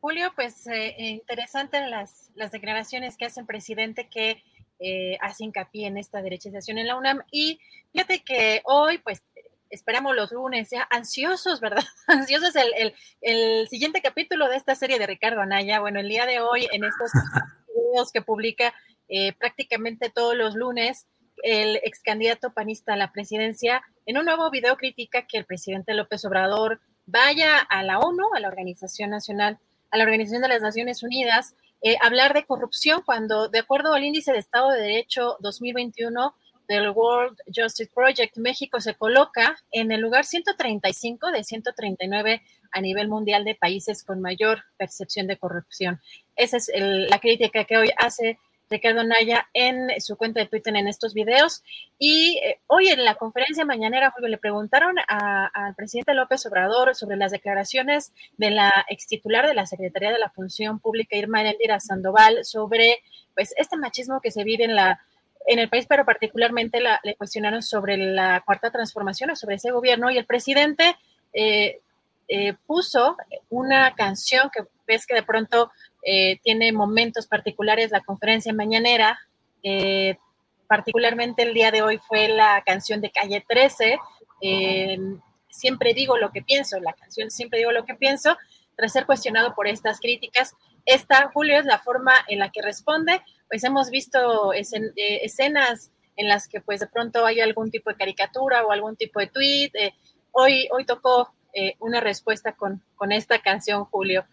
Julio, pues eh, interesante las, las declaraciones que hace el presidente que eh, hace hincapié en esta derechización en la UNAM. Y fíjate que hoy, pues, esperamos los lunes, ya ansiosos, ¿verdad? [laughs] Ansiosos el, el, el, siguiente capítulo de esta serie de Ricardo Anaya. Bueno, el día de hoy, en estos [laughs] videos que publica eh, prácticamente todos los lunes, el ex candidato panista a la presidencia, en un nuevo video critica que el presidente López Obrador vaya a la ONU, a la Organización Nacional, a la Organización de las Naciones Unidas, eh, hablar de corrupción cuando, de acuerdo al índice de Estado de Derecho 2021 del World Justice Project, México se coloca en el lugar 135 de 139 a nivel mundial de países con mayor percepción de corrupción. Esa es la crítica que hoy hace Ricardo Naya en su cuenta de Twitter en estos videos. Y eh, hoy en la conferencia mañanera, Julio, le preguntaron al presidente López Obrador sobre las declaraciones de la ex titular de la Secretaría de la Función Pública, Irma Erendira Sandoval, sobre pues este machismo que se vive en la en el país, pero particularmente le cuestionaron sobre la cuarta transformación o sobre ese gobierno y el presidente eh, eh, puso una canción que ves que de pronto eh, tiene momentos particulares la conferencia mañanera. Eh, particularmente el día de hoy fue la canción de Calle 13. siempre digo lo que pienso, la canción Siempre digo lo que pienso, tras ser cuestionado por estas críticas. Esta, Julio, es la forma en la que responde. Pues hemos visto escenas en las que pues de pronto hay algún tipo de caricatura o algún tipo de tweet. hoy, hoy tocó eh, una respuesta con, con, esta canción, Julio.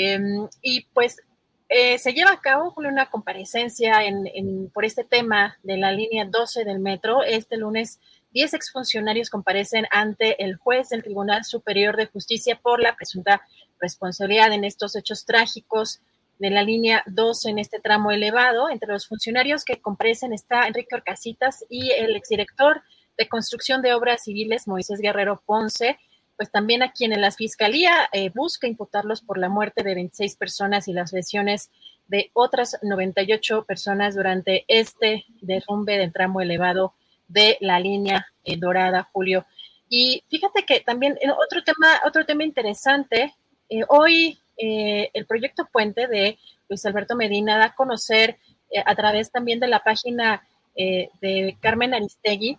Em, y pues eh, se lleva a cabo una comparecencia en, por este tema de la línea 12 del metro. Este lunes, 10 exfuncionarios comparecen ante el juez del Tribunal Superior de Justicia por la presunta responsabilidad en estos hechos trágicos de la línea 12 en este tramo elevado. Entre los funcionarios que comparecen está Enrique Orcasitas y el exdirector de Construcción de Obras Civiles, Moisés Guerrero Ponce, pues también a quienes la Fiscalía eh, busca imputarlos por la muerte de 26 personas y las lesiones de otras 98 personas durante este derrumbe del tramo elevado de la línea eh, dorada, Julio. Y fíjate que también otro tema, otro tema interesante, eh, hoy eh, el proyecto Puente de Luis Alberto Medina da a conocer a través también de la página de Carmen Aristegui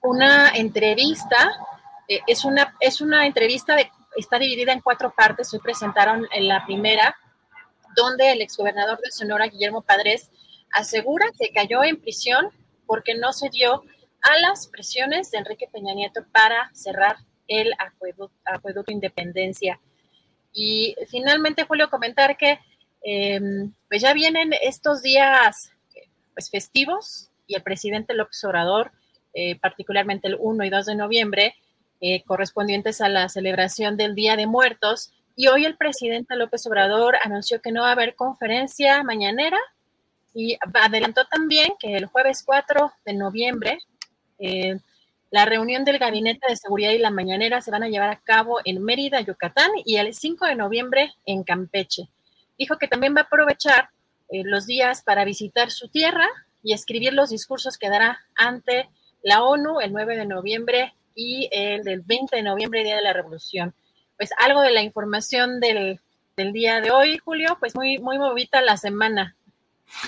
una entrevista, es, una, es una entrevista de, está dividida en cuatro partes, hoy presentaron en la primera, donde el exgobernador de Sonora, Guillermo Padres, asegura que cayó en prisión porque no se dio a las presiones de Enrique Peña Nieto para cerrar el acueducto, Independencia. Y finalmente, Julio, comentar que em, pues ya vienen estos días pues, festivos y el presidente López Obrador, eh, particularmente el 1 y 2 de noviembre, eh, correspondientes a la celebración del Día de Muertos. Y hoy el presidente López Obrador anunció que no va a haber conferencia mañanera y adelantó también que el jueves 4 de noviembre eh, la reunión del Gabinete de Seguridad y la Mañanera se van a llevar a cabo en Mérida, Yucatán, y el 5 de noviembre en Campeche. Dijo que también va a aprovechar eh, los días para visitar su tierra y escribir los discursos que dará ante la ONU el 9 de noviembre y el del 20 de noviembre, Día de la Revolución. Pues algo de la información del, del día de hoy, Julio, pues muy, muy movida la semana.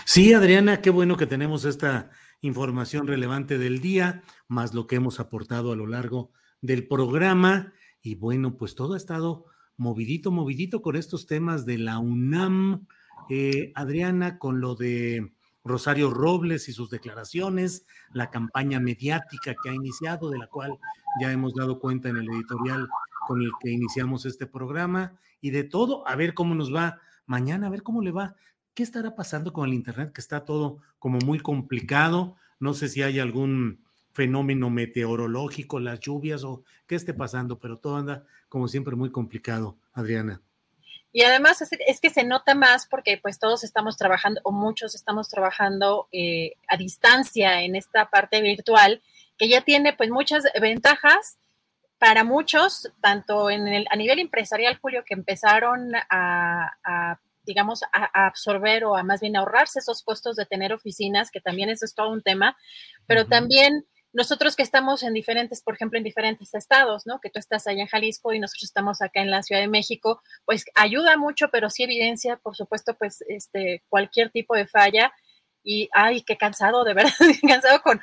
Sí, Adriana, qué bueno que tenemos esta información relevante del día, más lo que hemos aportado a lo largo del programa. Y bueno, pues todo ha estado movidito, movidito con estos temas de la UNAM. Eh, Adriana, con lo de Rosario Robles y sus declaraciones, la campaña mediática que ha iniciado, de la cual ya hemos dado cuenta en el editorial con el que iniciamos este programa, y de todo, a ver cómo nos va mañana, a ver cómo le va. ¿Qué estará pasando con el Internet? Que está todo como muy complicado. No sé si hay algún fenómeno meteorológico, las lluvias o qué esté pasando, pero todo anda como siempre muy complicado, Adriana. Y además es, que se nota más porque pues todos estamos trabajando o muchos estamos trabajando eh, a distancia en esta parte virtual que ya tiene pues muchas ventajas para muchos, tanto en el, a nivel empresarial, Julio, que empezaron a digamos, a, absorber o a más bien ahorrarse esos costos de tener oficinas, que también eso es todo un tema, pero también nosotros que estamos en diferentes, por ejemplo, en diferentes estados, ¿no? Que tú estás allá en Jalisco y nosotros estamos acá en la Ciudad de México, pues ayuda mucho, pero sí evidencia, por supuesto, pues este, cualquier tipo de falla y ay, qué cansado, de verdad, [laughs] cansado con,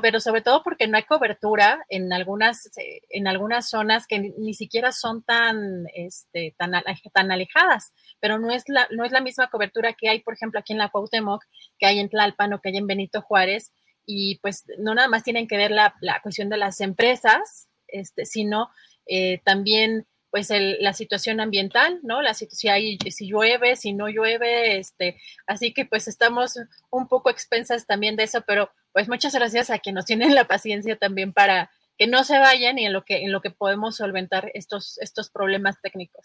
pero sobre todo porque no hay cobertura en algunas, eh, en algunas zonas que ni, siquiera son tan, este, tan, tan alejadas, pero no es, la, no es la misma cobertura que hay, por ejemplo, aquí en la Cuauhtémoc, que hay en Tlalpan o que hay en Benito Juárez, y pues no nada más tienen que ver la, la cuestión de las empresas, este, sino eh, también pues la situación ambiental, ¿no? La si, si llueve, si no llueve, este, así que pues estamos un poco expensas también de eso, pero pues muchas gracias a quienes nos tienen la paciencia también para que no se vayan y en lo que, en lo que podemos solventar estos, estos problemas técnicos.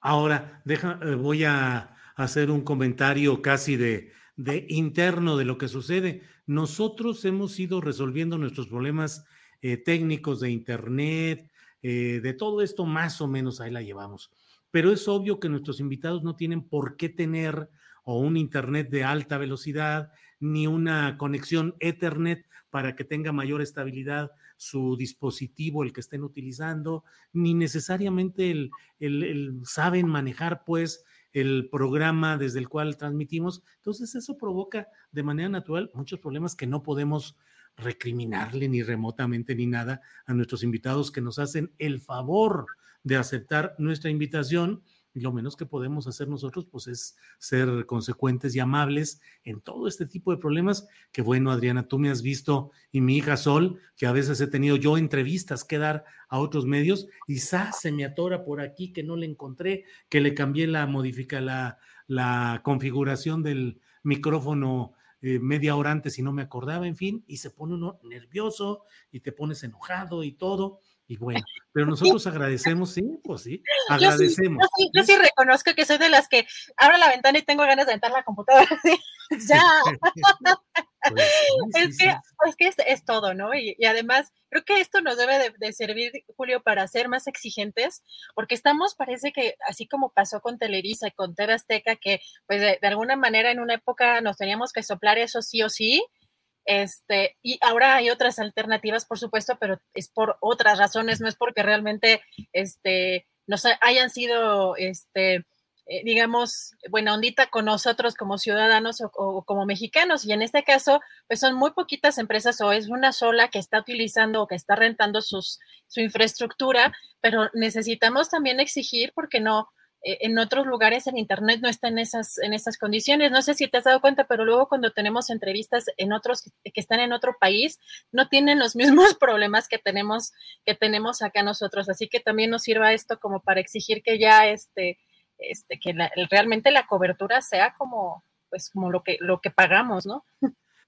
Ahora, deja, eh, voy a hacer un comentario casi de, de interno de lo que sucede. Nosotros hemos ido resolviendo nuestros problemas eh, técnicos de Internet, eh, de todo esto más o menos ahí la llevamos. Pero es obvio que nuestros invitados no tienen por qué tener o un Internet de alta velocidad, ni una conexión Ethernet para que tenga mayor estabilidad su dispositivo, el que estén utilizando, ni necesariamente el, el, saben manejar pues el programa desde el cual transmitimos. Entonces eso provoca de manera natural muchos problemas que no podemos recriminarle ni remotamente ni nada a nuestros invitados que nos hacen el favor de aceptar nuestra invitación. Y lo menos que podemos hacer nosotros, pues es ser consecuentes y amables en todo este tipo de problemas. Que bueno, Adriana, tú me has visto y mi hija Sol, que a veces he tenido yo entrevistas que dar a otros medios y se me atora por aquí que no le encontré, que le cambié la modifica la, la configuración del micrófono eh, media hora antes y no me acordaba, en fin, y se pone uno nervioso y te pones enojado y todo. Y bueno, pero [laughs] nosotros agradecemos, sí, pues sí, agradecemos. Yo sí, reconozco que soy de las que abro la ventana y tengo ganas de entrar la computadora. [laughs] ya. [laughs] Pues es, que, es, que, es, todo, ¿no? Y, además, creo que esto nos debe de, servir, Julio, para ser más exigentes, porque estamos, parece que, así como pasó con Televisa y con TV Azteca, que pues de, alguna manera en una época nos teníamos que soplar eso sí o sí, Este, y ahora hay otras alternativas, por supuesto, pero es por otras razones, no es porque realmente este, nos hayan sido este, eh, digamos, buena ondita con nosotros como ciudadanos o, como mexicanos. Y en este caso, pues son muy poquitas empresas o es una sola que está utilizando o que está rentando sus, su infraestructura, pero necesitamos también exigir porque no, en otros lugares el Internet no está en esas, en esas condiciones. No sé si te has dado cuenta, pero luego cuando tenemos entrevistas en otros que, que están en otro país, no tienen los [laughs] mismos problemas que tenemos, que tenemos acá nosotros. Así que también nos sirva esto como para exigir que ya este este, que realmente la cobertura sea como, pues, como lo que, lo que pagamos, ¿no?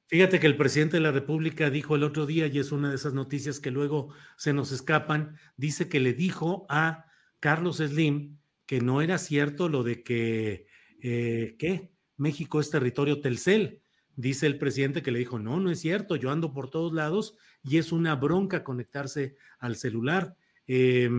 Fíjate que el presidente de la República dijo el otro día, y es una de esas noticias que luego se nos escapan, dice que le dijo a Carlos Slim que no era cierto lo de que, eh, ¿qué? México es territorio Telcel. Dice el presidente que le dijo, no, no es cierto, yo ando por todos lados y es una bronca conectarse al celular. Eh,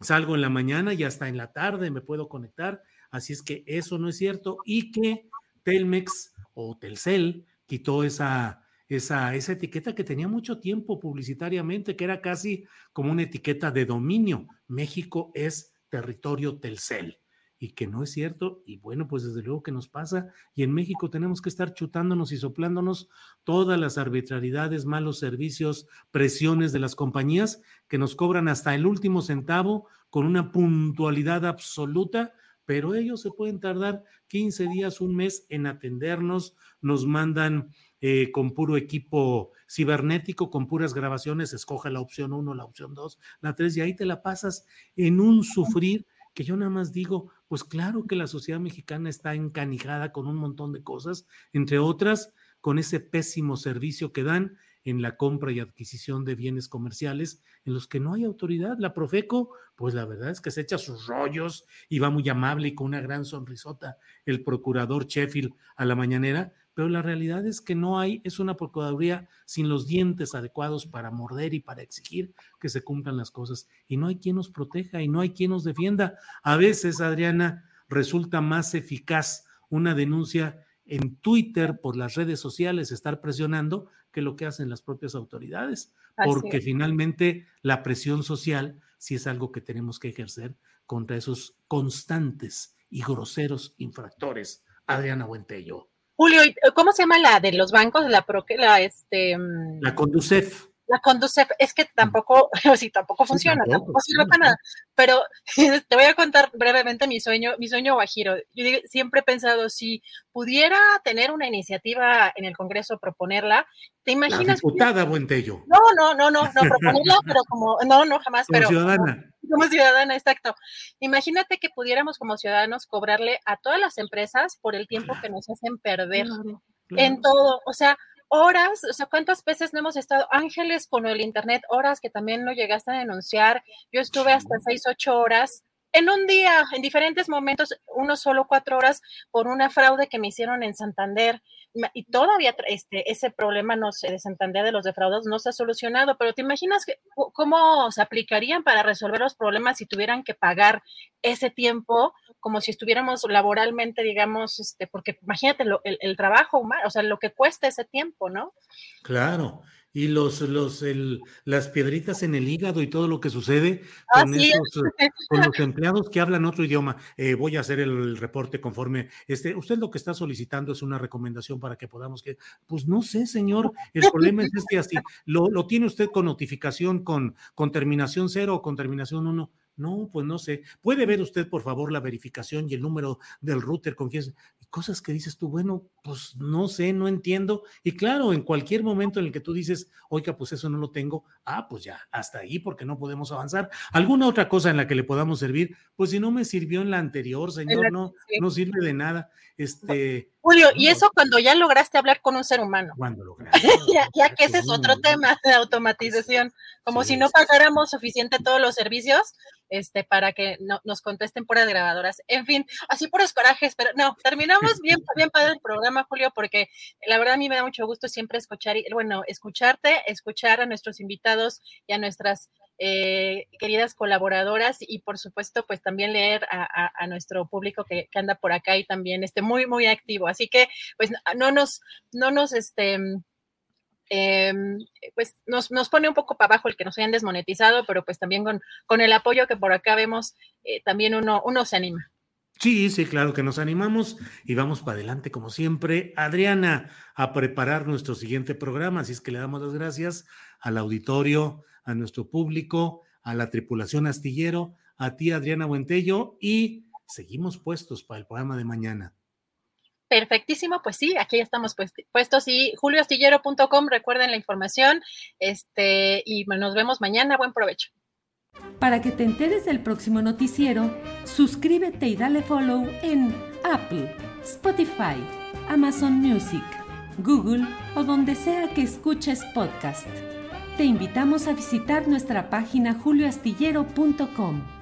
salgo en la mañana y hasta en la tarde me puedo conectar. Así es que eso no es cierto y que Telmex o Telcel quitó esa, esa, esa etiqueta que tenía mucho tiempo publicitariamente, que era casi como una etiqueta de dominio. México es territorio Telcel y que no es cierto. Y bueno, pues desde luego que nos pasa. Y en México tenemos que estar chutándonos y soplándonos todas las arbitrariedades, malos servicios, presiones de las compañías que nos cobran hasta el último centavo con una puntualidad absoluta. Pero ellos se pueden tardar 15 días, un mes en atendernos, nos mandan eh, con puro equipo cibernético, con puras grabaciones, escoja la opción 1, la opción 2, la 3, y ahí te la pasas en un sufrir que yo nada más digo, pues claro que la sociedad mexicana está encanijada con un montón de cosas, entre otras, con ese pésimo servicio que dan en la compra y adquisición de bienes comerciales en los que no hay autoridad. La Profeco, pues la verdad es que se echa sus rollos y va muy amable y con una gran sonrisota el procurador Sheffield a la mañanera, pero la realidad es que no hay, es una procuraduría sin los dientes adecuados para morder y para exigir que se cumplan las cosas. Y no hay quien nos proteja y no hay quien nos defienda. A veces, Adriana, resulta más eficaz una denuncia en Twitter por las redes sociales, estar presionando, que lo que hacen las propias autoridades, porque finalmente la presión social sí es algo que tenemos que ejercer contra esos constantes y groseros infractores. Adriana Buentello. Julio, ¿cómo se llama la de los bancos? La, la, este, mm, la Conducef. La Conducef, es que tampoco, [laughs] sí, tampoco funciona, tampoco, sirve para nada. Pero [laughs] te voy a contar brevemente mi sueño, mi sueño guajiro. Yo siempre he pensado, si pudiera tener una iniciativa en el Congreso, proponerla, ¿te imaginas? La diputada Buentello. No, no, no, no, no, proponerla, pero como, no, no, jamás, como pero. Ciudadana. Como, ciudadana, exacto. Imagínate que pudiéramos como ciudadanos cobrarle a todas las empresas por el tiempo que nos hacen perder en todo. O sea, horas, o sea, ¿cuántas veces no hemos estado ángeles con el Internet? Horas que también no llegaste a denunciar. Yo estuve hasta seis, ocho horas en un día, en diferentes momentos, uno solo cuatro horas por una fraude que me hicieron en Santander. Y todavía este, ese problema no se, de de los defraudados no se ha solucionado, pero ¿te imaginas que, cómo se aplicarían para resolver los problemas si tuvieran que pagar ese tiempo como si estuviéramos laboralmente, digamos, este, porque imagínate el, el trabajo humano, o sea, lo que cuesta ese tiempo, ¿no? Claro y los, los, el, las piedritas en el hígado y todo lo que sucede con, esos, eh, con los empleados que hablan otro idioma. Eh, voy a hacer el reporte conforme. Este, usted lo que está solicitando es una recomendación para que podamos que, pues no sé, señor, el problema es que así, lo, lo tiene usted con notificación con, con terminación cero o con terminación uno. No, pues no sé. ¿Puede ver usted, por favor, la verificación y el número del router con quién? Cosas que dices tú, bueno, pues no sé, no entiendo. Y claro, en cualquier momento en el que tú dices, oiga, pues eso no lo tengo, ah, pues ya, hasta ahí, porque no podemos avanzar. ¿Alguna otra cosa en la que le podamos servir? Pues si no me sirvió en la anterior, señor, no, no sirve de nada. Este. Julio, y eso cuando ya lograste hablar con un ser humano. Cuando lograste. [laughs] ya, que ese es otro tema de automatización. Como si no pagáramos suficiente todos los servicios, este, para que no, nos contesten por grabadoras. En fin, así puros corajes, pero no, terminamos bien, [laughs] bien padre el programa, Julio, porque la verdad a mí me da mucho gusto siempre escuchar, y, bueno, escucharte, escuchar a nuestros invitados y a nuestras eh, queridas colaboradoras y por supuesto pues también leer a, nuestro público que, que, anda por acá y también esté muy muy activo así que pues no nos no nos este em, pues nos, nos, pone un poco para abajo el que nos hayan desmonetizado, pero pues también con, con el apoyo que por acá vemos, eh, también uno, uno se anima. Sí, sí, claro que nos animamos y vamos para adelante como siempre. Adriana, a preparar nuestro siguiente programa, así es que le damos las gracias al auditorio, a nuestro público, a la tripulación astillero, a ti Adriana Buentello y seguimos puestos para el programa de mañana. Perfectísimo, pues sí, aquí estamos puestos y julioastillero.com, recuerden la información, este, y nos vemos mañana, buen provecho. Para que te enteres del próximo noticiero, suscríbete y dale follow en Apple, Spotify, Amazon Music, Google o donde sea que escuches podcast. Te invitamos a visitar nuestra página julioastillero.com.